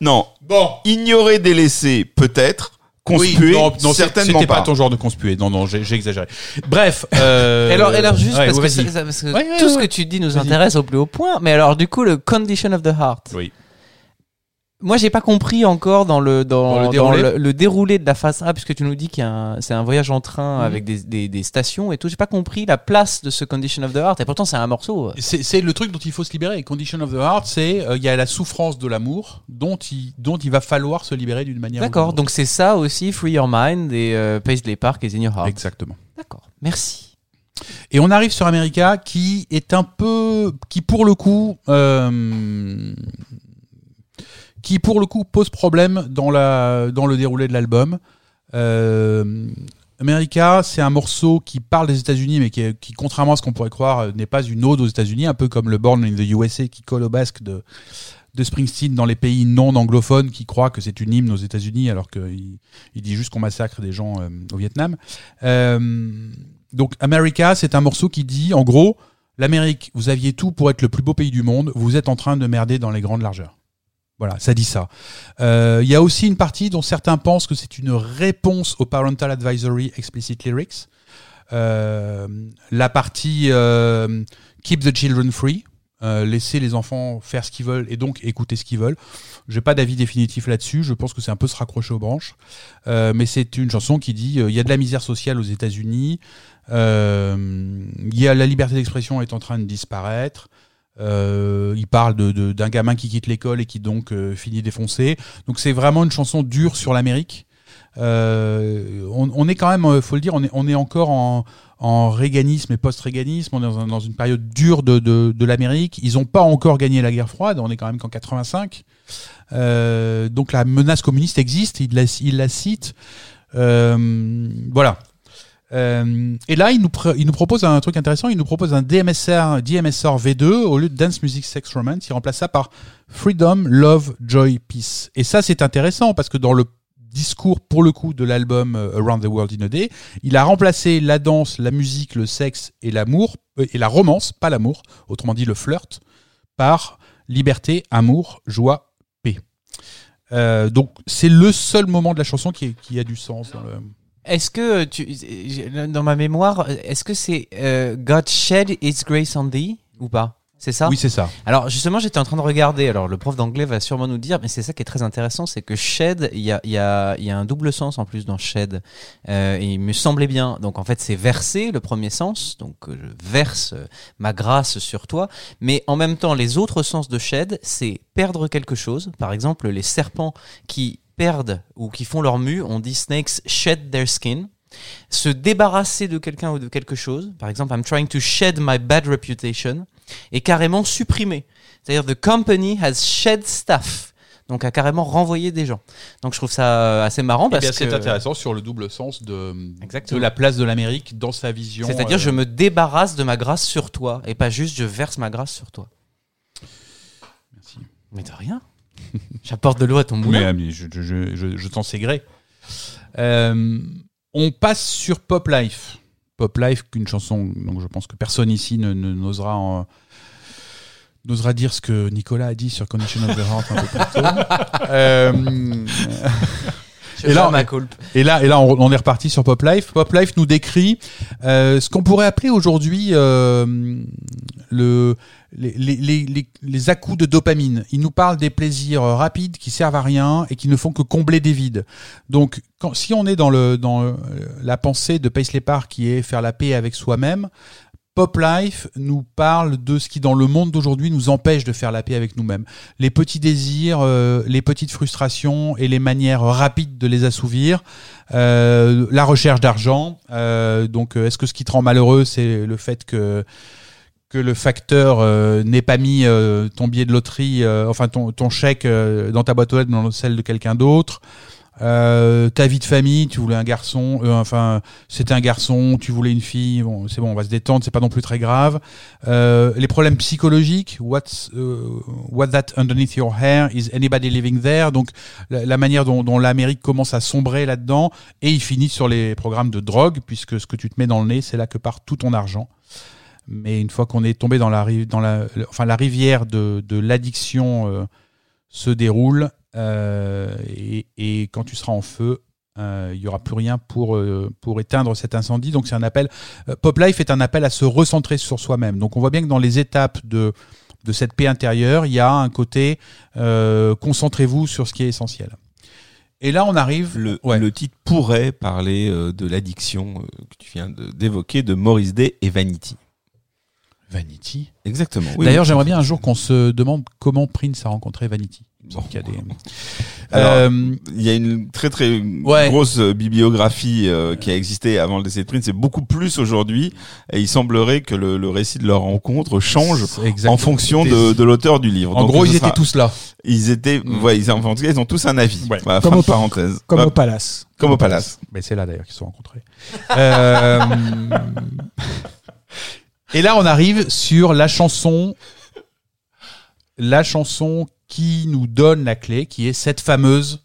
non. bon. Ignorer, délaisser, peut-être. Conspuer, non, non, certainement c'était pas. pas. ton genre de conspué. Non, non, j'ai j'ai exagéré. Bref. Euh, Et alors, et alors juste ouais, parce, que vas-y. c'est- ça- parce que Ouais, ouais, tout ce ouais. que tu dis nous intéresse au plus haut point. Mais alors, du coup, le condition of the heart. Oui. Moi, j'ai pas compris encore dans le dans, Dans le dans déroulé le, le déroulé de la phase A, puisque tu nous dis qu'il y a un- c'est un voyage en train Mhm. avec des, des, des stations et tout. J'ai pas compris la place de ce condition of the heart. Et pourtant, c'est un morceau. C'est c'est le truc dont il faut se libérer. Condition of the Heart, c'est euh, il y a la souffrance de l'amour dont il, dont il va falloir se libérer d'une manière. ou d'une D'accord. Donc c'est ça aussi, Free Your Mind et euh, Paisley Park et In Your Heart. Exactement. D'accord. Merci. Et on arrive sur America qui est un peu, qui pour le coup, euh, qui pour le coup pose problème dans la dans le déroulé de l'album. Euh, America, c'est un morceau qui parle des États-Unis, mais qui, qui, contrairement à ce qu'on pourrait croire, euh, n'est pas une ode aux États-Unis, un peu comme le Born in the USA qui colle au basque de, de Springsteen dans les pays non anglophones qui croient que c'est une hymne aux États-Unis, alors qu'il il dit juste qu'on massacre des gens euh, au Vietnam. Euh, donc America, c'est un morceau qui dit, en gros, l'Amérique, vous aviez tout pour être le plus beau pays du monde, vous êtes en train de merder dans les grandes largeurs. Voilà, ça dit ça. Euh, Il y a aussi une partie dont certains pensent que c'est une réponse au Parental Advisory Explicit Lyrics. Euh, la partie euh, Keep the Children Free, euh, laisser les enfants faire ce qu'ils veulent et donc écouter ce qu'ils veulent. J'ai pas d'avis définitif là-dessus. Je pense que c'est un peu se raccrocher aux branches. Euh, mais c'est une chanson qui dit il y a de la misère sociale aux États-Unis. Il y a la liberté d'expression est en train de disparaître. Euh, il parle de- de- d'un gamin qui quitte l'école et qui donc euh, finit défoncé. Donc c'est vraiment une chanson dure sur l'Amérique. Euh, on, on est quand même, euh, faut le dire, on est, on est encore en, en réganisme et post-réganisme. On est dans, un- dans une période dure de, de, de l'Amérique. Ils n'ont pas encore gagné la guerre froide. On est quand même qu'en 85. Euh, donc la menace communiste existe. Il la, il la cite. Voilà. Euh, et là, il nous, propose un truc intéressant. Il nous propose un DMSR, DMSR V2 au lieu de Dance Music Sex Romance. Il remplace ça par Freedom, Love, Joy, Peace. Et ça, c'est intéressant parce que dans le discours, pour le coup, de l'album euh, Around the World in a Day, il a remplacé la danse, la musique, le sexe et l'amour, euh, et la romance, pas l'amour, autrement dit le flirt, par liberté, amour, joie, paix. Donc, c'est le seul moment de la chanson qui, qui a du sens. Dans le... Est-ce que tu, j'ai- dans ma mémoire, est-ce que c'est euh, God shed His grace on thee ou pas? C'est ça? Oui, c'est ça. Alors justement, j'étais en train de regarder. Alors le prof d'anglais va sûrement nous dire, mais c'est ça qui est très intéressant, c'est que shed, il y a, y, a, il y a un double sens en plus dans shed. Euh, et il me semblait bien. Donc en fait, c'est verser le premier sens. Donc euh, je verse euh, ma grâce sur toi. Mais en même temps, les autres sens de shed, c'est perdre quelque chose. Par exemple, les serpents qui perdent ou qui font leur mue, on dit snakes shed their skin se débarrasser de quelqu'un ou de quelque chose. Par exemple, I'm trying to shed my bad reputation et carrément supprimer. C'est-à-dire the company has shed staff. Donc a carrément renvoyé des gens. Donc je trouve ça euh, assez marrant Eh parce bien, que c'est intéressant sur le double sens de, Exactement. de la place de l'Amérique dans sa vision. c'est-à-dire euh, je me débarrasse de ma grâce sur toi et pas juste je verse ma grâce sur toi. Merci. Mais de rien. J'apporte de l'eau à ton moulin. Mais, euh, mais je, je, je, je, t'en sais gré. Euh, on passe sur Pop Life. Pop Life, une chanson, donc je pense que personne ici ne, n'osera en- n'osera dire ce que Nicolas a dit sur Condition of the Heart un peu plus tôt. Euh, et là, on- et là, et là, on, on est reparti sur Pop Life. Pop Life nous décrit euh, ce qu'on pourrait appeler aujourd'hui euh, le les, les, les, les, les à-coups de dopamine. Il nous parle des plaisirs euh, rapides qui servent à rien et qui ne font que combler des vides. Donc, quand, si on est dans le dans euh, la pensée de Paisley Park qui est faire la paix avec soi-même, Pop Life nous parle de ce qui dans le monde d'aujourd'hui nous empêche de faire la paix avec nous-mêmes. Les petits désirs, euh, les petites frustrations et les manières rapides de les assouvir. Euh, la recherche d'argent. Euh, donc, est-ce que ce qui te rend malheureux, c'est le fait que que le facteur n'ait pas mis ton billet de loterie, enfin ton, chèque dans ta boîte aux lettres, dans celle de quelqu'un d'autre? Euh, ta vie de famille, tu voulais un garçon, euh, enfin c'était un garçon, tu voulais une fille, bon c'est bon, on va se détendre, c'est pas non plus très grave. Euh, les problèmes psychologiques, what's euh, what that underneath your hair? Is anybody living there, donc la, manière dont, dont l'Amérique commence à sombrer là-dedans, et il finit sur les programmes de drogue, puisque ce que tu te mets dans le nez, c'est là que part tout ton argent. Mais une fois qu'on est tombé dans la, dans la, enfin, la rivière de, de l'addiction euh, se déroule, et, et quand tu seras en feu, euh, il y aura plus rien pour, euh, pour éteindre cet incendie. Donc c'est un appel. euh, Pop Life est un appel à se recentrer sur soi-même. Donc on voit bien que dans les étapes de, de cette paix intérieure, il y a un côté euh, concentrez-vous sur ce qui est essentiel. Et là, on arrive. Le, Ouais. le titre pourrait parler euh, de l'addiction euh, que tu viens de- d'évoquer de Maurice Day et Vanity. Vanity? Exactement. oui, D'ailleurs, oui. j'aimerais bien un jour qu'on se demande comment Prince a rencontré Vanity. Il y a des- Alors, Euh, Il y a une très très Ouais. grosse euh, bibliographie euh, qui a existé avant le décès de Prince, c'est beaucoup plus aujourd'hui, et il semblerait que le, le récit de leur rencontre change en fonction de, de l'auteur du livre. En Donc, gros, ils sera- étaient tous là. ils étaient, Mm. ouais, ils, en tout cas, ils ont tous un avis. Ouais. Voilà, Comme fin au de parenthèse. Comme au palace. comme au palace. Mais c'est là d'ailleurs qu'ils se sont rencontrés. Euh, Et là, on arrive sur la chanson, la chanson qui nous donne la clé, qui est cette fameuse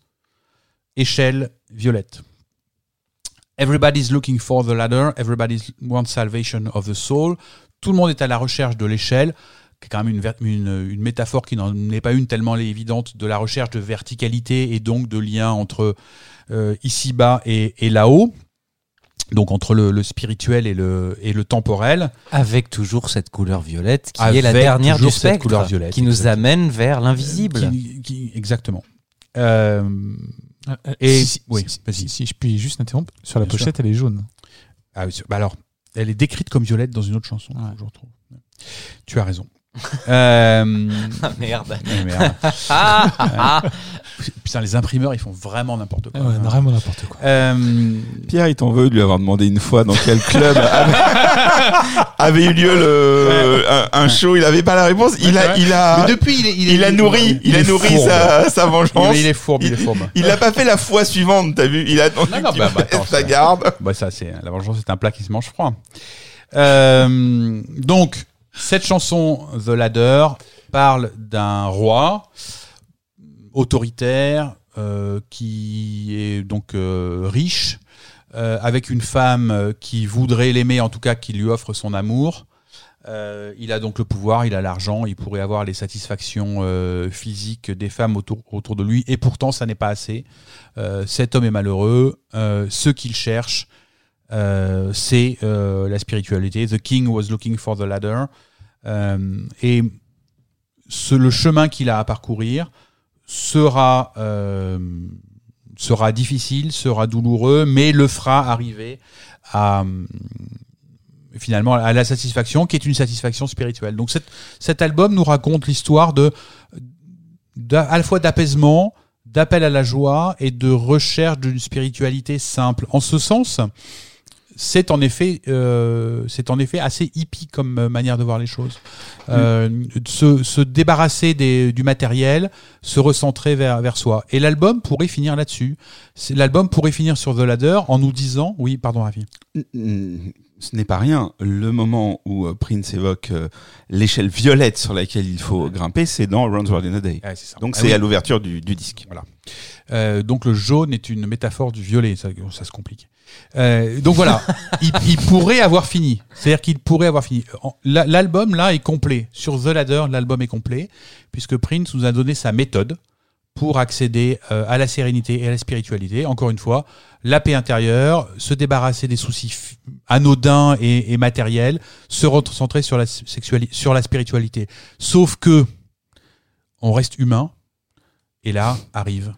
échelle violette. Everybody's looking for the ladder. Everybody wants salvation of the soul. tout le monde est à la recherche de l'échelle, qui est quand même une, une, métaphore qui n'en est pas une tellement évidente, de la recherche de verticalité et donc de lien entre euh, ici-bas et là-haut, donc entre le, le spirituel et le, et le temporel. Avec toujours cette couleur violette qui est la dernière du toujours cette spectre, couleur violette, qui nous exactement. amène vers l'invisible. Qui- exactement. Euh, Euh, euh, Et- si, oui, si- si, si je puis juste interrompre, sur la Bien pochette, elle est jaune. ah oui, bah alors, elle est décrite comme violette dans une autre chanson, Ouais. je retrouve. Tu as raison. Euh, Ah merde. eh merde. Ah, ah, ah. Putain, les imprimeurs, ils font vraiment n'importe quoi. Ouais, vraiment n'importe quoi. Euh, Pierre, il t'en veut de lui avoir demandé une fois dans quel club avait, avait eu lieu le, un, un show. Il avait pas la réponse. Il a, il a, mais depuis, il, est, il a nourri, il, a est nourri fourbe. sa, sa Il, vengeance. il est fourbe, il est fourbe. Il l'a pas fait la fois suivante, t'as vu? Il a attendu Non, non, qu'il bah, bah, attends, sa ça- garde. Bah ça, c'est la vengeance, c'est un plat qui se mange froid. Euh, donc, cette chanson, The Ladder, parle d'un roi autoritaire euh, qui est donc euh, riche, euh, avec une femme euh, qui voudrait l'aimer, en tout cas qui lui offre son amour. Euh, il a donc le pouvoir, il a l'argent, il pourrait avoir les satisfactions euh, physiques des femmes autour, autour de lui, et pourtant ça n'est pas assez. Cet homme est malheureux. Ce qu'il cherche, euh, c'est euh, la spiritualité. The king was looking for the ladder. Euh, et ce, le chemin qu'il a à parcourir sera, euh, sera difficile, sera douloureux, mais le fera arriver à finalement à la satisfaction qui est une satisfaction spirituelle. Donc cet, cet album nous raconte l'histoire de d'a- à la fois d'apaisement, d'appel à la joie et de recherche d'une spiritualité simple. En ce sens, c'est en effet, euh, c'est en effet assez hippie comme euh, manière de voir les choses. Euh, se, se débarrasser des, du matériel, se recentrer vers, vers soi. Et l'album pourrait finir là-dessus. C'est- L'album pourrait finir sur The Ladder en nous disant, oui, pardon, Ravi. Mm, Ce n'est pas rien. Le moment où euh, Prince évoque euh, l'échelle violette sur laquelle il faut grimper, c'est dans Round World in a Day. Ouais, c'est ça. Donc Ah c'est oui. à l'ouverture du, du disque. Voilà. Euh, donc le jaune est une métaphore du violet, ça, ça se complique. Euh, donc voilà, il, il pourrait avoir fini. C'est-à-dire qu'il pourrait avoir fini. L'album là est complet. Sur The Ladder, l'album est complet puisque Prince nous a donné sa méthode pour accéder euh, à la sérénité et à la spiritualité. Encore une fois, la paix intérieure, se débarrasser des soucis anodins et, et matériels, se recentrer sur la sexualité, sur la spiritualité. Sauf que on reste humain. Et là arrive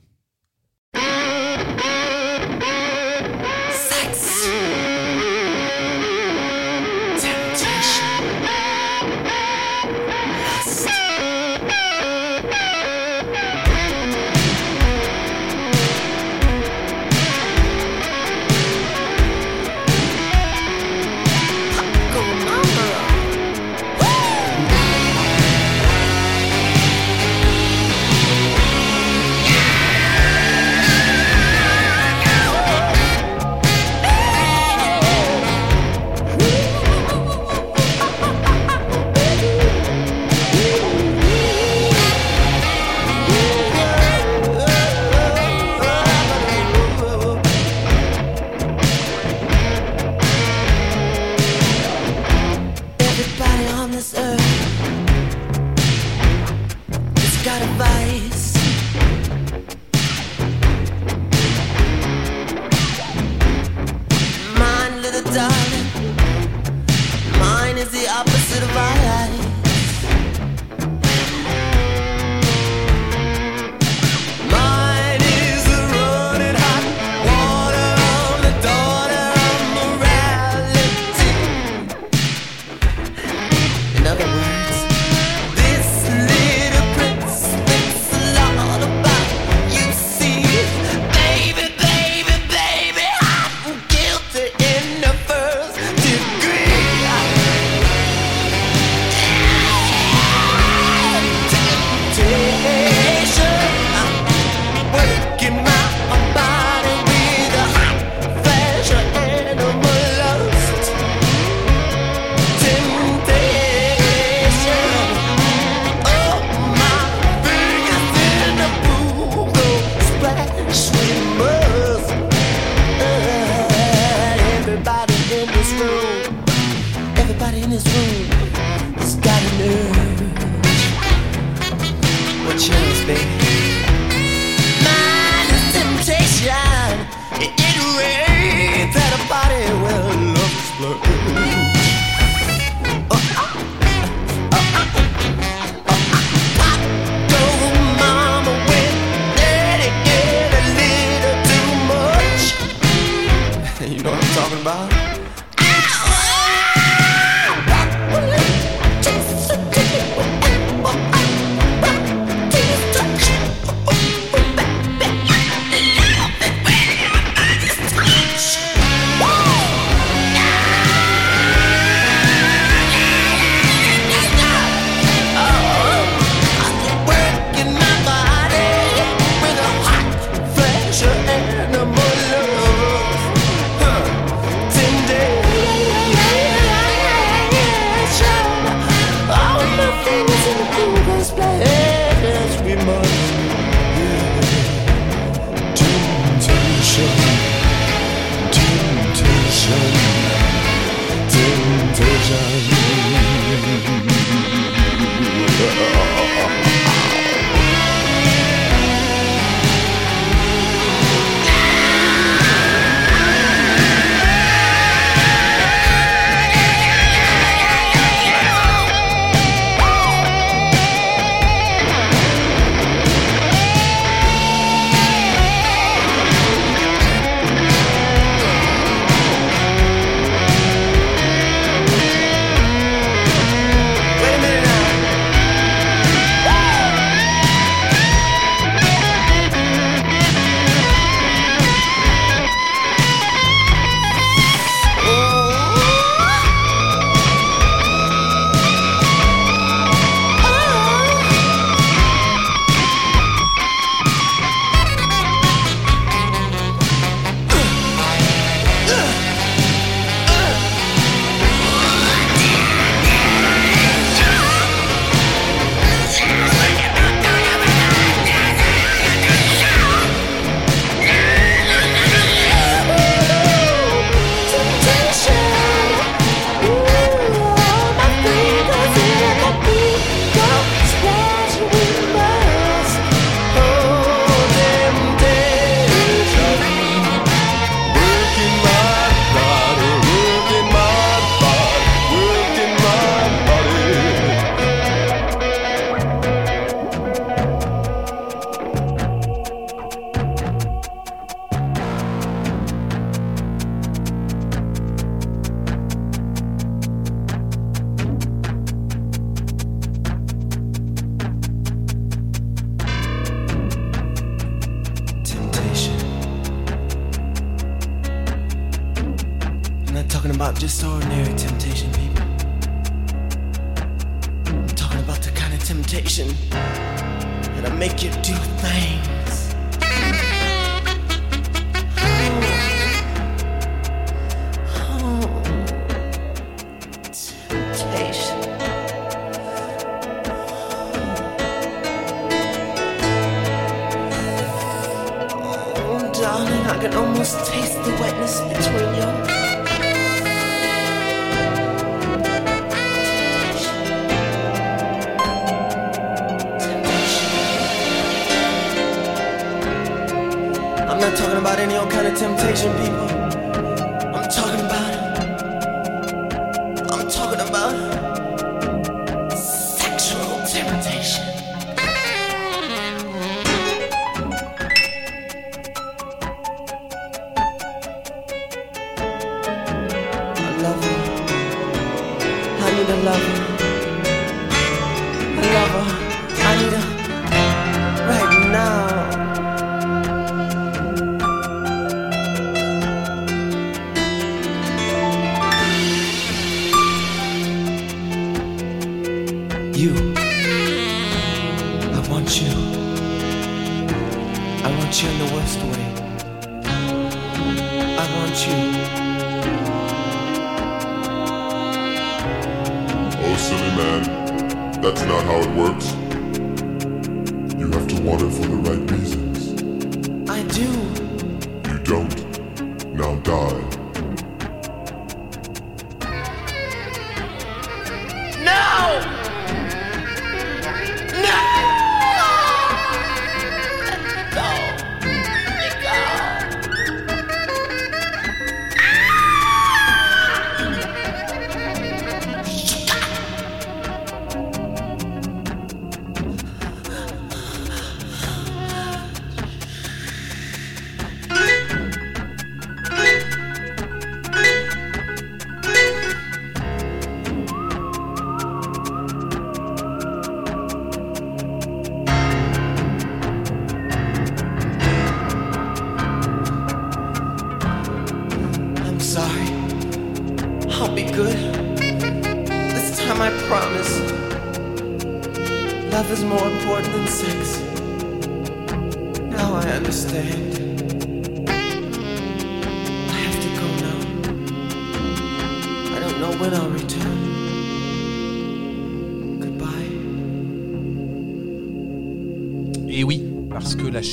temptation, people.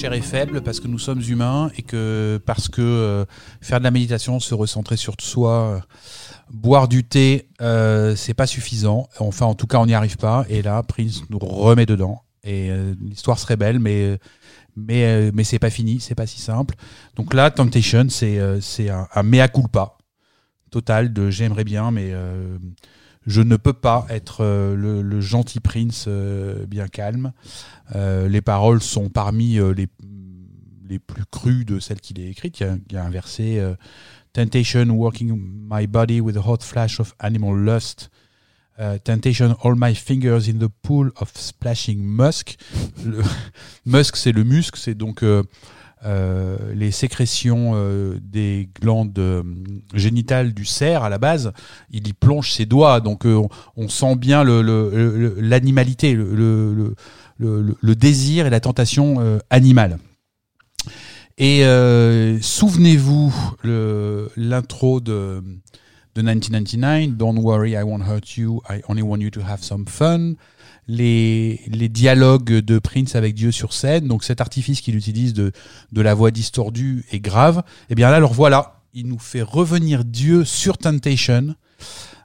Chair est faible, parce que nous sommes humains et que parce que euh, faire de la méditation, se recentrer sur soi, euh, boire du thé, euh, c'est pas suffisant. Enfin, en tout cas, on n'y arrive pas. Et là, Prince nous remet dedans. Et l'histoire serait belle, mais mais mais c'est pas fini, c'est pas si simple. Donc là, Temptation, c'est c'est un, mea culpa total de j'aimerais bien, mais je ne peux pas être le, gentil Prince bien calme. Euh, les paroles sont parmi euh, les, les plus crues de celles qu'il a écrites. Il y a, il y a un verset euh, Temptation working my body with a hot flash of animal lust. Temptation all my fingers in the pool of splashing musk. Musk, c'est le musc, c'est donc euh, euh, les sécrétions euh, des glandes génitales du cerf à la base. Il y plonge ses doigts, donc on, on sent bien l'animalité, le, le, le, le- désir et la tentation euh, animale. Et euh, souvenez-vous l'intro de, de 1999, Don't worry, I won't hurt you, I only want you to have some fun. Les, les dialogues de Prince avec Dieu sur scène, donc cet artifice qu'il utilise de, de la voix distordue et grave, et bien là, alors voilà, il nous fait revenir Dieu sur Temptation.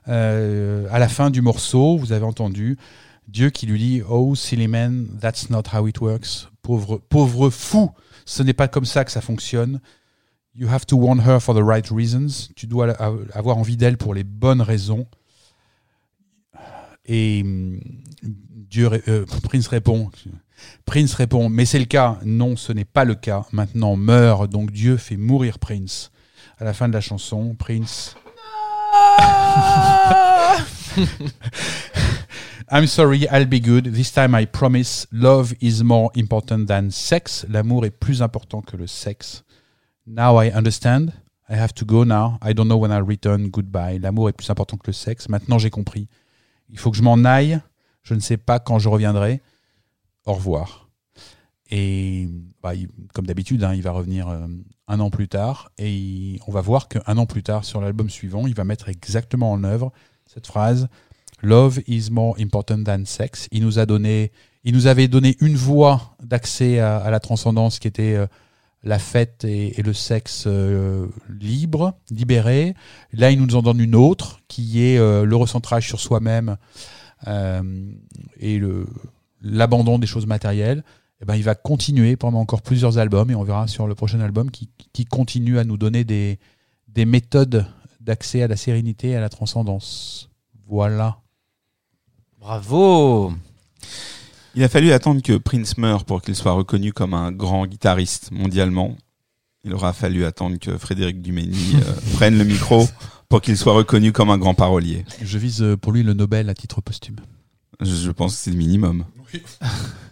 Euh, à la fin du morceau, vous avez entendu Dieu qui lui dit Oh, silly man, that's not how it works. Pauvre, pauvre fou, ce n'est pas comme ça que ça fonctionne. You have to want her for the right reasons. Tu dois avoir envie d'elle pour les bonnes raisons. Et hum, Dieu, euh, Prince répond. Prince répond, mais c'est le cas. Non, ce n'est pas le cas. Maintenant, meurt. Donc Dieu fait mourir Prince. À la fin de la chanson, Prince. I'm sorry, I'll be good. This time I promise. Love is more important than sex. L'amour est plus important que le sexe. Now I understand. I have to go now. I don't know when I'll return. Goodbye. L'amour est plus important que le sexe. Maintenant j'ai compris. Il faut que je m'en aille. Je ne sais pas quand je reviendrai. Au revoir. Et bah, comme d'habitude, hein, il va revenir euh, un an plus tard. Et on va voir qu'un an plus tard, sur l'album suivant, il va mettre exactement en œuvre cette phrase Love is more important than sex. Il nous a donné, il nous avait donné une voie d'accès à, la transcendance qui était euh, la fête et, et le sexe euh, libre, libéré. Là, il nous en donne une autre qui est euh, le recentrage sur soi-même et l'abandon des choses matérielles. Eh ben, il va continuer pendant encore plusieurs albums et on verra sur le prochain album qui, continue à nous donner des méthodes d'accès à la sérénité et à la transcendance. Voilà. Bravo Il a fallu attendre que Prince meure pour qu'il soit reconnu comme un grand guitariste mondialement. Il aura fallu attendre que Frédéric Dumény euh, prenne le micro pour qu'il soit reconnu comme un grand parolier. Je vise euh, pour lui le Nobel à titre posthume. Je, pense que c'est le minimum.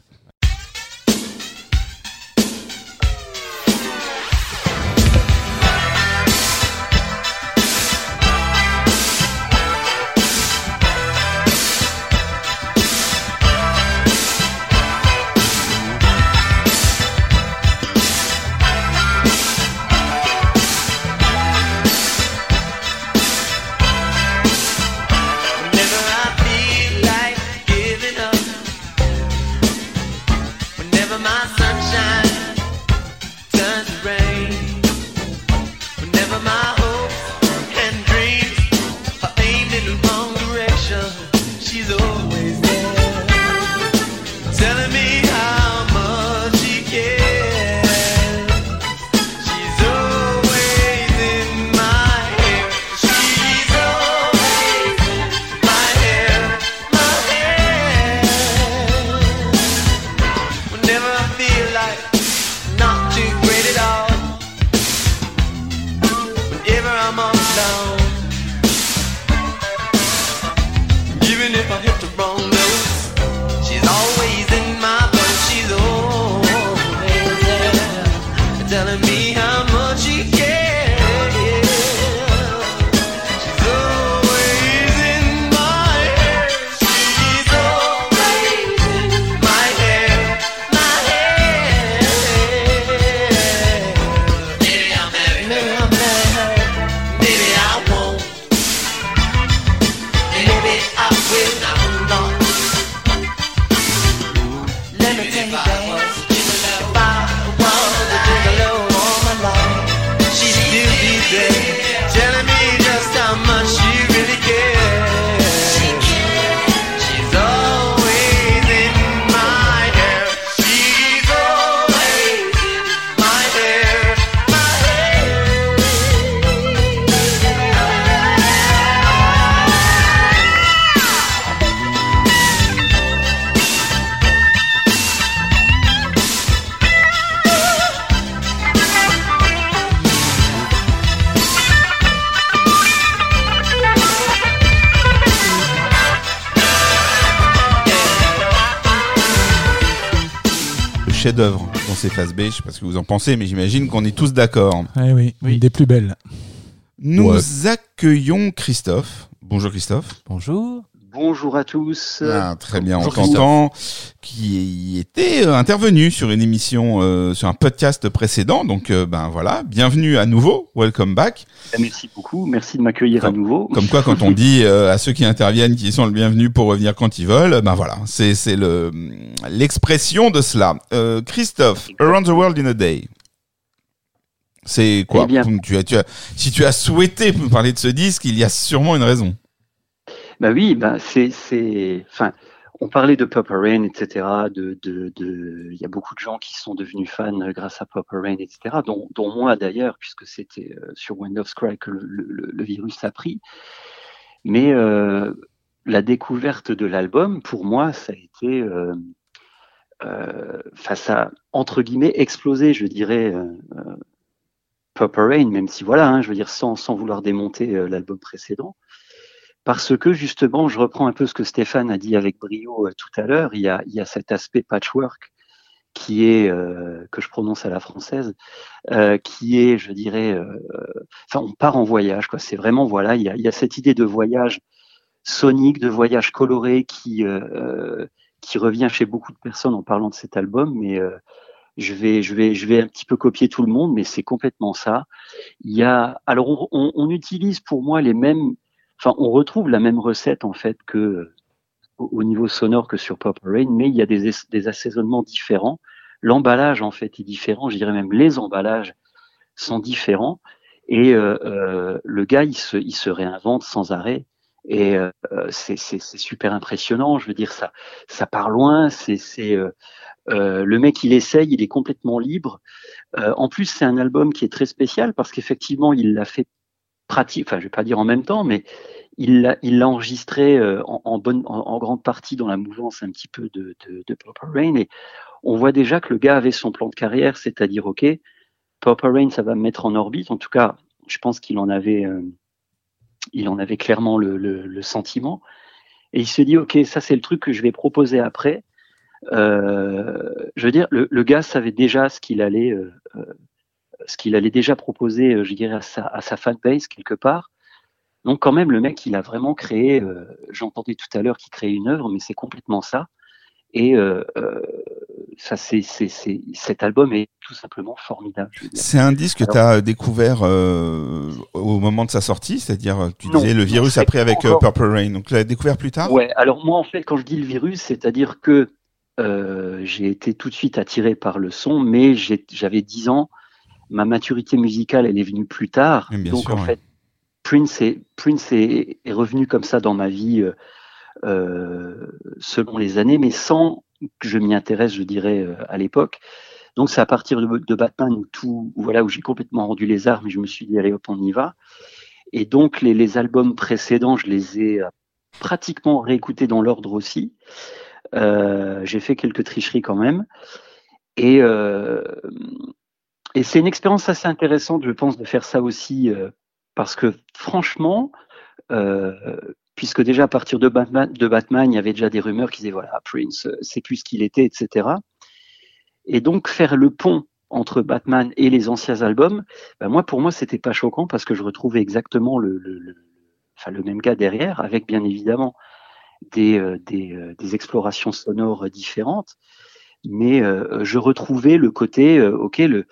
ce que vous en pensez, mais j'imagine qu'on est tous d'accord. Eh oui, Oui. une des plus belles. Nous Ouais. accueillons Christophe. Bonjour Christophe. Bonjour. Bonjour à tous. Ah, très bien, on t'entend. Qui était euh, intervenu sur une émission, euh, sur un podcast précédent. Donc, euh, ben voilà, bienvenue à nouveau, welcome back. Merci beaucoup. Merci de m'accueillir à nouveau. Comme quoi, quand on dit euh, à ceux qui interviennent qu'ils sont le bienvenu pour revenir quand ils veulent, ben voilà, c'est c'est le l'expression de cela. Euh, Christophe, Around the World in a Day. C'est quoi? Eh bien- tu as, tu as, Si tu as souhaité me parler de ce disque, il y a sûrement une raison. Bah oui, bah c'est, c'est, enfin, on parlait de Purple Rain, etc. De, de, de, il y a beaucoup de gens qui sont devenus fans grâce à Purple Rain, etc. Dont, moi d'ailleurs, puisque c'était euh, sur Wind of Cry que le, le, virus a pris. Mais euh, la découverte de l'album, pour moi, ça a été, euh, euh, ça a, entre guillemets explosé, je dirais. Purple Rain, même si voilà, hein, je veux dire sans, sans vouloir démonter l'album précédent parce que justement, je reprends un peu ce que Stéphane a dit avec brio euh, tout à l'heure, il y a, il y a cet aspect patchwork qui est, euh, que je prononce à la française, euh, qui est, je dirais, euh, enfin, on part en voyage, quoi. C'est vraiment, voilà, il y a, il y a cette idée de voyage sonique, de voyage coloré qui, euh, euh, qui revient chez beaucoup de personnes en parlant de cet album, mais je vais, je vais, je vais un petit peu copier tout le monde, mais c'est complètement ça. Il y a, alors, on, on, on utilise pour moi les mêmes enfin, on retrouve la même recette en fait que euh, au, au niveau sonore que sur Pop Rain, mais il y a des, es- des assaisonnements différents. L'emballage en fait est différent, je dirais même les emballages sont différents. Et euh, euh, le gars, il se, il se réinvente sans arrêt. Et euh, c'est super impressionnant. Je veux dire, ça, ça part loin. C'est euh, le mec, il essaye, il est complètement libre. En plus, c'est un album qui est très spécial parce qu'effectivement, il l'a fait pratique, enfin je vais pas dire en même temps, mais il l'a enregistré euh, en, en bonne en grande partie dans la mouvance un petit peu de, de, de Purple Rain et on voit déjà que le gars avait son plan de carrière, c'est-à-dire ok, Purple Rain ça va me mettre en orbite. En tout cas, je pense qu'il en avait euh, il en avait clairement le, le, le sentiment et il se dit ok ça c'est le truc que je vais proposer après. Euh, je veux dire le, le gars savait déjà ce qu'il allait euh, euh, ce qu'il allait déjà proposer, euh, je dirais, à sa, à sa fanbase quelque part. Donc quand même, le mec, il a vraiment créé, euh, j'entendais tout à l'heure qu'il créait une œuvre, mais c'est complètement ça. Et euh, ça, c'est, c'est, c'est, cet album est tout simplement formidable. C'est un disque que tu as découvert euh, au moment de sa sortie, c'est-à-dire tu Non, disais le virus a pris avec encore- Purple Rain, donc tu l'as découvert plus tard? Ouais, alors moi, en fait, quand je dis le virus, c'est-à-dire que j'ai été tout de suite attiré par le son, mais j'ai- j'avais 10 ans, ma maturité musicale, elle est venue plus tard. Bien Donc, sûr, en ouais. fait, Prince, est, Prince est, est revenu comme ça dans ma vie euh, euh, selon les années, mais sans que je m'y intéresse, je dirais, euh, à l'époque. Donc, c'est à partir de, de Batman où tout, voilà, où j'ai complètement rendu les armes et je me suis dit, allez hop, on y va. Et donc, les, les albums précédents, je les ai pratiquement réécoutés dans l'ordre aussi. Euh, j'ai fait quelques tricheries quand même. Et, euh, et c'est une expérience assez intéressante, je pense, de faire ça aussi, euh, parce que franchement, euh, puisque déjà à partir de Batman, de Batman, il y avait déjà des rumeurs qui disaient voilà, Prince, euh, c'est plus ce qu'il était, etc. Et donc faire le pont entre Batman et les anciens albums, ben moi pour moi c'était pas choquant parce que je retrouvais exactement le, le, le, enfin, le même gars derrière, avec bien évidemment des, euh, des, euh, des explorations sonores différentes, mais je retrouvais le côté, ok, le,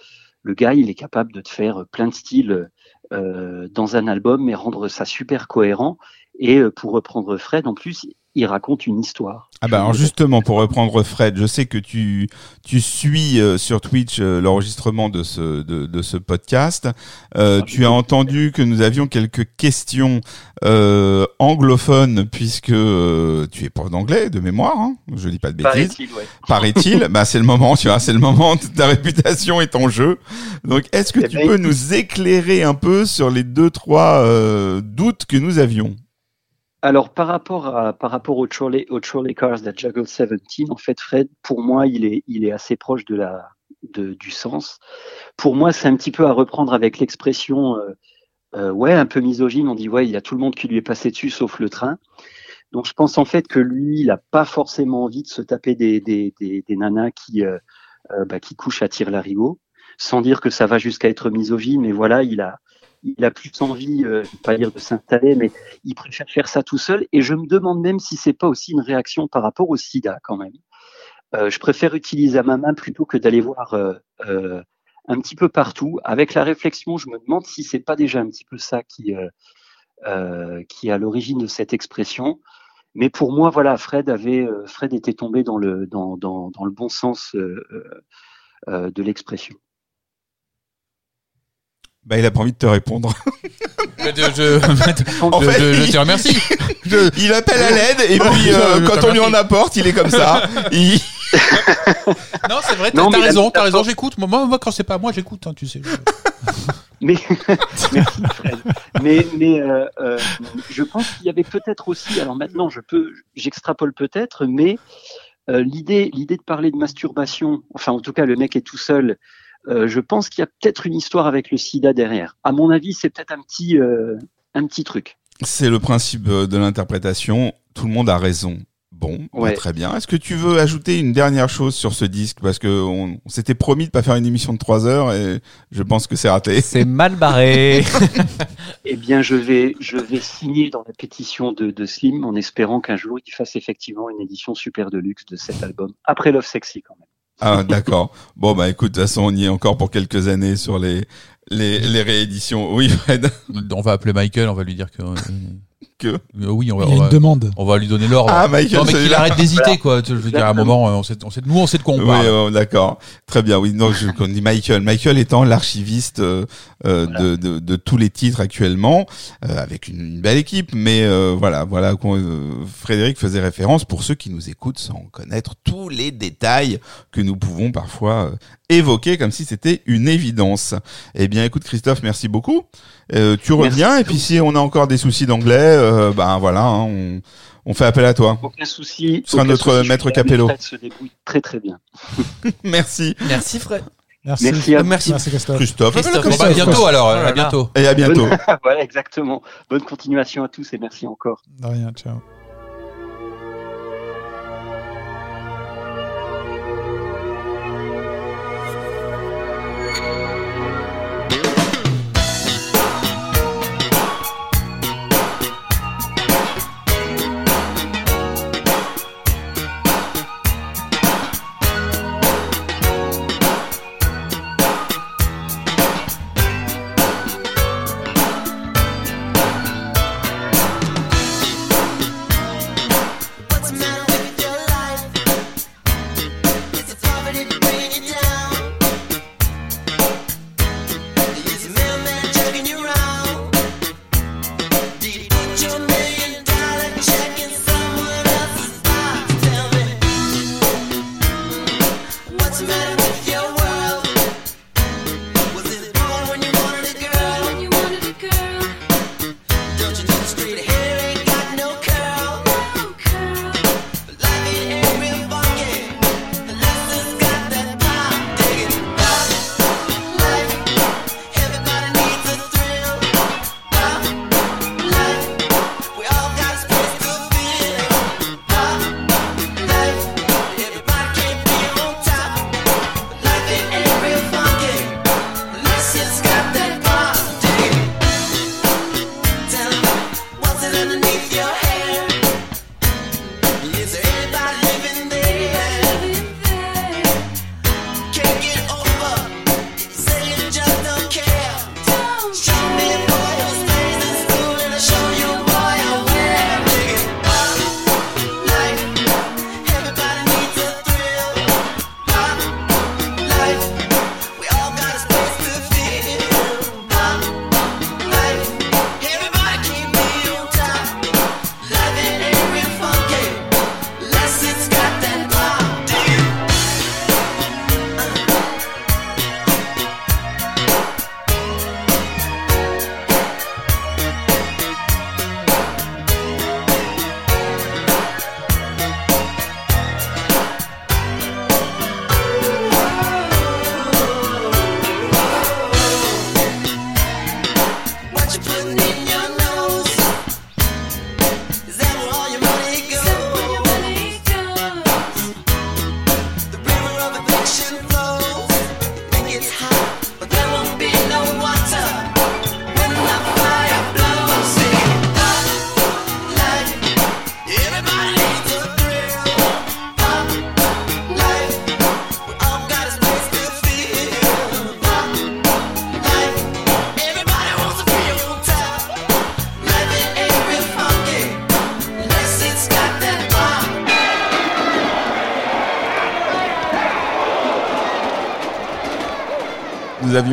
le gars il est capable de te faire plein de styles euh, dans un album, mais rendre ça super cohérent. Et euh, pour reprendre Fred, en plus, il raconte une histoire. Ah bah alors justement pour reprendre Fred, je sais que tu tu suis euh, sur Twitch euh, l'enregistrement de ce de, de ce podcast. Euh, tu as entendu que nous avions quelques questions euh, anglophones puisque euh, tu es prof d'anglais de mémoire, hein je dis pas de bêtises. Paraît-il, ouais. Paraît-il, bah c'est le moment, tu vois, c'est le moment. Ta réputation est en jeu. Donc est-ce que Eh tu ben, peux nous éclairer un peu sur les deux trois euh, doutes que nous avions? Alors, par rapport, à, par rapport au Trolley, au Trolley Cars de Juggle 17, en fait, Fred, pour moi, il est, il est assez proche de la, de, du sens. Pour moi, c'est un petit peu à reprendre avec l'expression, euh, euh, ouais, un peu misogyne. On dit, ouais, il y a tout le monde qui lui est passé dessus, sauf le train. Donc, je pense en fait que lui, il a pas forcément envie de se taper des, des, des, des nanas qui, euh, euh, bah, qui couche à tire larigot, sans dire que ça va jusqu'à être misogyne, mais voilà, il a, il a plus envie, euh, je vais pas dire de s'installer, mais il préfère faire ça tout seul. Et je me demande même si c'est pas aussi une réaction par rapport au SIDA quand même. Euh, je préfère utiliser ma main plutôt que d'aller voir euh, un petit peu partout. Avec la réflexion, je me demande si c'est pas déjà un petit peu ça qui, est à l'origine de cette expression. Mais pour moi, voilà, Fred était tombé dans le bon sens de l'expression. Bah, il a pas envie de te répondre. Je, je- En je- fait, je- je il- te remercie. il appelle à l'aide et puis euh, quand on lui en apporte, il est comme ça. Il- Non, c'est vrai, t'as raison, t'as raison, j'écoute. Moi, moi, quand c'est pas moi, j'écoute, hein, tu sais. Mais merci Fred. Mais mais euh, euh, je pense qu'il y avait peut-être aussi. Alors maintenant, je peux, j'extrapole peut-être, mais euh, l'idée l'idée de parler de masturbation. Enfin, en tout cas, le mec est tout seul. Euh, je pense qu'il y a peut-être une histoire avec le SIDA derrière. À mon avis, c'est peut-être un petit un petit truc. C'est le principe euh, de l'interprétation. Tout le monde a raison. Bon, bah, Ouais. très bien. Est-ce que tu veux ajouter une dernière chose sur ce disque? Parce que on, on s'était promis de pas faire une émission de trois heures et je pense que c'est raté. C'est mal barré. Eh bien, je vais, je vais signer dans la pétition de, de Slim en espérant qu'un jour il fasse effectivement une édition super de luxe de cet album. Après Love Sexy, quand même. Ah d'accord. Bon bah écoute, de toute façon on y est encore pour quelques années sur les les, les rééditions. Oui Fred. On va appeler Michael, on va lui dire que. Que Euh, oui, on va, Il y a on une va, demande. on va lui donner l'ordre. Ah Michael. non, mais qu'il arrête d'hésiter, quoi. Je veux dire, à un moment, euh, on sait, on sait, nous, on sait de quoi on Oui, parle. euh, d'accord. Très bien. Oui, non, je on dit Michael. Michael étant l'archiviste euh, Voilà. de, de, de tous les titres actuellement, euh, avec une, une belle équipe. Mais euh, voilà, voilà, qu'on- euh, Frédéric faisait référence pour ceux qui nous écoutent sans connaître tous les détails que nous pouvons parfois euh, évoquer comme si c'était une évidence. Eh bien, écoute Christophe, merci beaucoup. Euh, tu Merci reviens et puis si on a encore des soucis d'anglais, euh, ben voilà, hein, on, on fait appel à toi. Aucun souci. Ce sera aucun notre souci. maître Capello. Fred se débrouille très très bien. Merci Merci Fred. Merci. Merci à vous. Merci. Merci Christophe. Christophe. Christophe. Bon, bah, à bientôt alors, Oh là à bientôt. Et à bientôt. Bonne- voilà, exactement. Bonne continuation à tous et merci encore. De rien, ciao.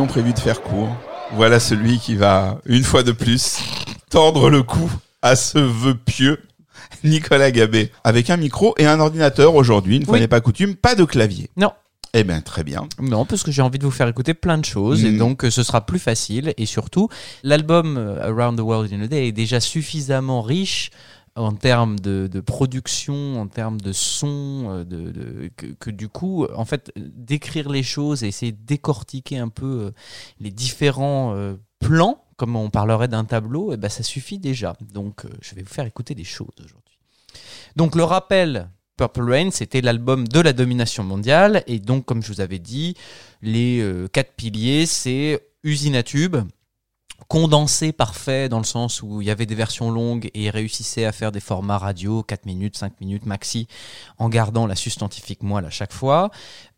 Avions prévu de faire court. Voilà celui qui va, une fois de plus, tordre le cou à ce vœu pieux. Nicolas Gabé, avec un micro et un ordinateur aujourd'hui, une fois Oui. n'est pas coutume, pas de clavier. Non. Eh bien, très bien. Non, parce que j'ai envie de vous faire écouter plein de choses et Mm. donc euh, ce sera plus facile. Et surtout, l'album euh, Around the World in a Day est déjà suffisamment riche en termes de, de production, en termes de son, euh, de, que, du coup, en fait, décrire les choses et essayer de décortiquer un peu euh, les différents euh, plans, comme on parlerait d'un tableau, et ben ça suffit déjà. Donc, je vais vous faire écouter des choses aujourd'hui. Donc, le rappel. Purple Rain, c'était l'album de la domination mondiale. Et donc, comme je vous avais dit, les quatre piliers, c'est usine à condensé parfait dans le sens où il y avait des versions longues et il réussissait à faire des formats radio, 4 minutes, 5 minutes maxi, en gardant la substantifique moelle à chaque fois.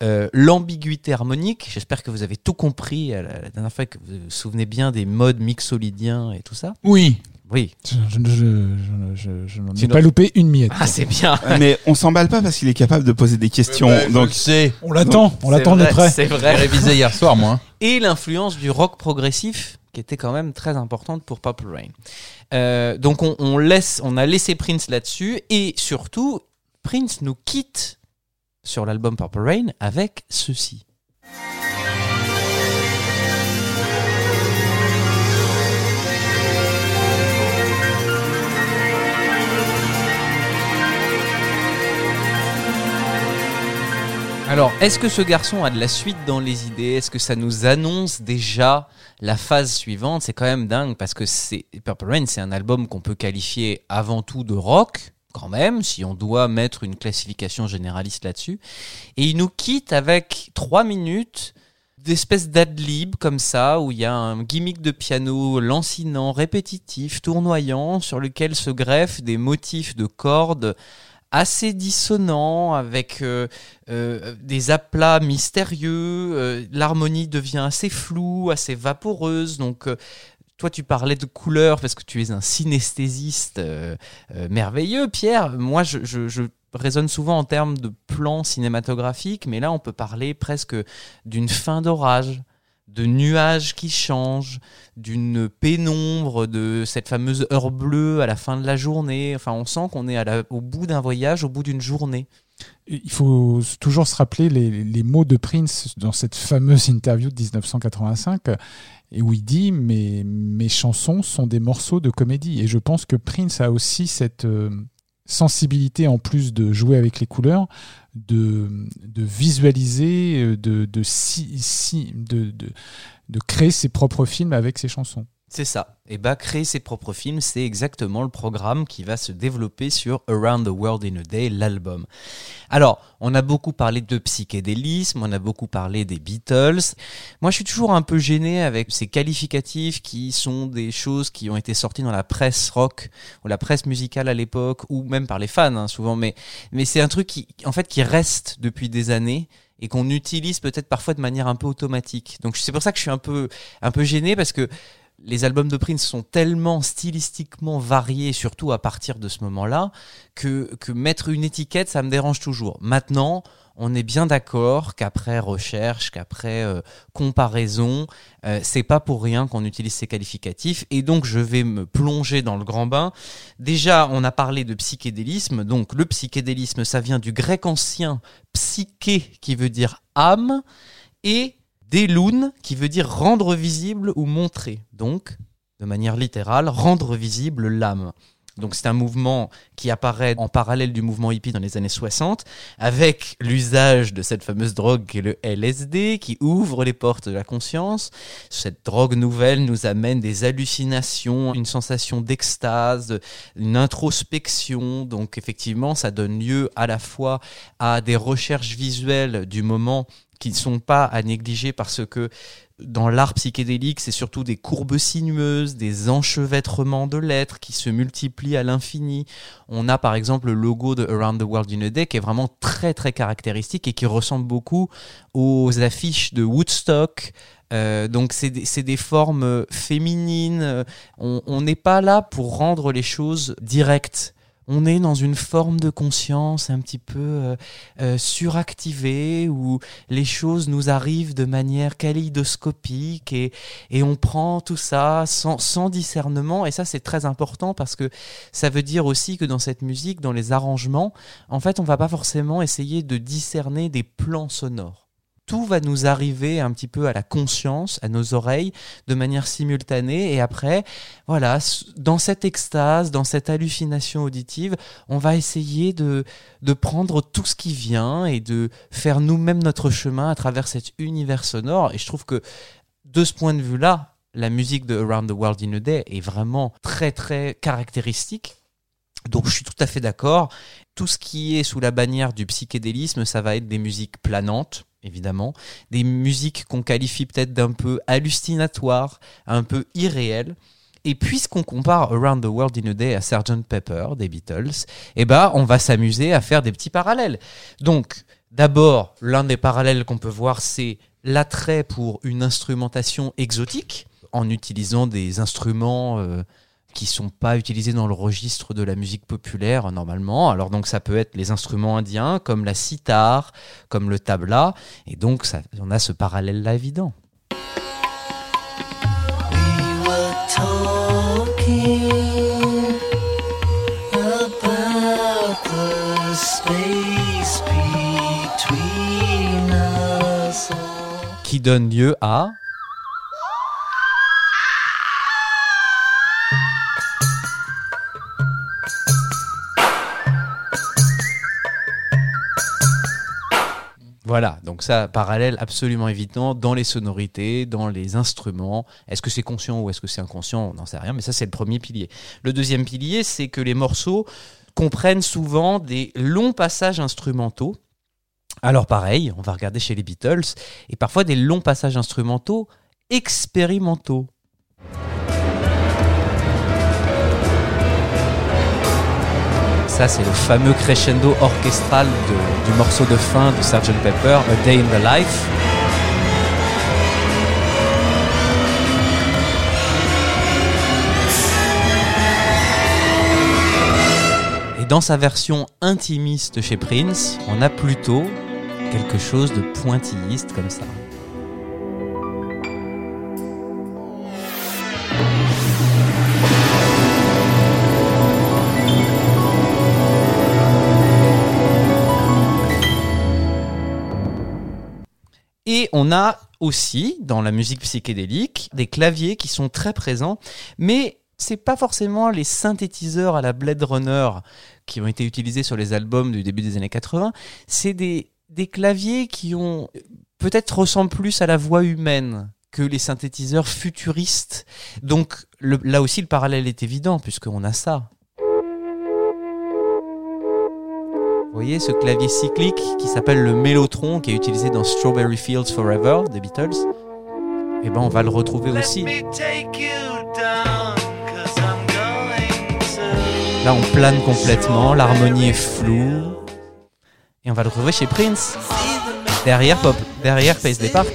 Euh, L'ambiguïté harmonique, j'espère que vous avez tout compris à la, la dernière fois, que vous vous souvenez bien des modes mixolydiens et tout ça. Oui. Oui. Je, je, je, je, je- je n'en ai pas loupé une miette. Ah, c'est bien. Mais on s'emballe pas parce qu'il est capable de poser des questions. donc, c'est On l'attend, on l'attend de près. C'est vrai. révisé hier soir, moi. et l'influence du rock progressif qui était quand même très importante pour Purple Rain. Euh, donc on, on a laissé Prince là-dessus et surtout Prince nous quitte sur l'album Purple Rain avec ceci. Alors, est-ce que ce garçon a de la suite dans les idées? Est-ce que ça nous annonce déjà la phase suivante C'est quand même dingue parce que c'est Purple Rain, c'est un album qu'on peut qualifier avant tout de rock, quand même, si on doit mettre une classification généraliste là-dessus. Et il nous quitte avec trois minutes d'espèce d'adlib comme ça, où il y a un gimmick de piano lancinant, répétitif, tournoyant, sur lequel se greffent des motifs de cordes assez dissonants, avec euh, euh, des aplats mystérieux, euh, l'harmonie devient assez floue, assez vaporeuse, donc... toi, tu parlais de couleurs parce que tu es un synesthésiste merveilleux, Pierre. Moi, je, je, je raisonne souvent en termes de plans cinématographiques, mais là, on peut parler presque d'une fin d'orage, de nuages qui changent, d'une pénombre, de cette fameuse heure bleue à la fin de la journée. Enfin, on sent qu'on est au bout d'un voyage, au bout d'une journée. Il faut toujours se rappeler les, les mots de Prince dans cette fameuse interview de 1985 et où il dit mes, mes chansons sont des morceaux de comédie. Et je pense que Prince a aussi cette euh, sensibilité, en plus de jouer avec les couleurs, de, de visualiser, euh, de, de, de créer ses propres films avec ses chansons. C'est ça. Et bah, créer ses propres films, c'est exactement le programme qui va se développer sur Around the World in a Day, l'album. Alors, on a beaucoup parlé de psychédélisme, on a beaucoup parlé des Beatles. Moi, je suis toujours un peu gêné avec ces qualificatifs qui sont des choses qui ont été sorties dans la presse rock ou la presse musicale à l'époque, ou même par les fans, hein, souvent. Mais, mais c'est un truc qui, en fait, qui reste depuis des années et qu'on utilise peut-être parfois de manière un peu automatique. Donc, c'est pour ça que je suis un peu, un peu gêné parce que les albums de Prince sont tellement stylistiquement variés, surtout à partir de ce moment-là, que, mettre une étiquette, ça me dérange toujours. Maintenant, on est bien d'accord qu'après recherche, qu'après euh, comparaison, euh, c'est pas pour rien qu'on utilise ces qualificatifs. Et donc, je vais me plonger dans le grand bain. Déjà, on a parlé de psychédélisme. Donc, le psychédélisme, ça vient du grec ancien psyché, qui veut dire âme, et Delun, qui veut dire rendre visible ou montrer. Donc, de manière littérale, rendre visible l'âme. Donc c'est un mouvement qui apparaît en parallèle du mouvement hippie dans les années 60, avec l'usage de cette fameuse drogue qui est le LSD, qui ouvre les portes de la conscience. Cette drogue nouvelle nous amène des hallucinations, une sensation d'extase, une introspection. Donc effectivement, ça donne lieu à la fois à des recherches visuelles du moment qui ne sont pas à négliger parce que dans l'art psychédélique, c'est surtout des courbes sinueuses, des enchevêtrements de lettres qui se multiplient à l'infini. On a par exemple le logo de Around the World in a Day qui est vraiment très très caractéristique et qui ressemble beaucoup aux affiches de Woodstock. Euh, donc c'est des, formes féminines. Euh, on n'est pas là pour rendre les choses directes. On est dans une forme de conscience un petit peu euh, euh, suractivée où les choses nous arrivent de manière kaléidoscopique et, et on prend tout ça sans, sans discernement. Et ça c'est très important parce que ça veut dire aussi que dans cette musique, dans les arrangements, en fait on va pas forcément essayer de discerner des plans sonores tout va nous arriver un petit peu à la conscience, à nos oreilles, de manière simultanée. Et après, voilà, dans cette extase, dans cette hallucination auditive, on va essayer de, de prendre tout ce qui vient et de faire nous-mêmes notre chemin à travers cet univers sonore. Et je trouve que de ce point de vue-là, la musique de Around the World in a Day est vraiment très très caractéristique. Donc je suis tout à fait d'accord. Tout ce qui est sous la bannière du psychédélisme, ça va être des musiques planantes, évidemment, des musiques qu'on qualifie peut-être d'un peu hallucinatoires, un peu irréelles. Et puisqu'on compare Around the World in a Day à Sgt Pepper des Beatles, eh ben, on va s'amuser à faire des petits parallèles. Donc, d'abord, l'un des parallèles qu'on peut voir, c'est l'attrait pour une instrumentation exotique, en utilisant des instruments euh, qui sont pas utilisés dans le registre de la musique populaire normalement. Alors donc ça peut être les instruments indiens comme la sitar, comme le tabla, et donc ça, on a ce parallèle là évident. Qui donne lieu à Voilà, donc ça, parallèle absolument évident dans les sonorités, dans les instruments. Est-ce que c'est conscient ou est-ce que c'est inconscient On n'en sait rien, mais ça c'est le premier pilier. Le deuxième pilier, c'est que les morceaux comprennent souvent des longs passages instrumentaux. Alors pareil, on va regarder chez les Beatles, et parfois des longs passages instrumentaux expérimentaux. Ça, c'est le fameux crescendo orchestral du morceau de fin de Sgt. Pepper, A Day in the Life. Et dans sa version intimiste chez Prince, on a plutôt quelque chose de pointilliste comme ça. Et on a aussi, dans la musique psychédélique, des claviers qui sont très présents, mais c'est pas forcément les synthétiseurs à la Blade Runner qui ont été utilisés sur les albums du début des années 80. C'est des, des claviers qui ont peut-être ressemblent plus à la voix humaine que les synthétiseurs futuristes. Donc là aussi le parallèle est évident puisqu'on a ça. Vous voyez ce clavier cyclique qui s'appelle le mélotron qui est utilisé dans Strawberry Fields Forever des Beatles Et eh ben on va le retrouver aussi. Là on plane complètement, l'harmonie est floue. Et on va le retrouver chez Prince. Derrière Pop, derrière Paisley Park.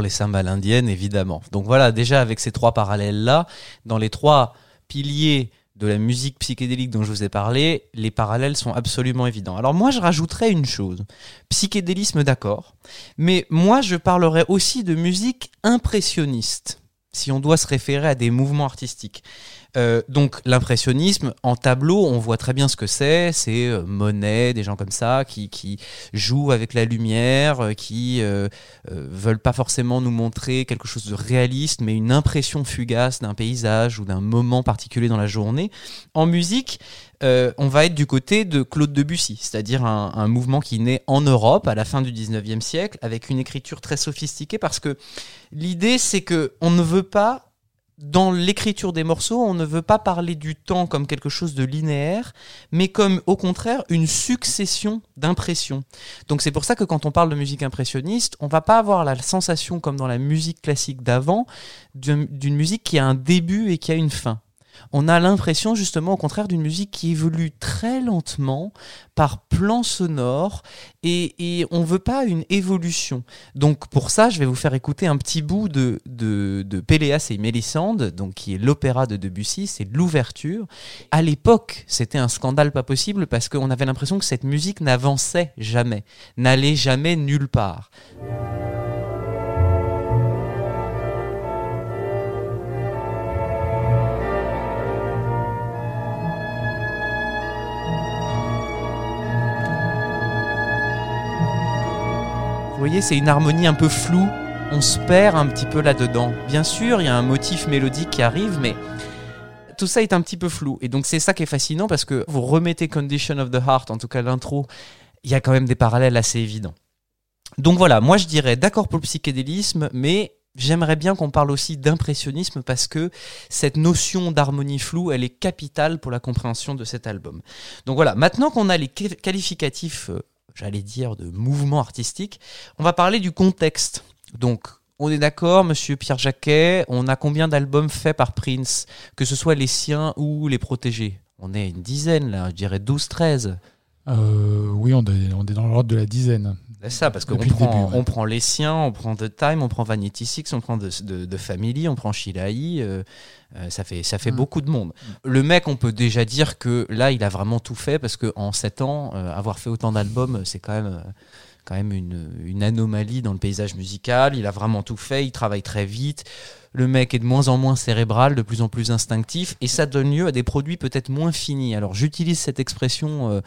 Les cymbales indiennes, évidemment. Donc voilà, déjà avec ces trois parallèles-là, dans les trois piliers de la musique psychédélique dont je vous ai parlé, les parallèles sont absolument évidents. Alors moi, je rajouterais une chose. Psychédélisme, d'accord. Mais moi, je parlerais aussi de musique impressionniste, si on doit se référer à des mouvements artistiques. Euh, donc l'impressionnisme en tableau, on voit très bien ce que c'est. C'est euh, Monet, des gens comme ça qui, jouent avec la lumière, euh, qui veulent pas forcément nous montrer quelque chose de réaliste, mais une impression fugace d'un paysage ou d'un moment particulier dans la journée. En musique, on va être du côté de Claude Debussy, c'est-à-dire un, un, mouvement qui naît en Europe à la fin du 19e siècle avec une écriture très sophistiquée parce que l'idée c'est que on ne veut pas dans l'écriture des morceaux, on ne veut pas parler du temps comme quelque chose de linéaire, mais comme au contraire une succession d'impressions. Donc c'est pour ça que quand on parle de musique impressionniste, on va pas avoir la sensation comme dans la musique classique d'avant d'une musique qui a un début et qui a une fin. On a l'impression justement au contraire d'une musique qui évolue très lentement par plan sonore et, on veut pas une évolution. Donc pour ça, je vais vous faire écouter un petit bout de, de, de Péléas et Mélissande, donc qui est l'opéra de Debussy, c'est l'ouverture. À l'époque, c'était un scandale pas possible parce qu'on avait l'impression que cette musique n'avançait jamais, n'allait jamais nulle part. Vous voyez, c'est une harmonie un peu floue. On se perd un petit peu là-dedans. Bien sûr, il y a un motif mélodique qui arrive, mais tout ça est un petit peu flou. Et donc, c'est ça qui est fascinant parce que vous remettez Condition of the Heart, en tout cas l'intro, il y a quand même des parallèles assez évidents. Donc voilà, moi je dirais d'accord pour le psychédélisme, mais j'aimerais bien qu'on parle aussi d'impressionnisme parce que cette notion d'harmonie floue, elle est capitale pour la compréhension de cet album. Donc voilà, maintenant qu'on a les qualificatifs euh, j'allais dire, de mouvement artistique. On va parler du contexte. Donc, on est d'accord, monsieur Pierre Jacquet, on a combien d'albums faits par Prince, que ce soit les siens ou les protégés? On est une dizaine, là, je dirais 12, 13. Euh, oui, on est dans l'ordre de la dizaine. C'est ça, parce qu'on prend, début, ouais. on prend les siens, on prend The Time, on prend Vanity Six, on prend de, de, de Family, on prend Shilahi. euh, euh, ça fait, ça fait Mm. beaucoup de monde. Le mec, on peut déjà dire que là, il a vraiment tout fait parce qu'en 7 ans, euh, avoir fait autant d'albums, c'est quand même, quand même une, une anomalie dans le paysage musical. Il a vraiment tout fait, il travaille très vite. Le mec est de moins en moins cérébral, de plus en plus instinctif, et ça donne lieu à des produits peut-être moins finis. Alors j'utilise cette expression, euh,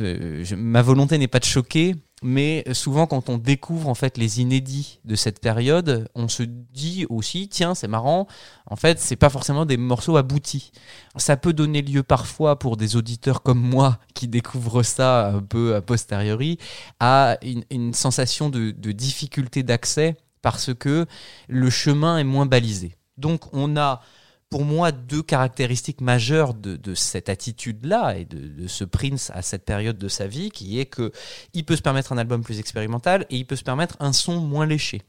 euh, je- ma volonté n'est pas de choquer, mais souvent quand on découvre en fait les inédits de cette période, on se dit aussi tiens c'est marrant, en fait c'est pas forcément des morceaux aboutis. Ça peut donner lieu parfois pour des auditeurs comme moi qui découvrent ça un peu a posteriori à une, sensation de, de difficulté d'accès parce que le chemin est moins balisé. Donc on a pour moi deux caractéristiques majeures de, cette attitude-là et de, ce Prince à cette période de sa vie, qui est que il peut se permettre un album plus expérimental et il peut se permettre un son moins léché.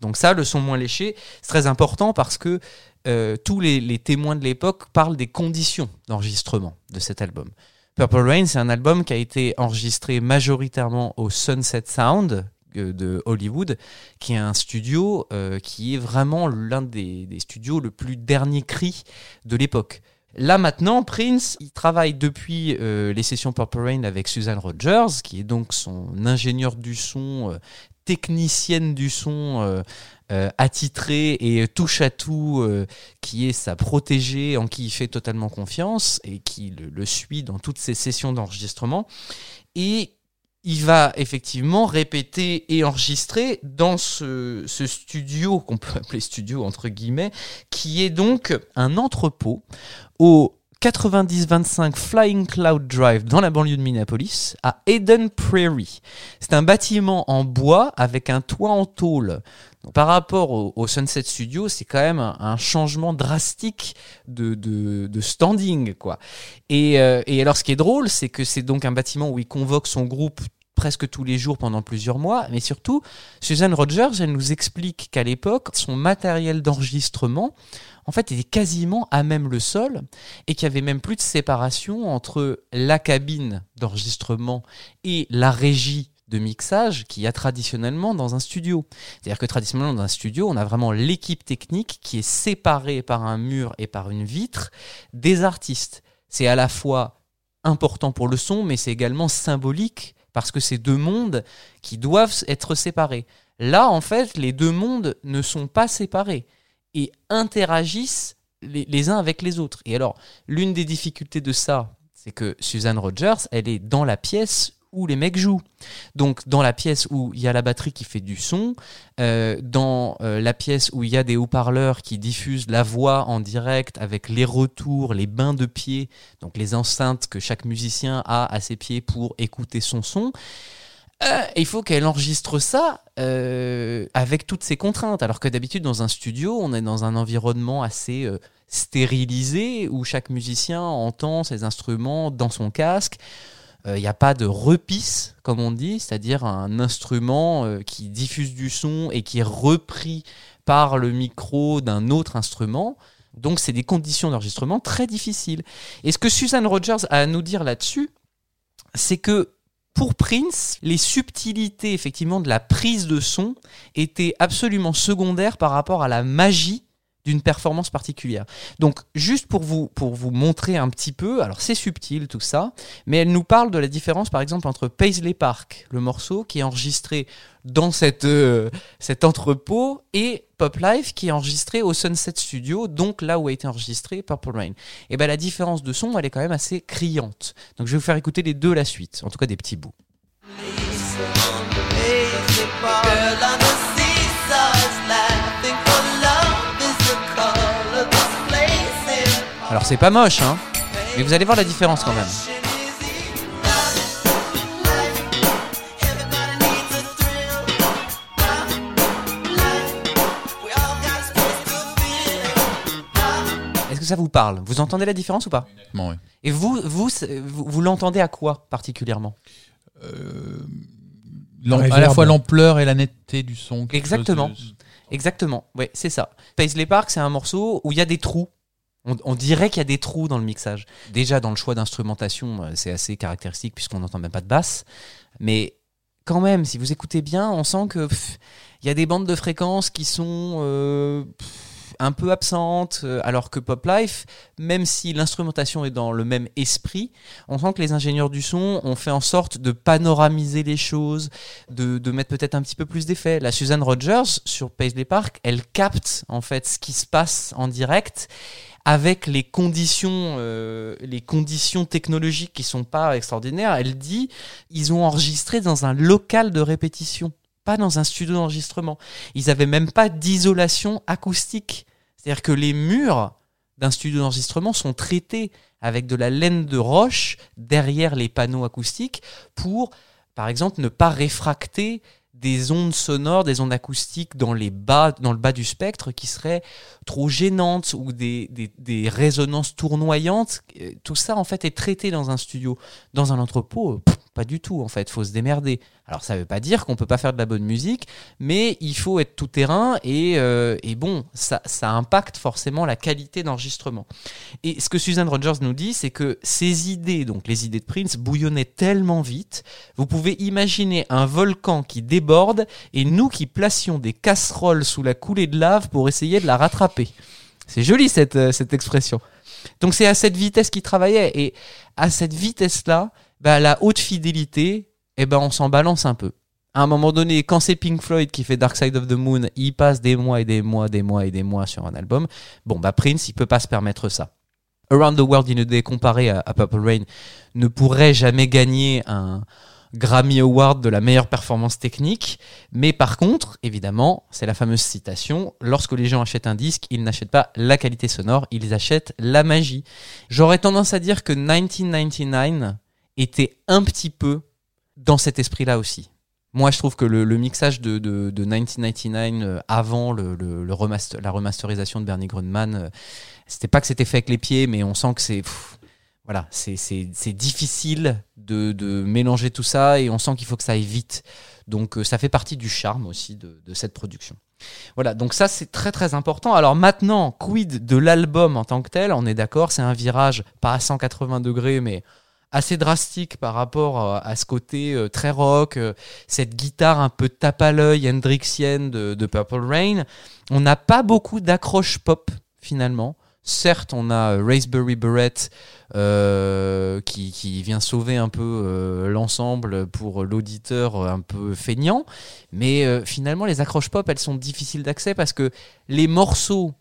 Donc ça, le son moins léché, c'est très important parce que euh, tous les, les témoins de l'époque parlent des conditions d'enregistrement de cet album. Purple Rain, c'est un album qui a été enregistré majoritairement au Sunset Sound de Hollywood, qui est un studio euh, qui est vraiment l'un des, studios le plus dernier cri de l'époque. Là maintenant, Prince, il travaille depuis euh, les sessions Purple Rain avec Susan Rogers, qui est donc son ingénieur du son, euh, technicienne du son euh, euh, attitrée et touche à tout, euh, qui est sa protégée, en qui il fait totalement confiance et qui le, le suit dans toutes ses sessions d'enregistrement. Et il va effectivement répéter et enregistrer dans ce, studio, qu'on peut appeler studio entre guillemets, qui est donc un entrepôt au 9025 Flying Cloud Drive dans la banlieue de Minneapolis, à Eden Prairie. C'est un bâtiment en bois avec un toit en tôle. Par rapport au, Sunset Studio, c'est quand même un, changement drastique de, de, de standing, quoi. Et, euh, et alors, ce qui est drôle, c'est que c'est donc un bâtiment où il convoque son groupe presque tous les jours pendant plusieurs mois, mais surtout, Susan Rogers, elle nous explique qu'à l'époque, son matériel d'enregistrement, en fait, était quasiment à même le sol et qu'il y avait même plus de séparation entre la cabine d'enregistrement et la régie de mixage qu'il y a traditionnellement dans un studio. C'est-à-dire que traditionnellement dans un studio, on a vraiment l'équipe technique qui est séparée par un mur et par une vitre des artistes. C'est à la fois important pour le son, mais c'est également symbolique parce que c'est deux mondes qui doivent être séparés. Là, en fait, les deux mondes ne sont pas séparés et interagissent les, uns avec les autres. Et alors, l'une des difficultés de ça, c'est que Suzanne Rogers, elle est dans la pièce où les mecs jouent. Donc dans la pièce où il y a la batterie qui fait du son, euh, dans euh, la pièce où il y a des haut-parleurs qui diffusent la voix en direct avec les retours, les bains de pieds, donc les enceintes que chaque musicien a à ses pieds pour écouter son son. Euh, il faut qu'elle enregistre ça avec toutes ces contraintes. Alors que d'habitude, dans un studio, on est dans un environnement assez stérilisé où chaque musicien entend ses instruments dans son casque. Il n'y a pas de repisse, comme on dit, c'est-à-dire un instrument euh, qui diffuse du son et qui est repris par le micro d'un autre instrument. Donc c'est des conditions d'enregistrement très difficiles. Et ce que Susan Rogers a à nous dire là-dessus, c'est que pour Prince, les subtilités effectivement de la prise de son étaient absolument secondaires par rapport à la magie d'une performance particulière. Donc juste pour vous pour vous montrer un petit peu, alors c'est subtil tout ça, mais elle nous parle de la différence par exemple entre Paisley Park, le morceau qui est enregistré dans cette euh, cet entrepôt et Pop Life qui est enregistré au Sunset Studio, donc là où a été enregistré Purple Rain. Et ben la différence de son, elle est quand même assez criante. Donc je vais vous faire écouter les deux la suite, en tout cas des petits bouts. Alors c'est pas moche, hein, mais vous allez voir la différence quand même. Est-ce que ça vous parle? Vous entendez la différence ou pas? Bon. Et vous, vous, vous, vous l'entendez à quoi particulièrement? L'am- à la Reverb. fois l'ampleur et la netteté du son. quelque Exactement. chose de- Exactement, ouais, c'est ça. Paisley Park, c'est un morceau où il y a des trous. On, dirait qu'il y a des trous dans le mixage. Déjà, dans le choix d'instrumentation, euh, c'est assez caractéristique puisqu'on n'entend même pas de basse. Mais quand même, si vous écoutez bien, on sent que il y a des bandes de fréquences qui sont euh, un peu absentes, euh, alors que Pop Life, même si l'instrumentation est dans le même esprit, on sent que les ingénieurs du son ont fait en sorte de panoramiser les choses, de, de mettre peut-être un petit peu plus d'effet. La Suzanne Rogers sur Paisley Park, elle capte en fait ce qui se passe en direct avec les conditions, euh, les conditions technologiques qui sont pas extraordinaires. Elle dit, ils ont enregistré dans un local de répétition, pas dans un studio d'enregistrement. Ils avaient même pas d'isolation acoustique. C'est-à-dire que les murs d'un studio d'enregistrement sont traités avec de la laine de roche derrière les panneaux acoustiques pour, par exemple, ne pas réfracter des ondes sonores, des ondes acoustiques dans les bas, dans le bas du spectre qui seraient trop gênantes ou des, des, résonances tournoyantes. Euh, Tout ça, en fait, est traité dans un studio. Dans un entrepôt, euh, pas du tout, en fait. Faut se démerder. Alors, ça veut pas dire qu'on peut pas faire de la bonne musique, mais il faut être tout terrain et, euh, et bon, ça, ça impacte forcément la qualité d'enregistrement. Et ce que Suzanne Rogers nous dit, c'est que ces idées, donc les idées de Prince, bouillonnaient tellement vite, vous pouvez imaginer un volcan qui déborde et nous qui placions des casseroles sous la coulée de lave pour essayer de la rattraper. C'est joli cette, euh, cette expression. Donc c'est à cette vitesse qu'il travaillait et à cette vitesse-là, bah, la haute fidélité, eh ben on s'en balance un peu. À un moment donné, quand c'est Pink Floyd qui fait Dark Side of the Moon, il passe des mois et des mois, des mois et des mois sur un album. Bon, bah Prince, il peut pas se permettre ça. Around the World in a Day comparé à, à Purple Rain ne pourrait jamais gagner un Grammy Award de la meilleure performance technique. Mais par contre, évidemment, c'est la fameuse citation, lorsque les gens achètent un disque, ils n'achètent pas la qualité sonore, ils achètent la magie. J'aurais tendance à dire que 1999 était un petit peu dans cet esprit-là aussi. Moi, je trouve que le, mixage de, de, de 1999 euh, avant la remasterisation de Bernie Grundman, euh, c'était pas que c'était fait avec les pieds, mais on sent que c'est voilà, c'est difficile de, de mélanger tout ça et on sent qu'il faut que ça aille vite. Donc euh, ça fait partie du charme aussi de, de cette production. Voilà, donc ça c'est très très important. Alors maintenant, quid de l'album en tant que tel? On est d'accord, c'est un virage pas à 180 degrés, mais assez drastique par rapport à, ce côté euh, très rock, euh, cette guitare un peu tape à l'œil hendrixienne de, Purple Rain. On n'a pas beaucoup d'accroche pop finalement. Certes, on a euh, Raspberry Beret qui, vient sauver un peu l'ensemble pour l'auditeur un peu feignant, mais finalement les accroches pop elles sont difficiles d'accès parce que les morceaux,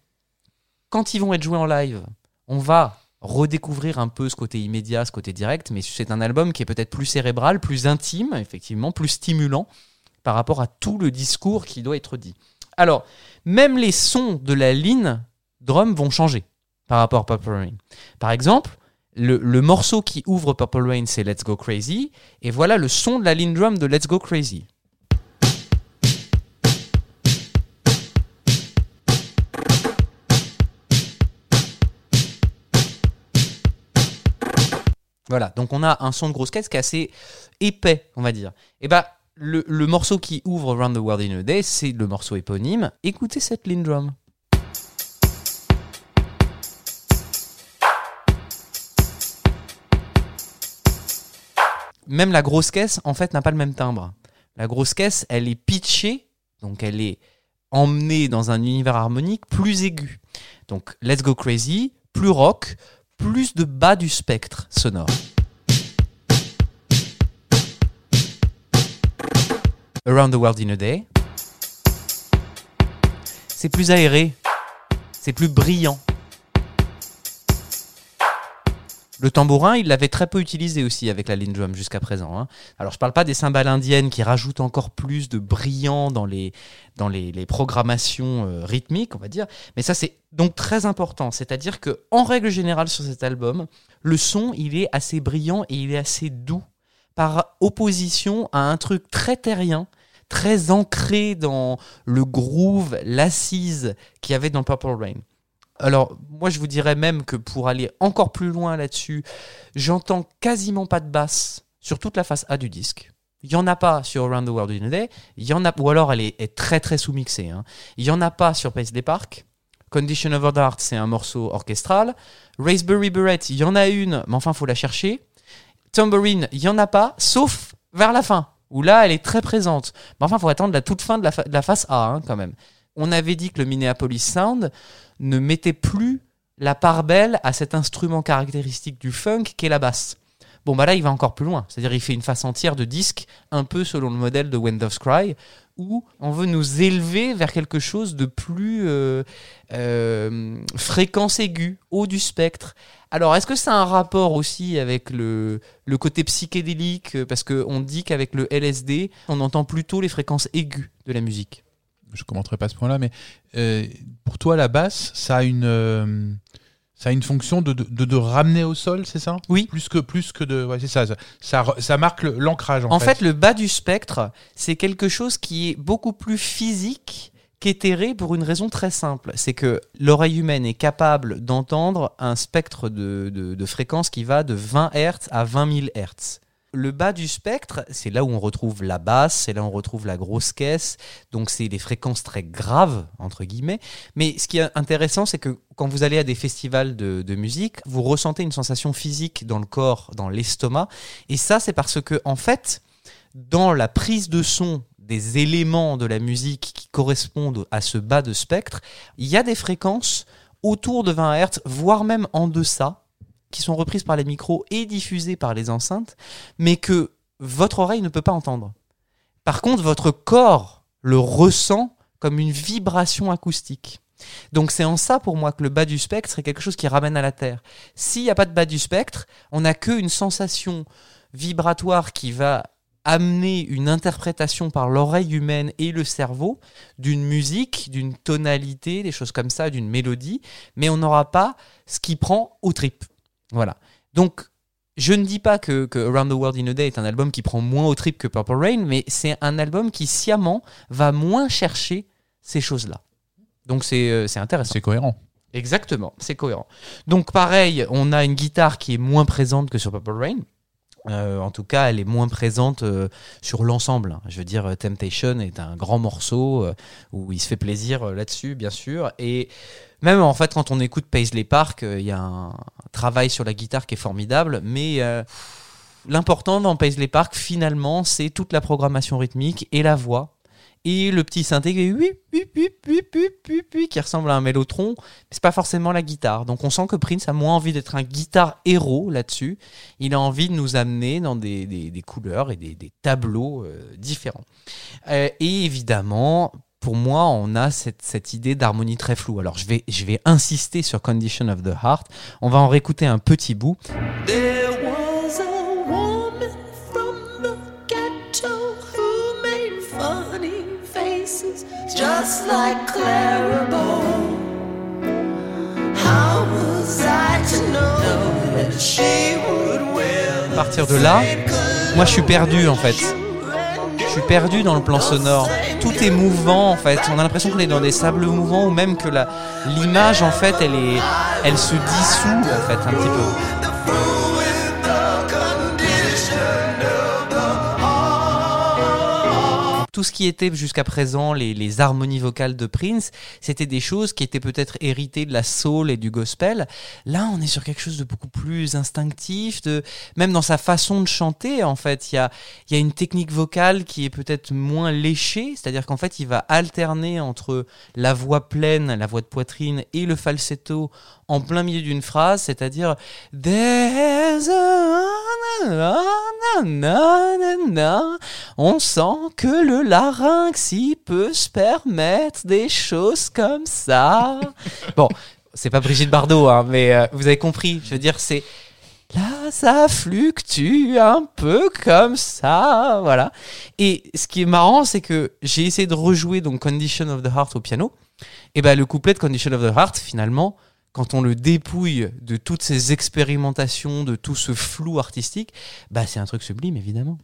quand ils vont être joués en live, on va redécouvrir un peu ce côté immédiat, ce côté direct, mais c'est un album qui est peut-être plus cérébral, plus intime, effectivement, plus stimulant par rapport à tout le discours qui doit être dit. Alors, même les sons de la ligne drum vont changer par rapport à Purple Rain. Par exemple, le, morceau qui ouvre Purple Rain, c'est Let's Go Crazy, et voilà le son de la ligne drum de Let's Go Crazy. Voilà, donc on a un son de grosse caisse qui est assez épais, on va dire. Eh ben, Et bah, le, morceau qui ouvre Round the World in a Day, c'est le morceau éponyme. Écoutez cette lean drum. Même la grosse caisse, en fait, n'a pas le même timbre. La grosse caisse, elle est pitchée, donc elle est emmenée dans un univers harmonique plus aigu. Donc, Let's Go Crazy, plus rock, plus de bas du spectre sonore. Around the World in a Day. C'est plus aéré, c'est plus brillant. Le tambourin, il l'avait très peu utilisé aussi avec la line drum jusqu'à présent. hein. Alors je parle pas des cymbales indiennes qui rajoutent encore plus de brillant dans les, dans les, les programmations euh, rythmiques, on va dire. Mais ça c'est donc très important. C'est-à-dire que en règle générale sur cet album, le son il est assez brillant et il est assez doux par opposition à un truc très terrien très ancré dans le groove, l'assise qu'il y avait dans Purple Rain. Alors, moi, je vous dirais même que pour aller encore plus loin là-dessus, j'entends quasiment pas de basse sur toute la face A du disque. Il y en a pas sur Around the World in a Day. Il y en a, ou alors elle est, très très sous-mixée. hein. Il y en a pas sur Paisley Park. Condition of the Heart, c'est un morceau orchestral. Raspberry Beret, il y en a une, mais enfin, faut la chercher. Tambourine, il y en a pas, sauf vers la fin, où là, elle est très présente. Mais enfin, faut attendre la toute fin de la, fa- de la face A, hein, quand même. On avait dit que le Minneapolis Sound ne mettait plus la part belle à cet instrument caractéristique du funk qu'est la basse. Bon, bah là, il va encore plus loin. C'est-à-dire, il fait une face entière de disque, un peu selon le modèle de Wind of Cry, où on veut nous élever vers quelque chose de plus euh, euh, fréquence aiguë, haut du spectre. Alors, est-ce que ça a un rapport aussi avec le, le côté psychédélique? Parce qu'on dit qu'avec le LSD, on entend plutôt les fréquences aiguës de la musique. Je commenterai pas ce point-là, mais euh, pour toi, la basse, ça a une, euh, ça a une fonction de, de, de- de ramener au sol, c'est ça? Oui. Plus que, plus que de. Ouais, c'est ça, ça. Ça, marque l'ancrage, en, En fait, le bas du spectre, c'est quelque chose qui est beaucoup plus physique qu'éthéré pour une raison très simple. C'est que l'oreille humaine est capable d'entendre un spectre de, de, de fréquence qui va de 20 Hz à 20 000 Hz. Le bas du spectre, c'est là où on retrouve la basse, c'est là où on retrouve la grosse caisse, donc c'est des fréquences très graves, entre guillemets. Mais ce qui est intéressant, c'est que quand vous allez à des festivals de, musique, vous ressentez une sensation physique dans le corps, dans l'estomac, et ça, c'est parce que, en fait, dans la prise de son des éléments de la musique qui correspondent à ce bas de spectre, il y a des fréquences autour de 20 Hz, voire même en deçà, qui sont reprises par les micros et diffusées par les enceintes, mais que votre oreille ne peut pas entendre. Par contre, votre corps le ressent comme une vibration acoustique. Donc c'est en ça pour moi que le bas du spectre est quelque chose qui ramène à la Terre. S'il n'y a pas de bas du spectre, on n'a qu'une sensation vibratoire qui va amener une interprétation par l'oreille humaine et le cerveau d'une musique, d'une tonalité, des choses comme ça, d'une mélodie, mais on n'aura pas ce qui prend au trip. Voilà. Donc, je ne dis pas que, que Around the World in a Day est un album qui prend moins au trip que Purple Rain, mais c'est un album qui sciemment va moins chercher ces choses-là. Donc c'est euh, c'est intéressant. C'est cohérent. Exactement, c'est cohérent. Donc pareil, on a une guitare qui est moins présente que sur Purple Rain. Euh, en tout cas, elle est moins présente euh, sur l'ensemble. Je veux dire, euh, Temptation est un grand morceau où il se fait plaisir là-dessus, bien sûr. Et même en fait, quand on écoute Paisley Park, il y a un travail sur la guitare qui est formidable. Mais l'important dans Paisley Park, finalement, c'est toute la programmation rythmique et la voix. Et le petit synthé qui, ressemble à un mélotron, mais c'est pas forcément la guitare. Donc on sent que Prince a moins envie d'être un guitare héros là-dessus. Il a envie de nous amener dans des, des- couleurs et des, des tableaux euh, différents. Euh, et évidemment, pour moi, on a cette, cette idée d'harmonie très floue. Alors je vais, je vais insister sur Condition of the Heart. On va en réécouter un petit bout. Just like Clara Bow. How was I to know that she would wear À partir de là, moi je suis perdu en fait. Je suis perdu dans le plan sonore. Tout est mouvant en fait. On a l'impression qu'on est dans des sables mouvants ou même que la l'image en fait elle est elle se dissout en fait un petit peu. Tout ce qui était jusqu'à présent les, harmonies vocales de Prince, c'était des choses qui étaient peut-être héritées de la soul et du gospel. Là, on est sur quelque chose de beaucoup plus instinctif, de même dans sa façon de chanter. En fait, il y a, y a une technique vocale qui est peut-être moins léchée, c'est-à-dire qu'en fait, il va alterner entre la voix pleine, la voix de poitrine et le falsetto en plein milieu d'une phrase, c'est-à-dire There's on sent que le larynx il peut se permettre des choses comme ça. bon, c'est pas Brigitte Bardot, hein, mais euh, vous avez compris. Je veux dire, c'est là, ça fluctue un peu comme ça, voilà. Et ce qui est marrant, c'est que j'ai essayé de rejouer donc Condition of the Heart au piano. Et ben le couplet de Condition of the Heart, finalement, quand on le dépouille de toutes ces expérimentations, de tout ce flou artistique, bah c'est un truc sublime évidemment.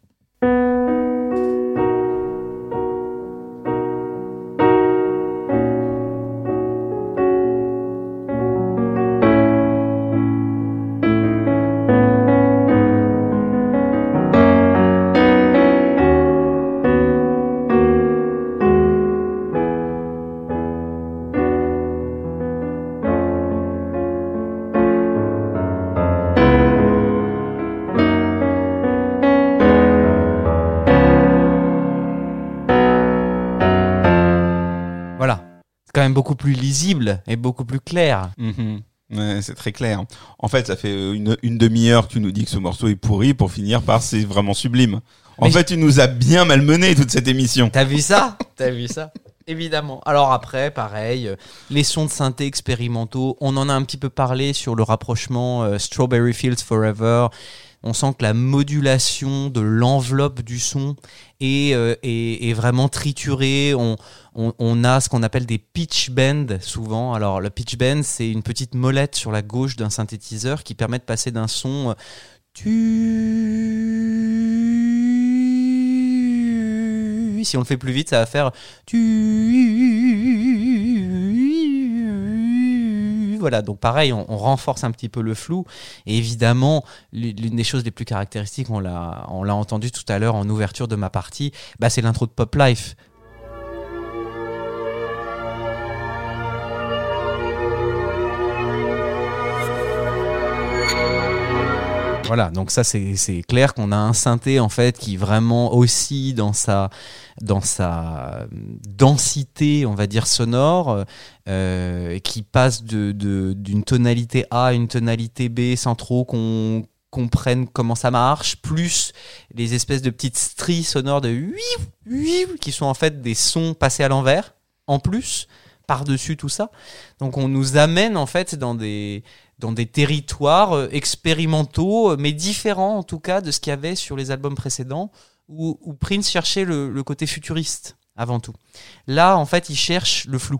Beaucoup plus lisible et beaucoup plus clair. Mhm. Ouais, c'est très clair. En fait, ça fait euh, une, une demi-heure que tu nous dis que ce morceau est pourri pour finir par c'est vraiment sublime. En Mais fait, tu nous as bien malmené toute cette émission. T'as vu ça? T'as vu ça? Évidemment. Alors après, pareil, euh, les sons de synthé expérimentaux, on en a un petit peu parlé sur le rapprochement euh, Strawberry Fields Forever. On sent que la modulation de l'enveloppe du son est, euh, est, vraiment triturée. On, on, a ce qu'on appelle des pitch bends souvent. Alors le pitch bend, c'est une petite molette sur la gauche d'un synthétiseur qui permet de passer d'un son euh, si on le fait plus vite, ça va faire voilà, donc pareil, on, renforce un petit peu le flou. Et évidemment, l'une des choses les plus caractéristiques, on l'a, on l'a entendu tout à l'heure en ouverture de ma partie, bah, c'est l'intro de Pop Life. Voilà, donc ça c'est clair qu'on a un synthé en fait qui vraiment aussi dans sa dans sa densité, on va dire sonore, euh, qui passe de de- d'une tonalité A à une tonalité B sans trop qu'on comprenne comment ça marche, plus les espèces de petites stries sonores de qui sont en fait des sons passés à l'envers en plus par-dessus tout ça. Donc on nous amène en fait dans des dans des territoires euh, expérimentaux, euh, mais différents en tout cas de ce qu'il y avait sur les albums précédents, où, où Prince cherchait le, le côté futuriste avant tout. Là, en fait, il cherche le flou.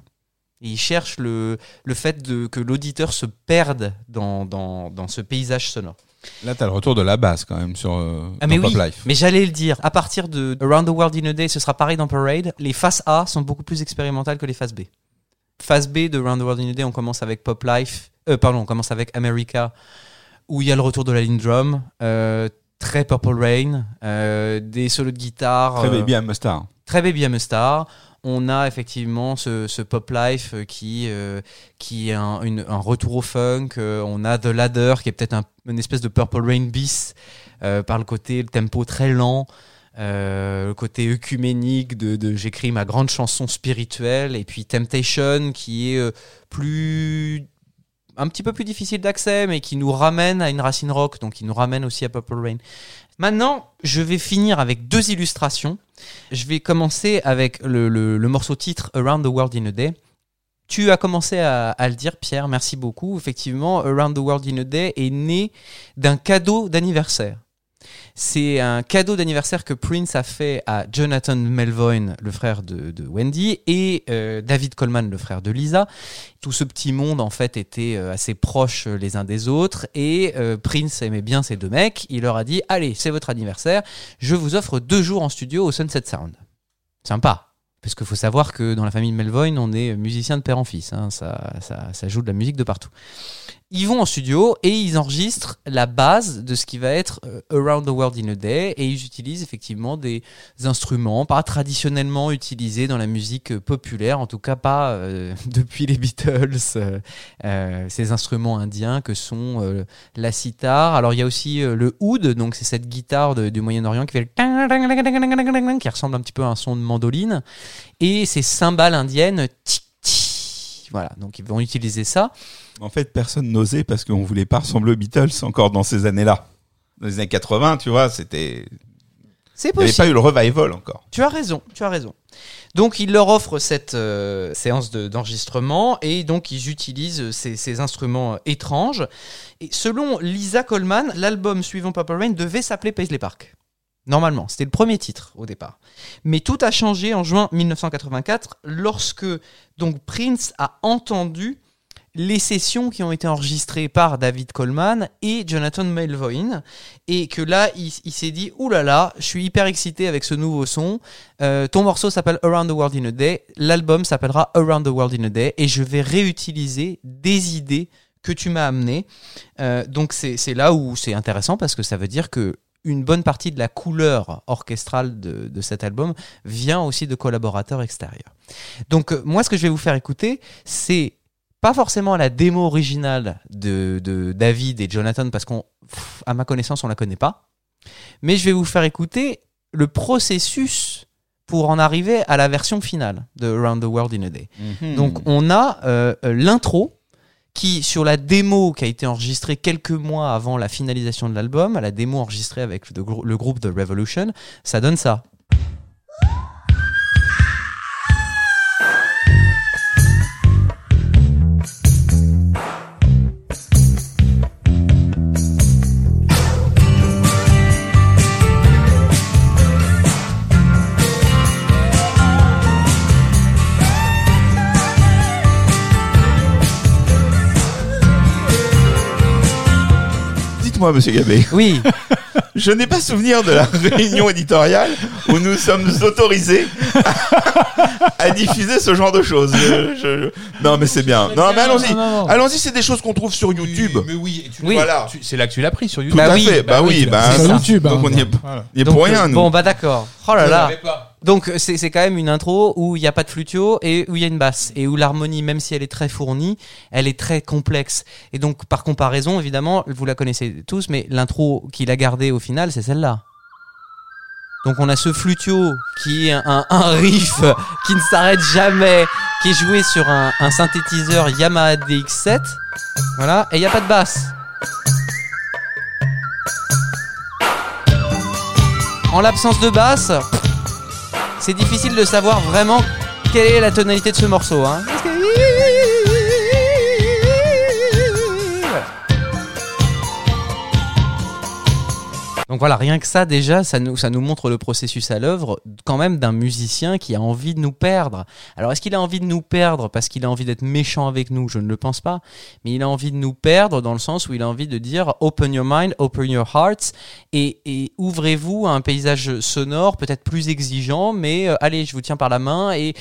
Et il cherche le, le fait de, que l'auditeur se perde dans, dans, dans ce paysage sonore. Là, t'as le retour de la basse quand même sur euh, Ah mais Pop oui, Life. mais j'allais le dire. À partir de Around the World in a Day, ce sera pareil dans Parade. Les faces A sont beaucoup plus expérimentales que les faces B. Phase B de Around the World in a Day, on commence avec Pop Life. Euh, pardon, on commence avec America, où il y a le retour de la ligne drum, euh, très Purple Rain, euh, des solos de guitare. Très euh, baby I'm a star. très Baby I'm a Star. On a effectivement ce, ce pop life euh, qui euh, qui est un, une- un retour au funk. Euh, on a The Ladder qui est peut-être un, une espèce de Purple Rain bis euh, par le côté le tempo très lent, euh, le côté œcuménique de, j'écris ma grande chanson spirituelle et puis Temptation qui est euh, plus un petit peu plus difficile d'accès mais qui nous ramène à une racine rock donc qui nous ramène aussi à Purple Rain. Maintenant, je vais finir avec deux illustrations. Je vais commencer avec le, morceau titre Around the World in a Day. Tu as commencé à le dire, Pierre, merci beaucoup. Effectivement, Around the World in a Day est né d'un cadeau d'anniversaire. C'est un cadeau d'anniversaire que Prince a fait à Jonathan Melvoin, le frère de, Wendy, et euh, David Coleman, le frère de Lisa. Tout ce petit monde, en fait, était euh, assez proche euh, les uns des autres, et Prince aimait bien ces deux mecs. Il leur a dit, allez, c'est votre anniversaire, je vous offre deux jours en studio au Sunset Sound. Sympa. Parce qu'il faut savoir que dans la famille Melvoin, on est musicien de père en fils. hein. Ça, ça joue de la musique de partout. Ils vont en studio et ils enregistrent la base de ce qui va être euh, Around the World in a Day et ils utilisent effectivement des instruments pas traditionnellement utilisés dans la musique euh, populaire, en tout cas pas euh, depuis les Beatles, euh, euh, ces instruments indiens que sont euh, la sitar. Alors il y a aussi le oud, donc c'est cette guitare de- du Moyen-Orient qui fait le qui ressemble un petit peu à un son de mandoline et ces cymbales indiennes tic. Voilà, donc ils vont utiliser ça. En fait, personne n'osait parce qu'on voulait pas ressembler aux Beatles encore dans ces années-là. Dans les années 80, tu vois, c'était. C'est Il n'y avait possible. pas eu le revival encore. Tu as raison, tu as raison. Donc il leur offre cette euh, séance de- d'enregistrement et donc ils utilisent ces, ces instruments euh, étranges. Et selon Lisa Coleman, l'album suivant Purple Rain devait s'appeler Paisley Park. Normalement, c'était le premier titre au départ. Mais tout a changé en juin 1984 lorsque donc Prince a entendu les sessions qui ont été enregistrées par David Coleman et Jonathan Melvoin et que là il, s'est dit oulala là là, je suis hyper excité avec ce nouveau son euh, ton morceau s'appelle Around the World in a Day, l'album s'appellera Around the World in a Day et je vais réutiliser des idées que tu m'as amenées. Euh, donc c'est là où c'est intéressant parce que ça veut dire que une bonne partie de la couleur orchestrale de, de cet album vient aussi de collaborateurs extérieurs. Donc euh, moi ce que je vais vous faire écouter c'est pas forcément la démo originale de, de David et Jonathan parce qu'on, à ma connaissance, on la connaît pas. Mais je vais vous faire écouter le processus pour en arriver à la version finale de Around the World in a Day. Donc on a euh, l'intro qui, sur la démo qui a été enregistrée quelques mois avant la finalisation de l'album, la démo enregistrée avec le, grou- le groupe The Revolution, ça donne ça. Dites-moi, monsieur Gabé, Oui, je n'ai pas souvenir de la réunion éditoriale où nous sommes autorisés à, à diffuser ce genre de choses. Je- je- Non, mais c'est bien. Non, mais allons-y. Allons-y, c'est des choses qu'on trouve sur YouTube. Mais oui, et tu- Oui. Voilà. tu- c'est là que tu l'as pris sur YouTube. Tout Bah à oui, fait. Bah, bah oui, bah, ça. YouTube. Donc hein, on y est, voilà. on y est Donc, pour euh, rien, nous. Bon, bah d'accord. Oh là Je là. Donc c'est quand même une intro où il n'y a pas de flutio et où il y a une basse et où l'harmonie, même si elle est très fournie, elle est très complexe. Et donc par comparaison, évidemment, vous la connaissez tous, mais l'intro qu'il a gardée au final, c'est celle-là. Donc on a ce flutio qui est un, un riff qui ne s'arrête jamais, qui est joué sur un, un synthétiseur Yamaha DX7. Voilà, et il n'y a pas de basse. En l'absence de basse, c'est difficile de savoir vraiment quelle est la tonalité de ce morceau. Hein. Donc voilà, rien que ça déjà, ça nous, montre le processus à l'œuvre quand même d'un musicien qui a envie de nous perdre. Alors est-ce qu'il a envie de nous perdre parce qu'il a envie d'être méchant avec nous? Je ne le pense pas. Mais il a envie de nous perdre dans le sens où il a envie de dire open your mind, open your hearts et, et ouvrez-vous à un paysage sonore peut-être plus exigeant, mais euh, allez, je vous tiens par la main et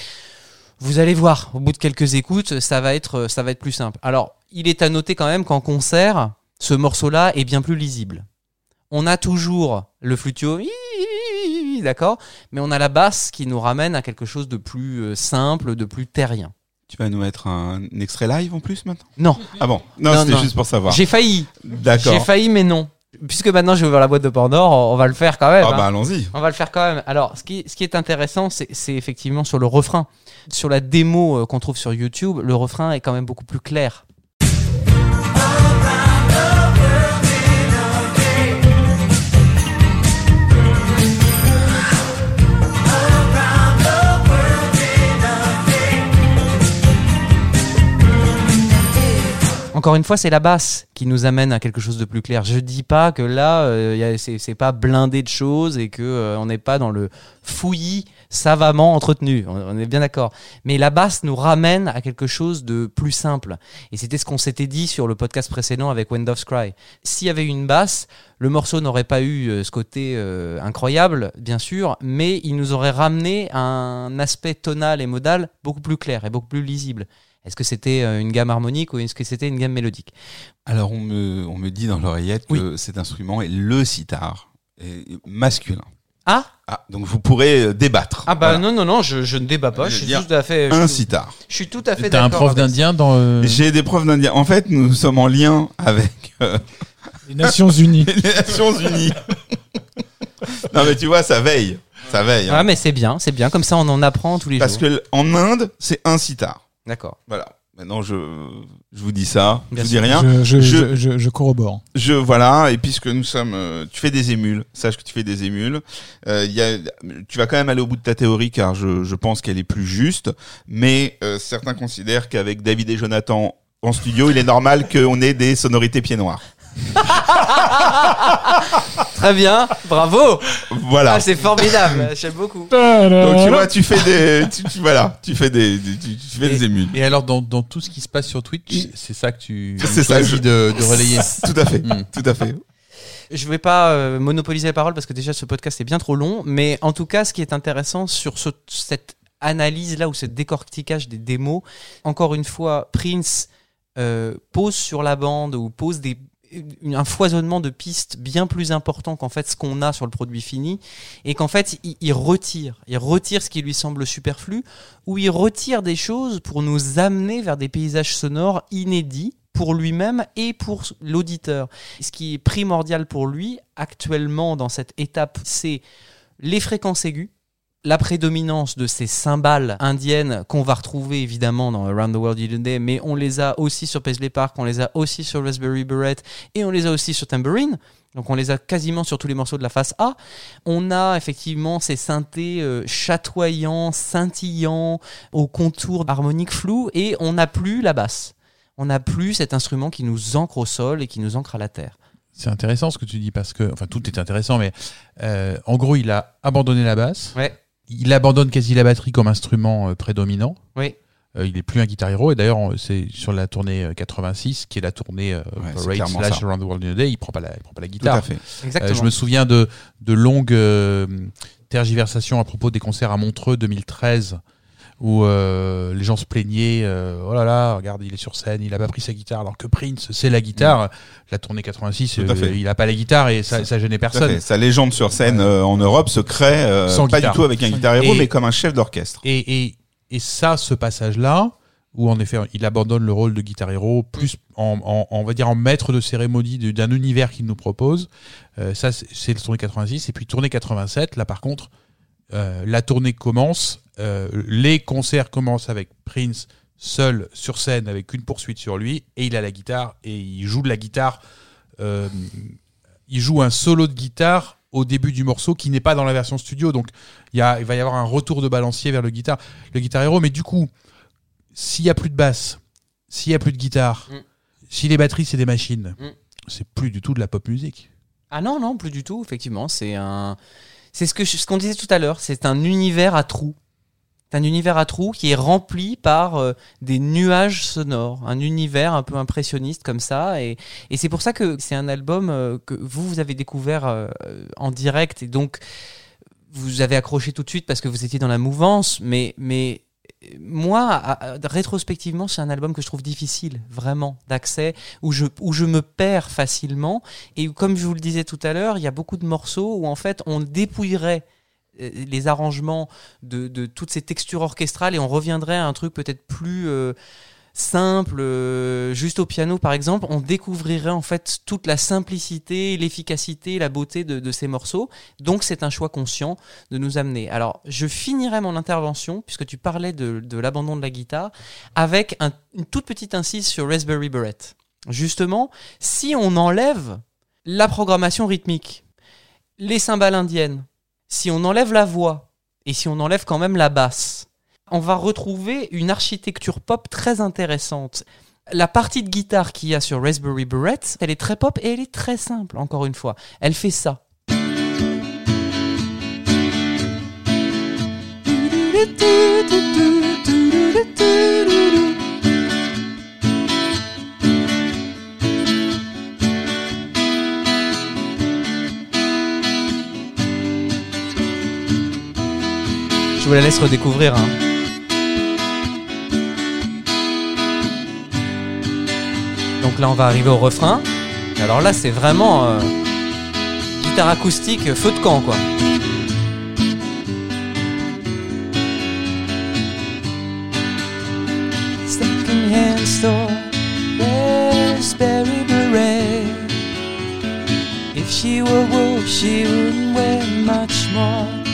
vous allez voir, au bout de quelques écoutes, ça va être, ça va être plus simple. Alors, il est à noter quand même qu'en concert, ce morceau-là est bien plus lisible. On a toujours le flutio, d'accord, mais on a la basse qui nous ramène à quelque chose de plus euh, simple, de plus terrien. Tu vas nous mettre un extrait live en plus maintenant? Non, Ah bon? Non, Non, c'était juste pour savoir. j'ai failli, j'ai D'accord. failli, mais non. Puisque maintenant j'ai ouvert la boîte de Pandore, on va le faire quand même. Ah hein. bah allons-y. On va le faire quand même. Alors, ce qui, ce qui est intéressant, c'est c'est effectivement sur le refrain. Sur la démo euh, qu'on trouve sur YouTube, le refrain est quand même beaucoup plus clair. Encore une fois, c'est la basse qui nous amène à quelque chose de plus clair. Je dis pas que là, euh, c'est pas blindé de choses et que euh, on n'est pas dans le fouillis savamment entretenu. On, est bien d'accord. Mais la basse nous ramène à quelque chose de plus simple. Et c'était ce qu'on s'était dit sur le podcast précédent avec When Cry. S'il y avait une basse, le morceau n'aurait pas eu euh, ce côté euh, incroyable, bien sûr, mais il nous aurait ramené à un aspect tonal et modal beaucoup plus clair et beaucoup plus lisible. Est-ce que c'était euh, une gamme harmonique ou est-ce que c'était une gamme mélodique? Alors on me, on me dit dans l'oreillette que cet instrument est le sitar, masculin. Ah Ah, donc vous pourrez euh, débattre. Ah bah Voilà. non non non, je, je ne débat pas, Je suis tout à fait je, Un sitar. je suis tout à fait T'as un d'accord prof d'indien dans. euh, J'ai des profs d'indien. En fait, nous sommes en lien avec euh, Les Nations Unies. les Nations Unies. non mais tu vois, ça veille. Ça veille. hein. Ouais, mais c'est bien, c'est bien comme ça on en apprend tous les Parce jours. que l- en Inde, c'est un sitar. D'accord. Voilà. Maintenant, je, je vous dis ça. Bien je vous dis rien. Je, je, Je- je, je- je corrobore. Je voilà et puisque nous sommes, euh, tu fais des émules, sache que tu fais des émules. Euh, il y a, tu vas quand même aller au bout de ta théorie car je, je pense qu'elle est plus juste. Mais euh, certains considèrent qu'avec David et Jonathan en studio, il est normal qu'on ait des sonorités pieds noirs. Très bien, bravo. Voilà. Ah, c'est formidable, j'aime beaucoup. Donc tu vois, tu fais des, tu, tu- voilà, tu fais des, des- tu, tu fais des émules. Et alors, dans, dans tout ce qui se passe sur Twitch, c'est ça que tu C'est ça, choisis je- de, de relayer. Tout à fait, Hmm. tout à fait. Je vais pas euh, monopoliser la parole parce que déjà ce podcast est bien trop long, mais en tout cas, ce qui est intéressant sur ce- cette analyse là ou ce décortiquage des démos, encore une fois, Prince euh, pose sur la bande ou pose des un foisonnement de pistes bien plus important qu'en fait ce qu'on a sur le produit fini et qu'en fait il, retire. Il retire ce qui lui semble superflu ou il retire des choses pour nous amener vers des paysages sonores inédits pour lui-même et pour l'auditeur. Ce qui est primordial pour lui actuellement dans cette étape, c'est les fréquences aiguës, la prédominance de ces cymbales indiennes qu'on va retrouver évidemment dans Around the World in a Day, mais on les a aussi sur Paisley Park, on les a aussi sur Raspberry Beret et on les a aussi sur Tambourine. Donc on les a quasiment sur tous les morceaux de la face A. On a effectivement ces synthés euh, chatoyants, scintillants, au contour harmonique flou, et on n'a plus la basse. On n'a plus cet instrument qui nous ancre au sol et qui nous ancre à la terre. C'est intéressant ce que tu dis parce que, enfin, tout est intéressant, mais euh, en gros, il a abandonné la basse. Ouais. Il abandonne quasi la batterie comme instrument euh, prédominant. Oui. Euh, il est plus un guitar hero et d'ailleurs c'est sur la tournée euh, 86 qui est la tournée euh, Ouais, Parade slash ça. Around the World in a Day il prend pas la, il prend pas la Tout guitare à fait. Exactement. Euh, je me souviens de, de longues euh, tergiversations à propos des concerts à Montreux 2013 où euh, les gens se plaignaient euh, oh là là regarde il est sur scène il a pas pris sa guitare alors que Prince c'est la guitare la tournée 86 Tout à euh, il a pas la guitare et ça, ça gênait personne. Sa légende sur scène euh, en Europe se crée euh, Sans pas guitare. du tout avec un guitar héros, mais comme un chef d'orchestre. Et, et, et ça, ce passage-là, où en effet il abandonne le rôle de guitar héros, plus en, en- on va dire en maître de cérémonie d'un univers qu'il nous propose, euh, ça c'est c'est le tournée 86. Et puis tournée 87, là par contre, euh, la tournée commence, euh, les concerts commencent avec Prince seul sur scène avec une poursuite sur lui, et il a la guitare, et il joue de la guitare, euh, il joue un solo de guitare au début du morceau qui n'est pas dans la version studio. Donc il, y a, il va y avoir un retour de balancier vers le guitare, le guitar héros. Mais du coup, s'il y a plus de basse, s'il y a plus de guitare, Mm. si les batteries c'est des machines, Mm. c'est plus du tout de la pop musique. Ah non, non, plus du tout, effectivement. C'est un. C'est ce que je- ce qu'on disait tout à l'heure. C'est un univers à trous. C'est un univers à trous qui est rempli par euh, des nuages sonores, un univers un peu impressionniste comme ça. Et, et c'est pour ça que c'est un album euh, que vous, vous avez découvert euh, en direct. Et donc, vous avez accroché tout de suite parce que vous étiez dans la mouvance. Mais, mais moi, rétrospectivement, c'est un album que je trouve difficile, vraiment, d'accès, où je, où je me perds facilement. Et comme je vous le disais tout à l'heure, il y a beaucoup de morceaux où en fait on dépouillerait euh, les arrangements de, de toutes ces textures orchestrales et on reviendrait à un truc peut-être plus euh, simple, euh, juste au piano par exemple, on découvrirait en fait toute la simplicité, l'efficacité, la beauté de, ces morceaux. Donc c'est un choix conscient de nous amener. Alors je finirai mon intervention, puisque tu parlais de, l'abandon de la guitare, avec un- une toute petite incise sur Raspberry Beret. Justement, si on enlève la programmation rythmique, les cymbales indiennes, si on enlève la voix et si on enlève quand même la basse, on va retrouver une architecture pop très intéressante. La partie de guitare qu'il y a sur Raspberry Beret, elle est très pop et elle est très simple, encore une fois. Elle fait ça. Je vous la laisse redécouvrir. hein. Donc là, on va arriver au refrain. Alors là, c'est vraiment euh, guitare acoustique, feu de camp, quoi. She were wear much more.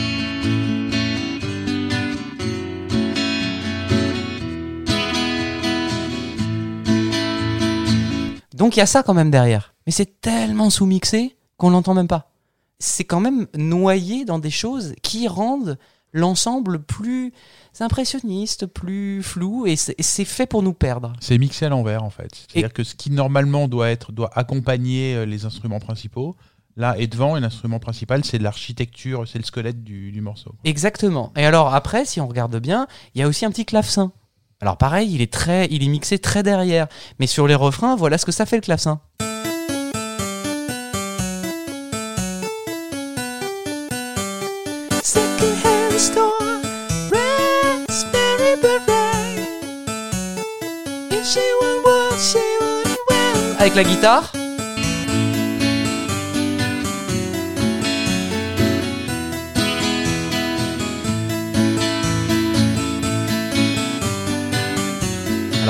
Donc il y a ça quand même derrière. Mais c'est tellement sous-mixé qu'on l'entend même pas. C'est quand même noyé dans des choses qui rendent l'ensemble plus impressionniste, plus flou, et c'est fait pour nous perdre. C'est mixé à l'envers en fait. C'est-à-dire que ce qui normalement doit être doit accompagner euh, les instruments principaux, là est devant et l'instrument principal c'est l'architecture, c'est le squelette du, du morceau. Exactement. Et alors après, si on regarde bien, il y a aussi un petit clavecin. Alors pareil, il est très, il est mixé très derrière. Mais sur les refrains, voilà ce que ça fait le clavecin. Avec la guitare.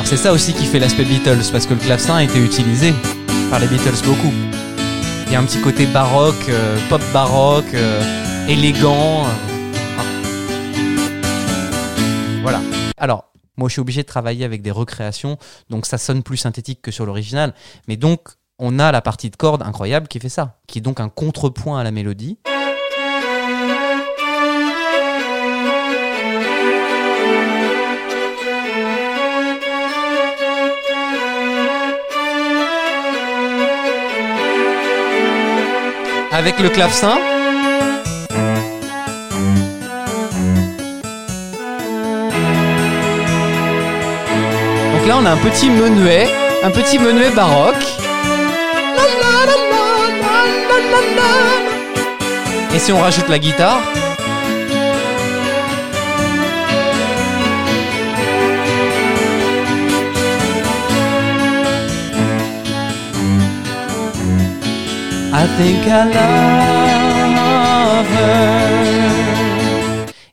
C'est ça aussi qui fait l'aspect Beatles, parce que le clavecin a été utilisé par les Beatles beaucoup. Il y a un petit côté baroque, euh, pop baroque, euh, élégant. euh, ah. Voilà. Alors, moi je suis obligé de travailler avec des recréations, donc ça sonne plus synthétique que sur l'original. Mais donc, on a la partie de corde incroyable qui fait ça, qui est donc un contrepoint à la mélodie. Avec le clavecin. Donc là, on a un petit menuet, un petit menuet baroque. Et si on rajoute la guitare?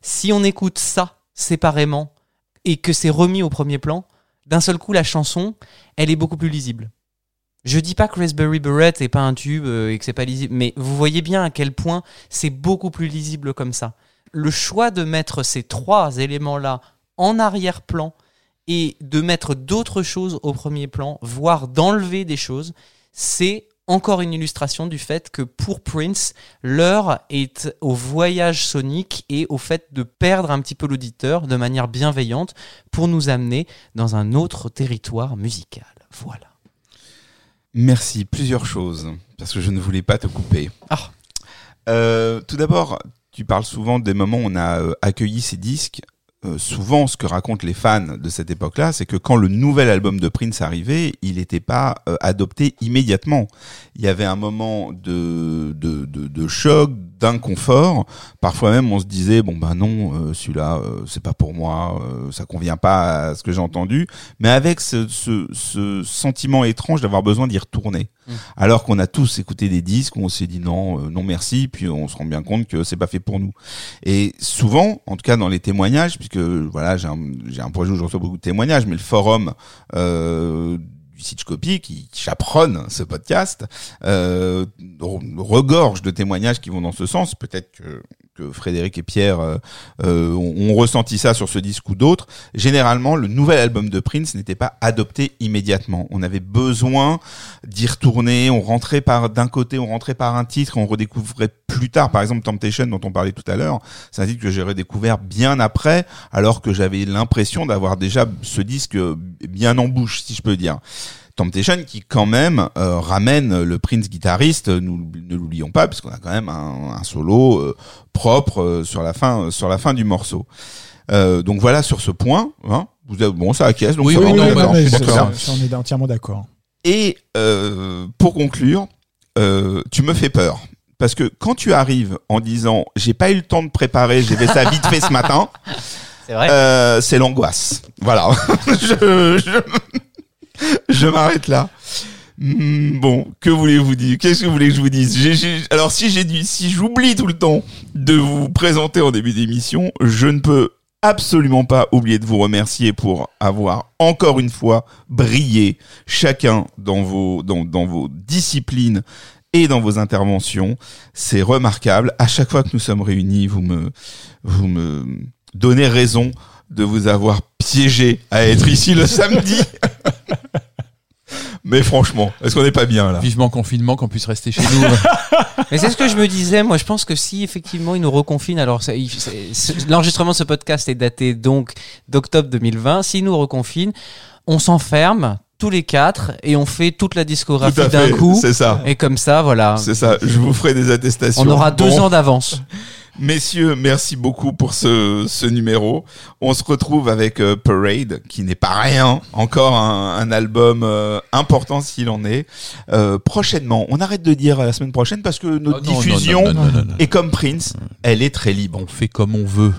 Si on écoute ça séparément et que c'est remis au premier plan, d'un seul coup la chanson, elle est beaucoup plus lisible. Je dis pas que Raspberry Beret est pas un tube euh, et que c'est pas lisible, mais vous voyez bien à quel point c'est beaucoup plus lisible comme ça. Le choix de mettre ces trois éléments-là en arrière-plan et de mettre d'autres choses au premier plan, voire d'enlever des choses, c'est encore une illustration du fait que pour Prince, l'heure est au voyage sonique et au fait de perdre un petit peu l'auditeur de manière bienveillante pour nous amener dans un autre territoire musical. Voilà. Merci. Plusieurs choses, parce que je ne voulais pas te couper. Ah. Euh, tout d'abord, tu parles souvent des moments où on a euh, accueilli ces disques. Euh, souvent, ce que racontent les fans de cette époque-là, c'est que quand le nouvel album de Prince arrivait, il n'était pas euh, adopté immédiatement. Il y avait un moment de, de, de, de choc, d'inconfort. Parfois même, on se disait bon ben non, euh, celui-là, euh, c'est pas pour moi, euh, ça convient pas à ce que j'ai entendu. Mais avec ce, ce, ce sentiment étrange d'avoir besoin d'y retourner, Mm. alors qu'on a tous écouté des disques on s'est dit non, euh, non merci, puis on se rend bien compte que c'est pas fait pour nous. Et souvent, en tout cas dans les témoignages, puisque voilà, j'ai un, un projet où je reçois beaucoup de témoignages, mais le forum euh, du site Copy qui, qui chaperonne ce podcast euh, re- regorge de témoignages qui vont dans ce sens. Peut-être que, que Frédéric et Pierre euh, euh, ont, ressenti ça sur ce disque ou d'autres. Généralement, le nouvel album de Prince n'était pas adopté immédiatement. On avait besoin d'y retourner. On rentrait par d'un côté, on rentrait par un titre, on redécouvrait plus tard. Par exemple, Temptation, dont on parlait tout à l'heure, c'est un titre que j'ai redécouvert bien après, alors que j'avais l'impression d'avoir déjà ce disque bien en bouche, si je peux dire. Temptation qui quand même euh, ramène le Prince guitariste, nous ne l'oublions pas, puisqu'on a quand même un, un solo euh, propre euh, sur la fin sur la fin du morceau. Euh, donc voilà sur ce point. Hein, vous avez, bon, ça acquiesce. Donc Oui, ça oui, on est non, mais je suis ça- d'accord. ça, on est entièrement d'accord. Et euh, pour conclure, euh, tu me fais peur. Parce que quand tu arrives en disant j'ai pas eu le temps de préparer, j'ai fait ça vite fait ce matin, C'est vrai. euh, c'est l'angoisse. Voilà. je je, je m'arrête là. Hmm, bon, que voulez-vous dire? Qu'est-ce que vous voulez que je vous dise? Alors si j'ai si j'oublie tout le temps de vous présenter en début d'émission, je ne peux absolument pas oublier de vous remercier pour avoir encore une fois brillé chacun dans vos disciplines et dans vos interventions. C'est remarquable. À chaque fois que nous sommes réunis, vous me donnez raison de vous avoir piégé à être ici le samedi. Mais franchement, est-ce qu'on n'est pas bien là? Vivement confinement, qu'on puisse rester chez nous. Mais c'est ce que je me disais. Moi, je pense que si effectivement ils nous reconfinent, alors l'enregistrement de ce podcast est daté donc d'octobre 2020. S'ils nous reconfinent, on s'enferme tous les quatre et on fait toute la discographie d'un coup. c'est ça. Et comme ça, voilà. C'est ça, je vous ferai des attestations. On aura deux Bon, ans d'avance. Messieurs, merci beaucoup pour ce, ce numéro. On se retrouve avec euh, Parade, qui n'est pas rien, encore un, un album euh, important s'il en est. Euh, prochainement, on arrête de dire la semaine prochaine parce que notre Oh non, non, diffusion non, non. est comme Prince, elle est très libre. On fait comme on veut.